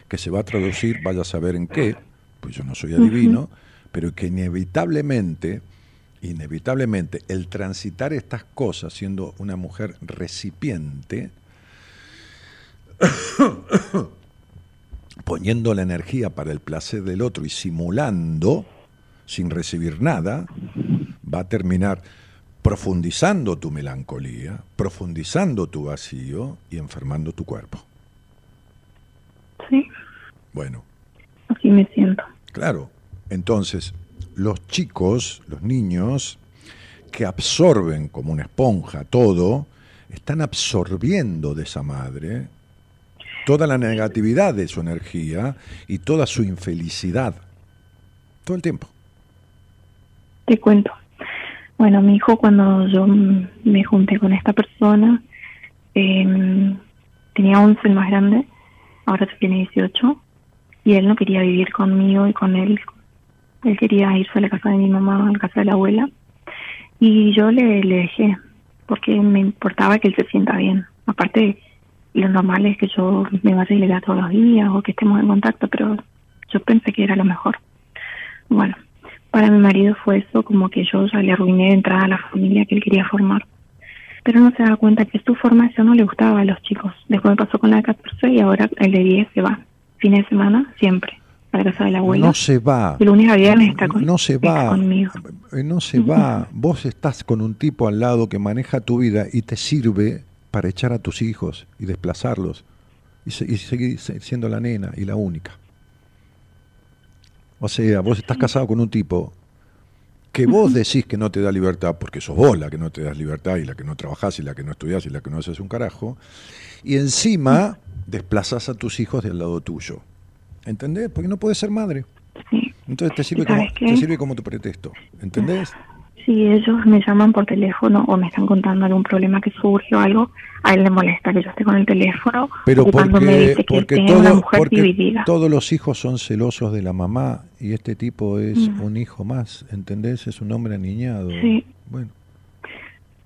que se va a traducir, vaya a saber en qué, pues yo no soy adivino, pero que inevitablemente, inevitablemente, el transitar estas cosas siendo una mujer recipiente, poniendo la energía para el placer del otro y simulando, sin recibir nada, va a terminar profundizando tu melancolía, profundizando tu vacío y enfermando tu cuerpo. Sí, Bueno, así me siento. claro. Entonces, los chicos, los niños, que absorben como una esponja todo, están absorbiendo de esa madre toda la negatividad de su energía y toda su infelicidad. Todo el tiempo. Te cuento. Bueno, mi hijo cuando yo me junté con esta persona, eh, tenía 11 el más grande, ahora tiene 18, y él no quería vivir conmigo y con él. Él quería irse a la casa de mi mamá, a la casa de la abuela, y yo le, le dejé, porque me importaba que él se sienta bien. Aparte, lo normal es que yo me vaya y le todos los días o que estemos en contacto, pero yo pensé que era lo mejor. Bueno, para mi marido fue eso, como que yo ya le arruiné de entrada a la familia que él quería formar. Pero no se da cuenta que su formación no le gustaba a los chicos. Después me pasó con la de 14 y ahora el de 10 se va. Fines de semana, siempre, a la casa de la abuela. No se va. De lunes a viernes está, con, no se está va. conmigo. Eh, No se va. Vos estás con un tipo al lado que maneja tu vida y te sirve para echar a tus hijos y desplazarlos y, se- y seguir se- siendo la nena y la única. O sea, vos estás casado con un tipo que vos decís que no te da libertad, porque sos vos la que no te das libertad y la que no trabajás y la que no estudiás y la que no haces un carajo, y encima desplazás a tus hijos del lado tuyo. ¿Entendés? Porque no puedes ser madre. Sí. Entonces te sirve, ¿Y como, qué? te sirve como tu pretexto. ¿Entendés? Si ellos me llaman por teléfono o me están contando algún problema que surge o algo, a él le molesta que yo esté con el teléfono Pero ocupándome porque, porque, todo- mujer porque todos los hijos son celosos de la mamá y este tipo es Mm. un hijo más, ¿entendés? Es un hombre aniñado. Sí. Bueno,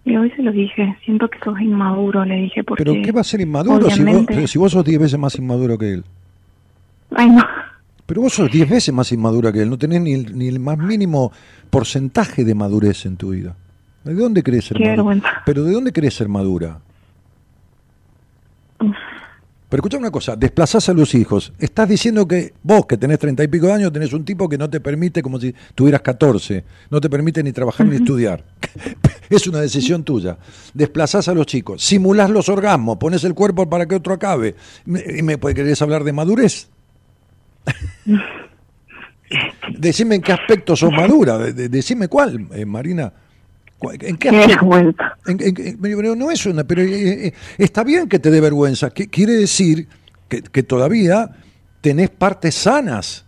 Y hoy se lo dije, siento que sos inmaduro, le dije, porque... pero ¿qué va a ser inmaduro si vos, si vos sos 10 veces más inmaduro que él? Ay, no. Pero vos sos 10 veces más inmadura que él, no tenés ni el, ni el más mínimo porcentaje de madurez en tu vida. ¿De dónde crees ser Qué madura? Pero ¿de dónde crees ser madura? Pero escucha una cosa, desplazás a los hijos. Estás diciendo que vos, que tenés treinta y pico de años, tenés un tipo que no te permite, como si tuvieras 14, no te permite ni trabajar ni estudiar. es una decisión tuya. Desplazás a los chicos, simulás los orgasmos, pones el cuerpo para que otro acabe. ¿Y me querés hablar de madurez? Decime en qué aspecto sos madura, de- de- decime cuál, eh, Marina. ¿Cuál- ¿En qué aspecto? vergüenza. En- en- en- pero no es una, pero eh, eh, está bien que te dé vergüenza. que quiere decir que, que todavía tenés partes sanas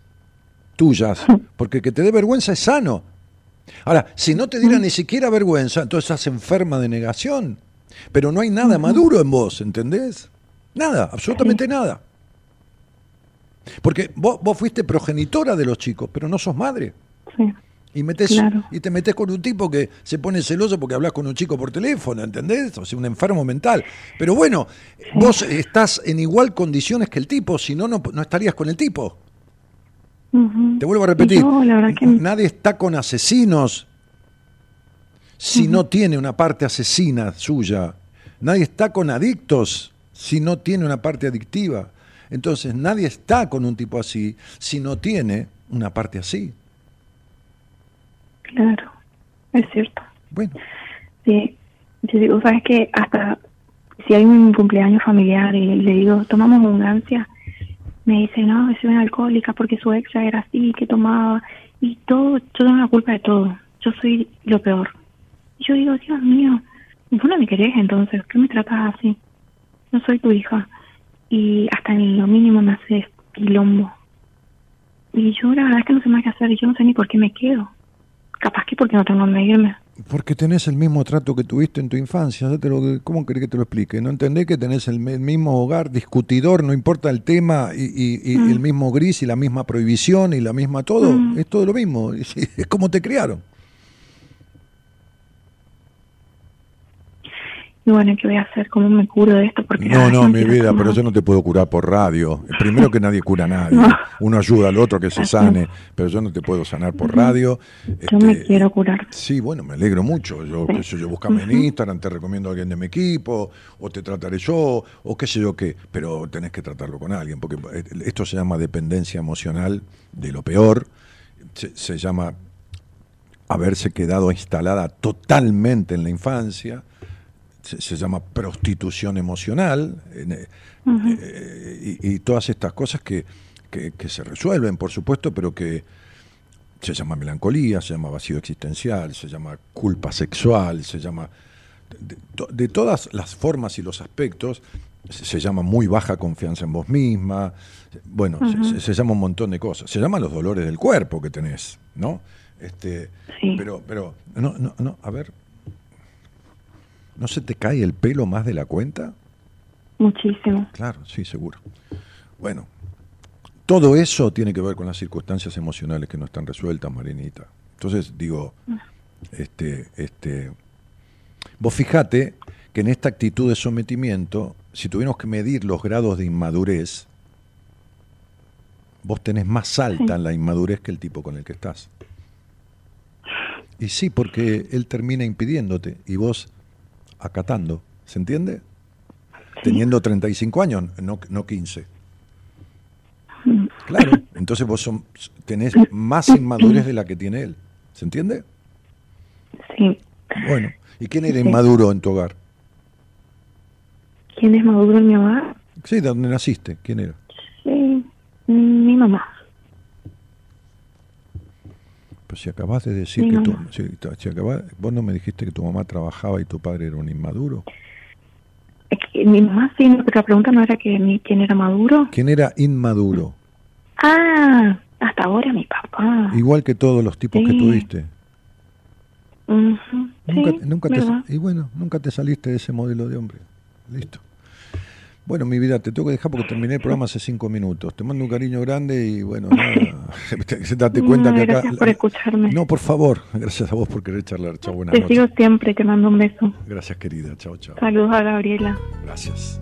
tuyas, porque que te dé vergüenza es sano. Ahora, si no te diera ni siquiera vergüenza, entonces estás enferma de negación. Pero no hay nada maduro en vos, ¿entendés? Nada, absolutamente nada. Porque vos, vos fuiste progenitora de los chicos, pero no sos madre. Sí. Y, metes, Claro. y te metes con un tipo que se pone celoso porque hablas con un chico por teléfono, ¿entendés? O sea, un enfermo mental. Pero bueno, vos estás en igual condiciones que el tipo, si no, no, no estarías con el tipo. Te vuelvo a repetir, la que nadie está con asesinos si no tiene una parte asesina suya. Nadie está con adictos si no tiene una parte adictiva. Entonces, nadie está con un tipo así si no tiene una parte así. Claro, es cierto. Bueno, Sí, yo digo, sabes que hasta si hay un cumpleaños familiar y le digo, tomamos un gancia, me dice, no, soy una alcohólica porque su ex era así, que tomaba, y todo, yo tengo la culpa de todo, yo soy lo peor. Y yo digo, Dios mío, vos no me querés entonces, ¿qué me tratas así? No soy tu hija. Y hasta en lo mínimo me hace quilombo. Y yo la verdad es que no sé más qué hacer y yo no sé ni por qué me quedo. Capaz que porque no tengo dónde irme. porque tenés el mismo trato que tuviste en tu infancia. ¿Cómo querés que te lo explique? ¿No entendés que tenés el, mismo hogar discutidor, no importa el tema, y, y- y el mismo gris y la misma prohibición y la misma todo? Mm. Es todo lo mismo. Es, es como te criaron. Y bueno, ¿qué voy a hacer? ¿Cómo me curo de esto? Porque No, no, mi vida, pero yo no te puedo curar por radio. Primero que nadie cura a nadie. No. Uno ayuda al otro a que se sane, pero yo no te puedo sanar por radio. Yo me Este, quiero curar. Sí, bueno, me alegro mucho. Yo, qué sé yo, búscame en Instagram, te recomiendo a alguien de mi equipo, o te trataré yo, o qué sé yo qué. Pero tenés que tratarlo con alguien, porque eh, esto se llama dependencia emocional de lo peor. Se, se llama haberse quedado instalada totalmente en la infancia. Se, se llama prostitución emocional. eh, eh, y, y todas estas cosas que, que- que se resuelven, por supuesto, pero que se llama melancolía, se llama vacío existencial, se llama culpa sexual, se llama... De, to- de todas las formas y los aspectos, se, llama muy baja confianza en vos misma, bueno, se- se, se llama un montón de cosas. Se llaman los dolores del cuerpo que tenés, ¿no? Este, Sí. Pero, pero, no, no, no, a ver, ¿no se te cae el pelo más de la cuenta? Muchísimo. Claro, sí, seguro. Bueno, todo eso tiene que ver con las circunstancias emocionales que no están resueltas, Marinita. Entonces, digo, este, este, vos fijate que en esta actitud de sometimiento, si tuviéramos que medir los grados de inmadurez, vos tenés más alta la inmadurez que el tipo con el que estás. Y sí, porque él termina impidiéndote y vos acatando, ¿se entiende? Teniendo 35 años, no, no 15. Claro, entonces vos son- tenés más inmadurez de la que tiene él, ¿se entiende? Sí. Bueno, ¿y quién era inmaduro en tu hogar? ¿Quién es maduro en mi hogar? Sí, ¿de dónde naciste? ¿Quién era? Sí, mi mamá. Pues si acabas de decir que tu, mamá. si, si acabas- vos no me dijiste que tu mamá trabajaba y tu padre era un inmaduro. Mi mamá sí, pero la pregunta no era que mi, quién era maduro. ¿Quién era inmaduro? Ah, hasta ahora mi papá. Igual que todos los tipos que tuviste. Nunca, sí, nunca te, y bueno, nunca te saliste de ese modelo de hombre. Listo. Bueno, mi vida, te tengo que dejar porque terminé el programa hace cinco minutos. Te mando un cariño grande y bueno, nada. Date cuenta No, que acá. gracias por escucharme. No, por favor. Gracias a vos por querer charlar. Chao, buenas Te noches. sigo siempre, te mando un beso. Gracias, querida. Chao, chao. Saludos a Gabriela. Gracias.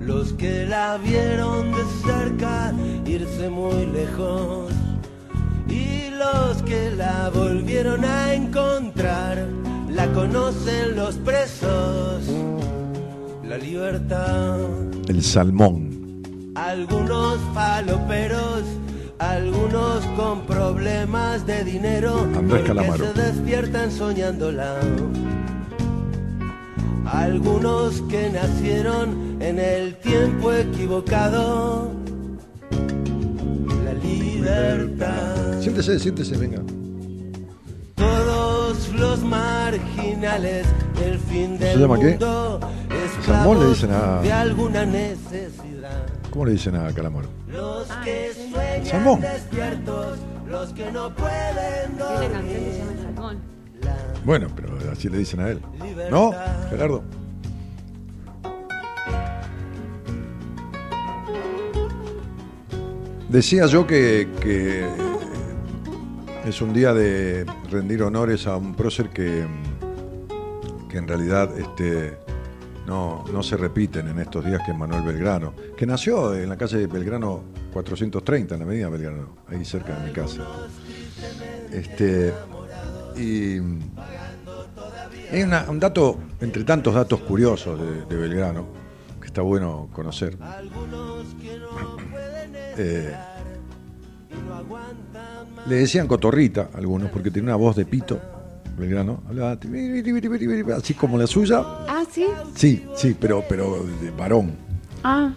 los que la vieron de cerca irse muy lejos, los que la volvieron a encontrar, la conocen los presos, la libertad. El salmón. Algunos faloperos, algunos con problemas de dinero, Andrés Calamaro. se despiertan soñándola. Algunos que nacieron en el tiempo equivocado. La libertad. Siéntese, siéntese, venga. Todos los marginales del fin del llama qué? mundo, Salmón le dicen a- de alguna necesidad. ¿Cómo le dicen a Calamaro? Los que sueñan Salmón. despiertos, los que no pueden dormir. Bueno, pero así le dicen a él. ¿No, Gerardo? Decía yo que, es un día de rendir honores a un prócer que, que en realidad este, no, no se repiten en estos días que Manuel Belgrano, que nació en la calle Belgrano 430, en la medida Belgrano, ahí cerca de mi casa. Este, y hay una- un dato, entre tantos datos curiosos de, de Belgrano, que está bueno conocer. Eh, le decían cotorrita a algunos, porque tenía una voz de pito, Belgrano. Hablaba así como la suya. Ah, sí. Sí, sí, pero, pero de varón. Ah,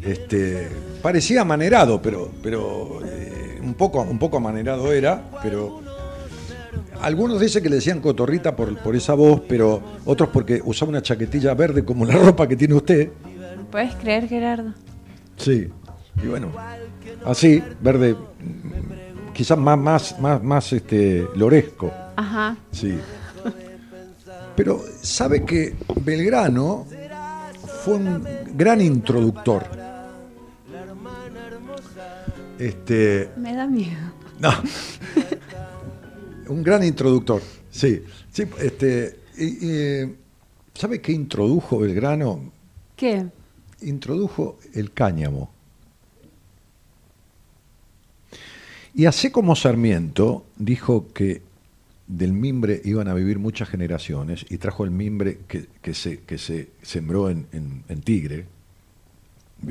Este, parecía amanerado, pero, pero eh, un, poco, un poco amanerado era, pero algunos dicen que le decían cotorrita por, por esa voz, pero otros porque usaba una chaquetilla verde como la ropa que tiene usted. ¿puedes creer, Gerardo? Sí. Y bueno, así, verde, quizás más, más, más, más este, loresco. Ajá. Sí. Pero sabe que Belgrano fue un gran introductor. Este, Me da miedo. no. un gran introductor. Sí. Sí, este, y- y, ¿sabe qué introdujo Belgrano? ¿Qué? Introdujo el cáñamo. Y así como Sarmiento dijo que del mimbre iban a vivir muchas generaciones y trajo el mimbre que, que se, que se sembró en, en- en Tigre.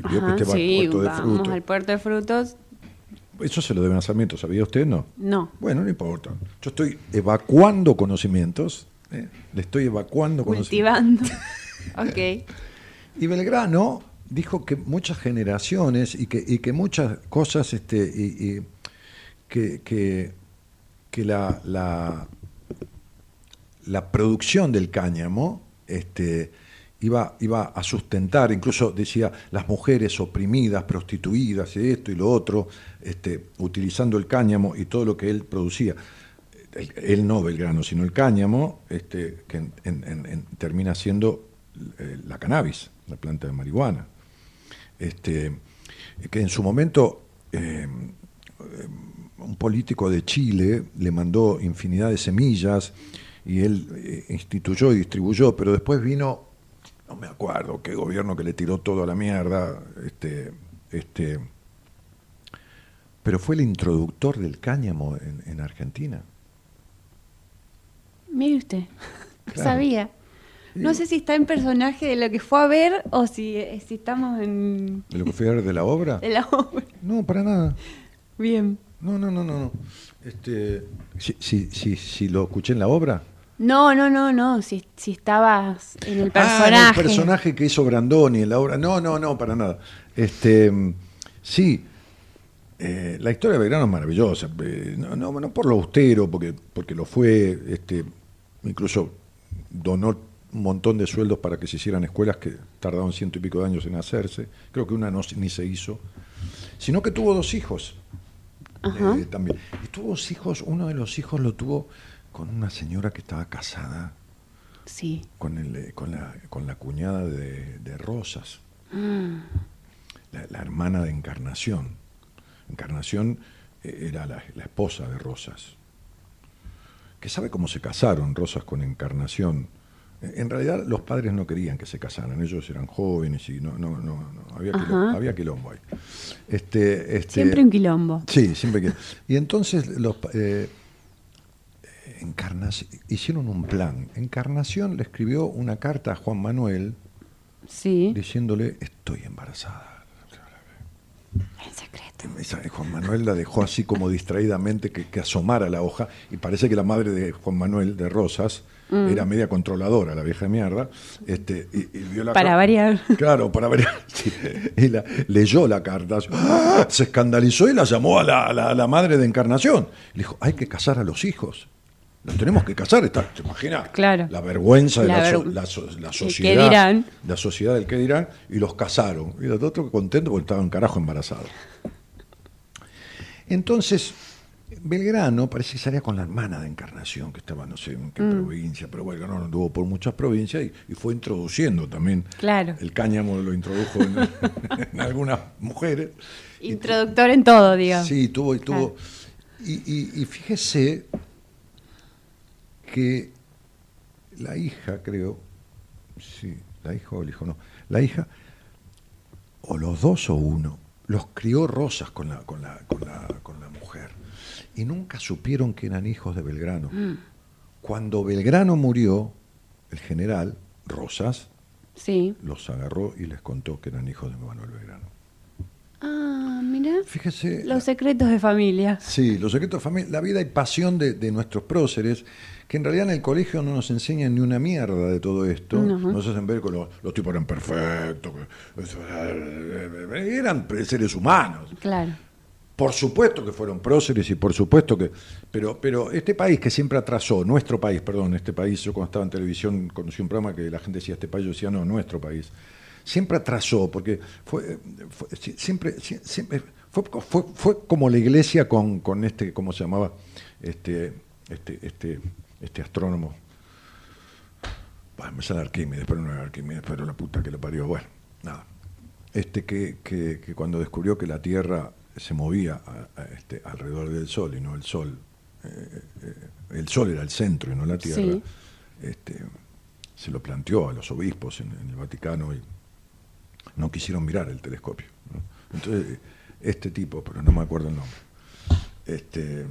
Ajá, al sí, puerto de vamos frutos. al puerto de frutos. Eso se lo deben a Sarmiento, ¿sabía usted? No. No. Bueno, no importa. Yo estoy evacuando conocimientos. ¿eh? Le estoy evacuando conocimientos. Cultivando. ok. Y Belgrano dijo que muchas generaciones y que, y que muchas cosas, este, y, y que, que, que la, la, la producción del cáñamo este, iba, iba a sustentar, incluso decía, las mujeres oprimidas, prostituidas, y esto y lo otro, este, utilizando el cáñamo y todo lo que él producía. Él, él no Belgrano, sino el cáñamo, este, que termina siendo eh, la cannabis, la planta de marihuana. Este, que en su momento eh, eh, un político de Chile le mandó infinidad de semillas y él instituyó y distribuyó, pero después vino, no me acuerdo qué gobierno que le tiró todo a la mierda, este, este, pero fue el introductor del cáñamo en, en Argentina. Mire usted. No Claro. sabía. No sé si está en personaje de lo que fue a ver o si, eh, si estamos en ¿De lo que fui a ver de la obra? de la obra. No, para nada. Bien. No, no, no, no. no. Este, si, si, si, si lo escuché en la obra. No, no, no, no. Si, si estabas en el Ah, personaje. en el personaje que hizo Brandoni en la obra. No, no, no, para nada. Este, mm, sí, eh, la historia de Belgrano es maravillosa. eh, no, no, no por lo austero, porque, porque lo fue, este, incluso donó un montón de sueldos para que se hicieran escuelas que tardaron ciento y pico de años en hacerse. Creo que una no, ni se hizo. Sino que tuvo dos hijos. Ajá. eh, también. Y tuvo dos hijos, uno de los hijos lo tuvo con una señora que estaba casada Sí. con, el, eh, con, la, con la cuñada de, de Rosas, Ah, la, la hermana de Encarnación. Encarnación eh, era la, la esposa de Rosas. Que sabe cómo se casaron Rosas con Encarnación. En realidad los padres no querían que se casaran, ellos eran jóvenes y no, no, no, no, había, quilombo, había quilombo ahí. Este, este, Siempre un quilombo. Sí, siempre que. Y entonces los eh, Encarnación, hicieron un plan. Encarnación le escribió una carta a Juan Manuel Sí. diciéndole estoy embarazada. En secreto. Juan Manuel la dejó así como distraídamente que, que asomara la hoja y parece que la madre de Juan Manuel de Rosas Mm. era media controladora, la vieja mierda, este, y, y vio la Para variar. Claro, para variar. sí. Y la- leyó la carta, ¡ah! se escandalizó y la llamó a la, a la- a la madre de Encarnación. Le dijo, hay que casar a los hijos. Los tenemos que casar, está, ¿te imaginas? Claro. La vergüenza de La ver- la so- la ¿El sociedad. qué dirán? La sociedad del que dirán, y los casaron. Y los otros contentos porque estaban carajo embarazados. Entonces, Belgrano parece que salía con la hermana de Encarnación, que estaba no sé en qué provincia, pero Belgrano anduvo por muchas provincias y, y fue introduciendo también. Claro. El cáñamo lo introdujo en, en algunas mujeres. Introductor en todo, digamos. Sí, tuvo y tuvo. Claro. Y, y- y fíjese que la hija, creo, sí, la hija o el hijo, no, la hija, o los dos o uno, los crió Rosas con la, con la, con la, con la mujer. Y nunca supieron que eran hijos de Belgrano. Mm. Cuando Belgrano murió, el general Rosas Sí. los agarró y les contó que eran hijos de Manuel Belgrano. Mira. Fíjese. Los secretos de familia. Sí, los secretos de familia, la vida y pasión de, de nuestros próceres, que en realidad en el colegio no nos enseñan ni una mierda de todo esto. No. Nos hacen ver que los, los tipos eran perfectos, que eran seres humanos. Claro. Por supuesto que fueron próceres y por supuesto que... Pero, pero este país que siempre atrasó, nuestro país, perdón, este país, yo cuando estaba en televisión conocí un programa que la gente decía este país, yo decía no, nuestro país. Siempre atrasó, porque fue, fue- si- siempre, si- siempre fue, fue, fue como la iglesia con, con este, ¿cómo se llamaba? Este, este, este, este astrónomo. Bueno, me sale Arquímedes, pero no era Arquímedes, pero la puta que lo parió. Bueno, nada. Este que, que, que cuando descubrió que la Tierra se movía a- a este, alrededor del Sol y no el Sol, eh, eh, el Sol era el centro y no la Tierra, Sí. este, se lo planteó a los obispos en, en el Vaticano y no quisieron mirar el telescopio. ¿no? Entonces, este tipo, pero no me acuerdo el nombre, este,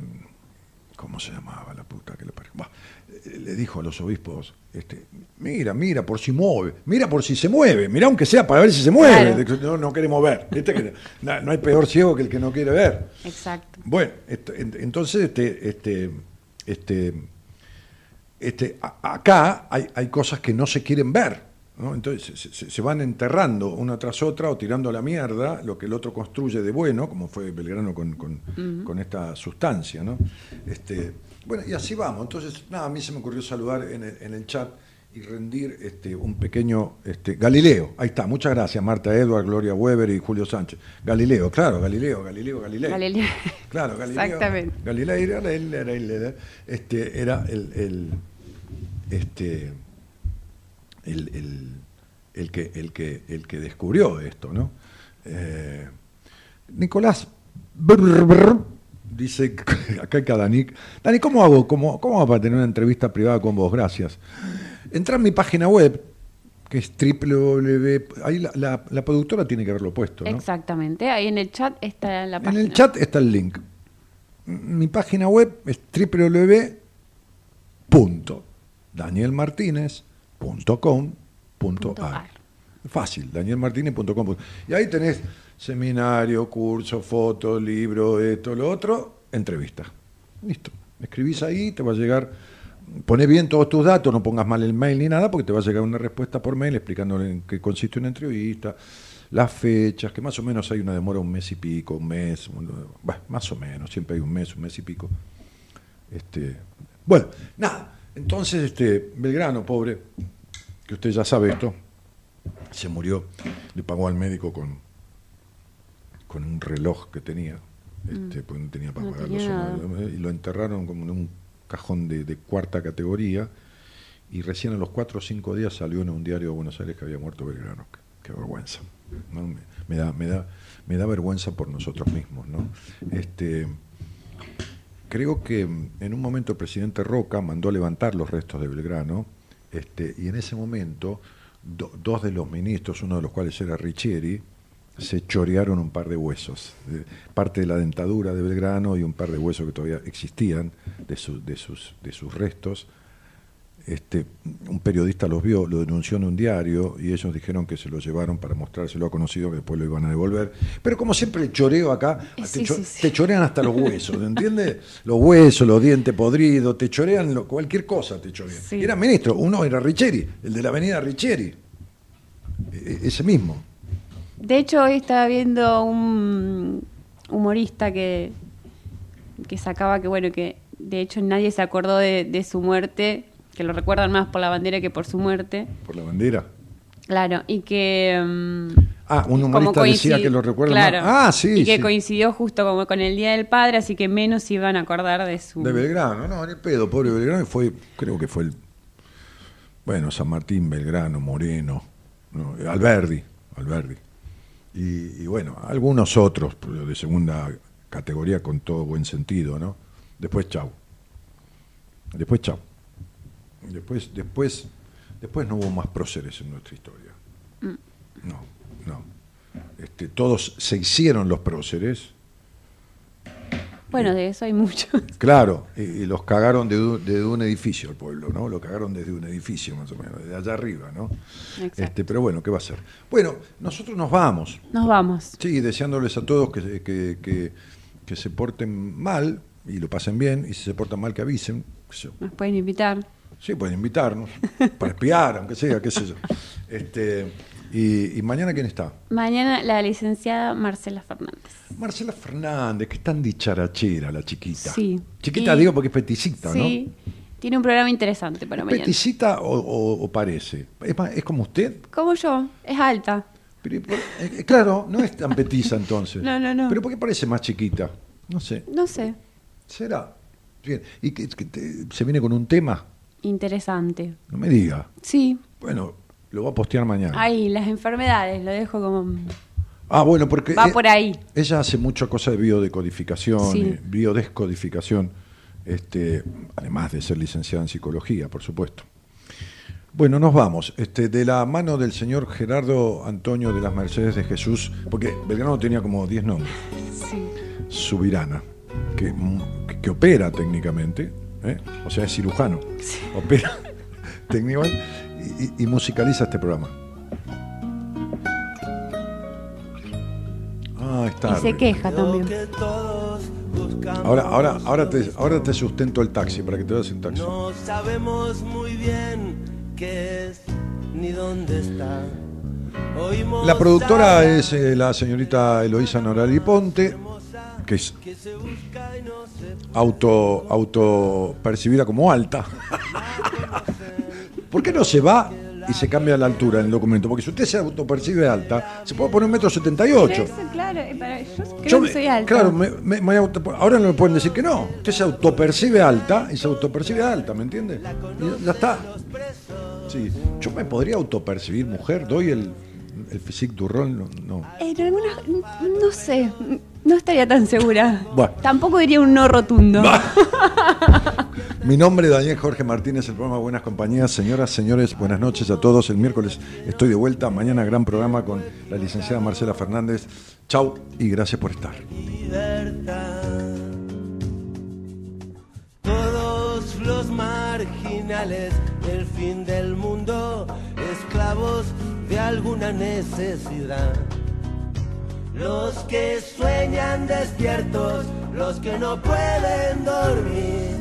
¿cómo se llamaba la puta que le parió? Bah, eh, le dijo a los obispos, este, mira, mira por si mueve, mira por si se mueve, mira aunque sea para ver si se mueve, Claro. no, no queremos ver. Que no, no hay peor ciego que el que no quiere ver. Exacto. Bueno, entonces este, este, este, este, acá hay, hay cosas que no se quieren ver. ¿No? Entonces se, van enterrando una tras otra o tirando a la mierda lo que el otro construye de bueno, como fue Belgrano con, con- con esta sustancia. ¿no? Este, bueno, y así vamos. Entonces, nada, a mí se me ocurrió saludar en el, en el chat y rendir este, un pequeño este, Galileo. Ahí está, muchas gracias, Marta Edward, Gloria Weber y Julio Sánchez. Galileo, claro, Galileo, Galileo, Galileo. Galileo. Claro, Galileo. Exactamente. Galileo era, era- era- era- este, era el, el- este, el, el- el que, el, que, el que descubrió esto, ¿no? Eh, Nicolás brr, brr, dice, acá hay cada Nick. Dani, ¿cómo hago? ¿Cómo, ¿Cómo hago para tener una entrevista privada con vos? Gracias. Entra en mi página web, que es www. Ahí la, la- la productora tiene que haberlo puesto, ¿no? Exactamente. Ahí en el chat está la En página. el chat está el link. Mi página web es www.danielmartinez.com.ar. Fácil, danielmartinez.com. Y ahí tenés seminario, curso, fotos, libro, esto, lo otro, entrevista. Listo. Escribís ahí, te va a llegar. Poné bien todos tus datos, no pongas mal el mail ni nada, porque te va a llegar una respuesta por mail explicándole en qué consiste una entrevista, las fechas, que más o menos hay una demora un mes y pico, un mes, un- bueno, más o menos, siempre hay un mes, un mes y pico. Este, bueno, nada, entonces este Belgrano, pobre, que usted ya sabe esto, se murió, le pagó al médico con, con un reloj que tenía, este, porque no tenía para. No pagar tenía y lo enterraron como en un cajón de, de cuarta categoría, y recién a los cuatro o cinco días salió en un diario de Buenos Aires que había muerto Belgrano. Qué, qué vergüenza. ¿no? Me, me da, me, da, me da vergüenza por nosotros mismos. ¿no? Este, creo que en un momento el presidente Roca mandó a levantar los restos de Belgrano Este, y en ese momento, do- dos de los ministros, uno de los cuales era Richieri, se chorearon un par de huesos, parte de la dentadura de Belgrano y un par de huesos que todavía existían de, de sus, de sus restos. Este, un periodista los vio, lo denunció en un diario y ellos dijeron que se lo llevaron para mostrárselo a conocido que después lo iban a devolver. Pero como siempre el choreo acá, te, cho- sí, sí. te chorean hasta los huesos, ¿entiendes? Los huesos, los dientes podridos, te chorean lo- cualquier cosa, te chorean. Y era ministro, uno era Richieri, el de la avenida Richieri, E- e- ese mismo. De hecho, hoy estaba viendo un humorista que, que sacaba que, bueno, que de hecho nadie se acordó de, de su muerte, que lo recuerdan más por la bandera que por su muerte. Por la bandera. Claro, y que... mm, Ah, un humorista decía que lo recuerda claro, más. Ah, sí. Y que sí. coincidió justo como con el Día del Padre, así que menos iban a acordar de su... De Belgrano, no, ni pedo, pobre Belgrano, fue, creo que fue el, bueno, San Martín, Belgrano, Moreno, no, Alberdi, Alberdi. Y, y bueno, algunos otros de segunda categoría con todo buen sentido, ¿no? Después chau. Después chau. Después, después, después no hubo más próceres en nuestra historia. No, no. Este, todos se hicieron los próceres, Bueno, de eso hay muchos. Claro, y, y los cagaron de, un- de un edificio al pueblo, ¿no? Lo cagaron desde un edificio, más o menos, desde allá arriba, ¿no? Exacto. Este, pero bueno, ¿qué va a ser? Bueno, nosotros nos vamos. Nos vamos. Sí, deseándoles a todos que, que, que- que se porten mal y lo pasen bien, y si se portan mal que avisen. Nos pueden invitar. Sí, pueden invitarnos, para espiar, aunque sea, qué sé yo. Este, y, y mañana quién está? Mañana la licenciada Marcela Fernández. Marcela Fernández, que es tan dicharachera la chiquita. Sí. Chiquita Y- digo porque es peticita, ¿no? Sí, tiene un programa interesante para mañana. ¿Peticita o, o- o parece? ¿Es, como usted? Como yo, es alta. Pero, eh, eh, claro, no es tan petiza entonces. No, no, no. ¿Pero por qué parece más chiquita? No sé. No sé, ¿Será? Bien. ¿Y que, que te- se viene con un tema? Interesante. No me diga. Sí, Bueno, lo va a postear mañana. ahí, las enfermedades, lo dejo como... Ah, bueno, porque Va eh, por ahí. ella hace mucha cosa de biodecodificación, Sí. eh, biodescodificación, este, además de ser licenciada en psicología, por supuesto. Bueno, nos vamos. Este, de la mano del señor Gerardo Antonio de las Mercedes de Jesús, porque Belgrano tenía como 10 nombres. Sí. Subirana, que, que opera técnicamente, ¿eh? o sea, es cirujano, opera técnicamente y, y- y musicaliza este programa. Ah, está. Y se queja también. Ahora, ahora, ahora te, ahora te sustento el taxi para que te vayas en taxi. No sabemos muy bien qué es ni dónde está. Oímos La productora es eh, la señorita Eloísa Norali Ponte, que es auto, auto percibida como alta. ¿Por qué no se va y se cambia la altura en el documento? Porque si usted se autopercibe alta, se puede poner un metro setenta y ocho. Claro, yo creo Yo que soy alta. Claro, me- me- me auto- ahora no me pueden decir que no. Usted se autopercibe alta y se autopercibe alta, ¿me entiende? Y ya está. Sí, yo me podría autopercibir mujer, doy el, el physique du rol, no. no. En algunas, no sé, no estaría tan segura. Bueno. Tampoco diría un no rotundo. Mi nombre es Daniel Jorge Martínez, el programa Buenas Compañías. Señoras, señores, buenas noches a todos. El miércoles estoy de vuelta. Mañana gran programa con la licenciada Marcela Fernández. Chau y gracias por estar. libertad. Todos los marginales del fin del mundo, esclavos de alguna necesidad. Los que sueñan despiertos, los que no pueden dormir.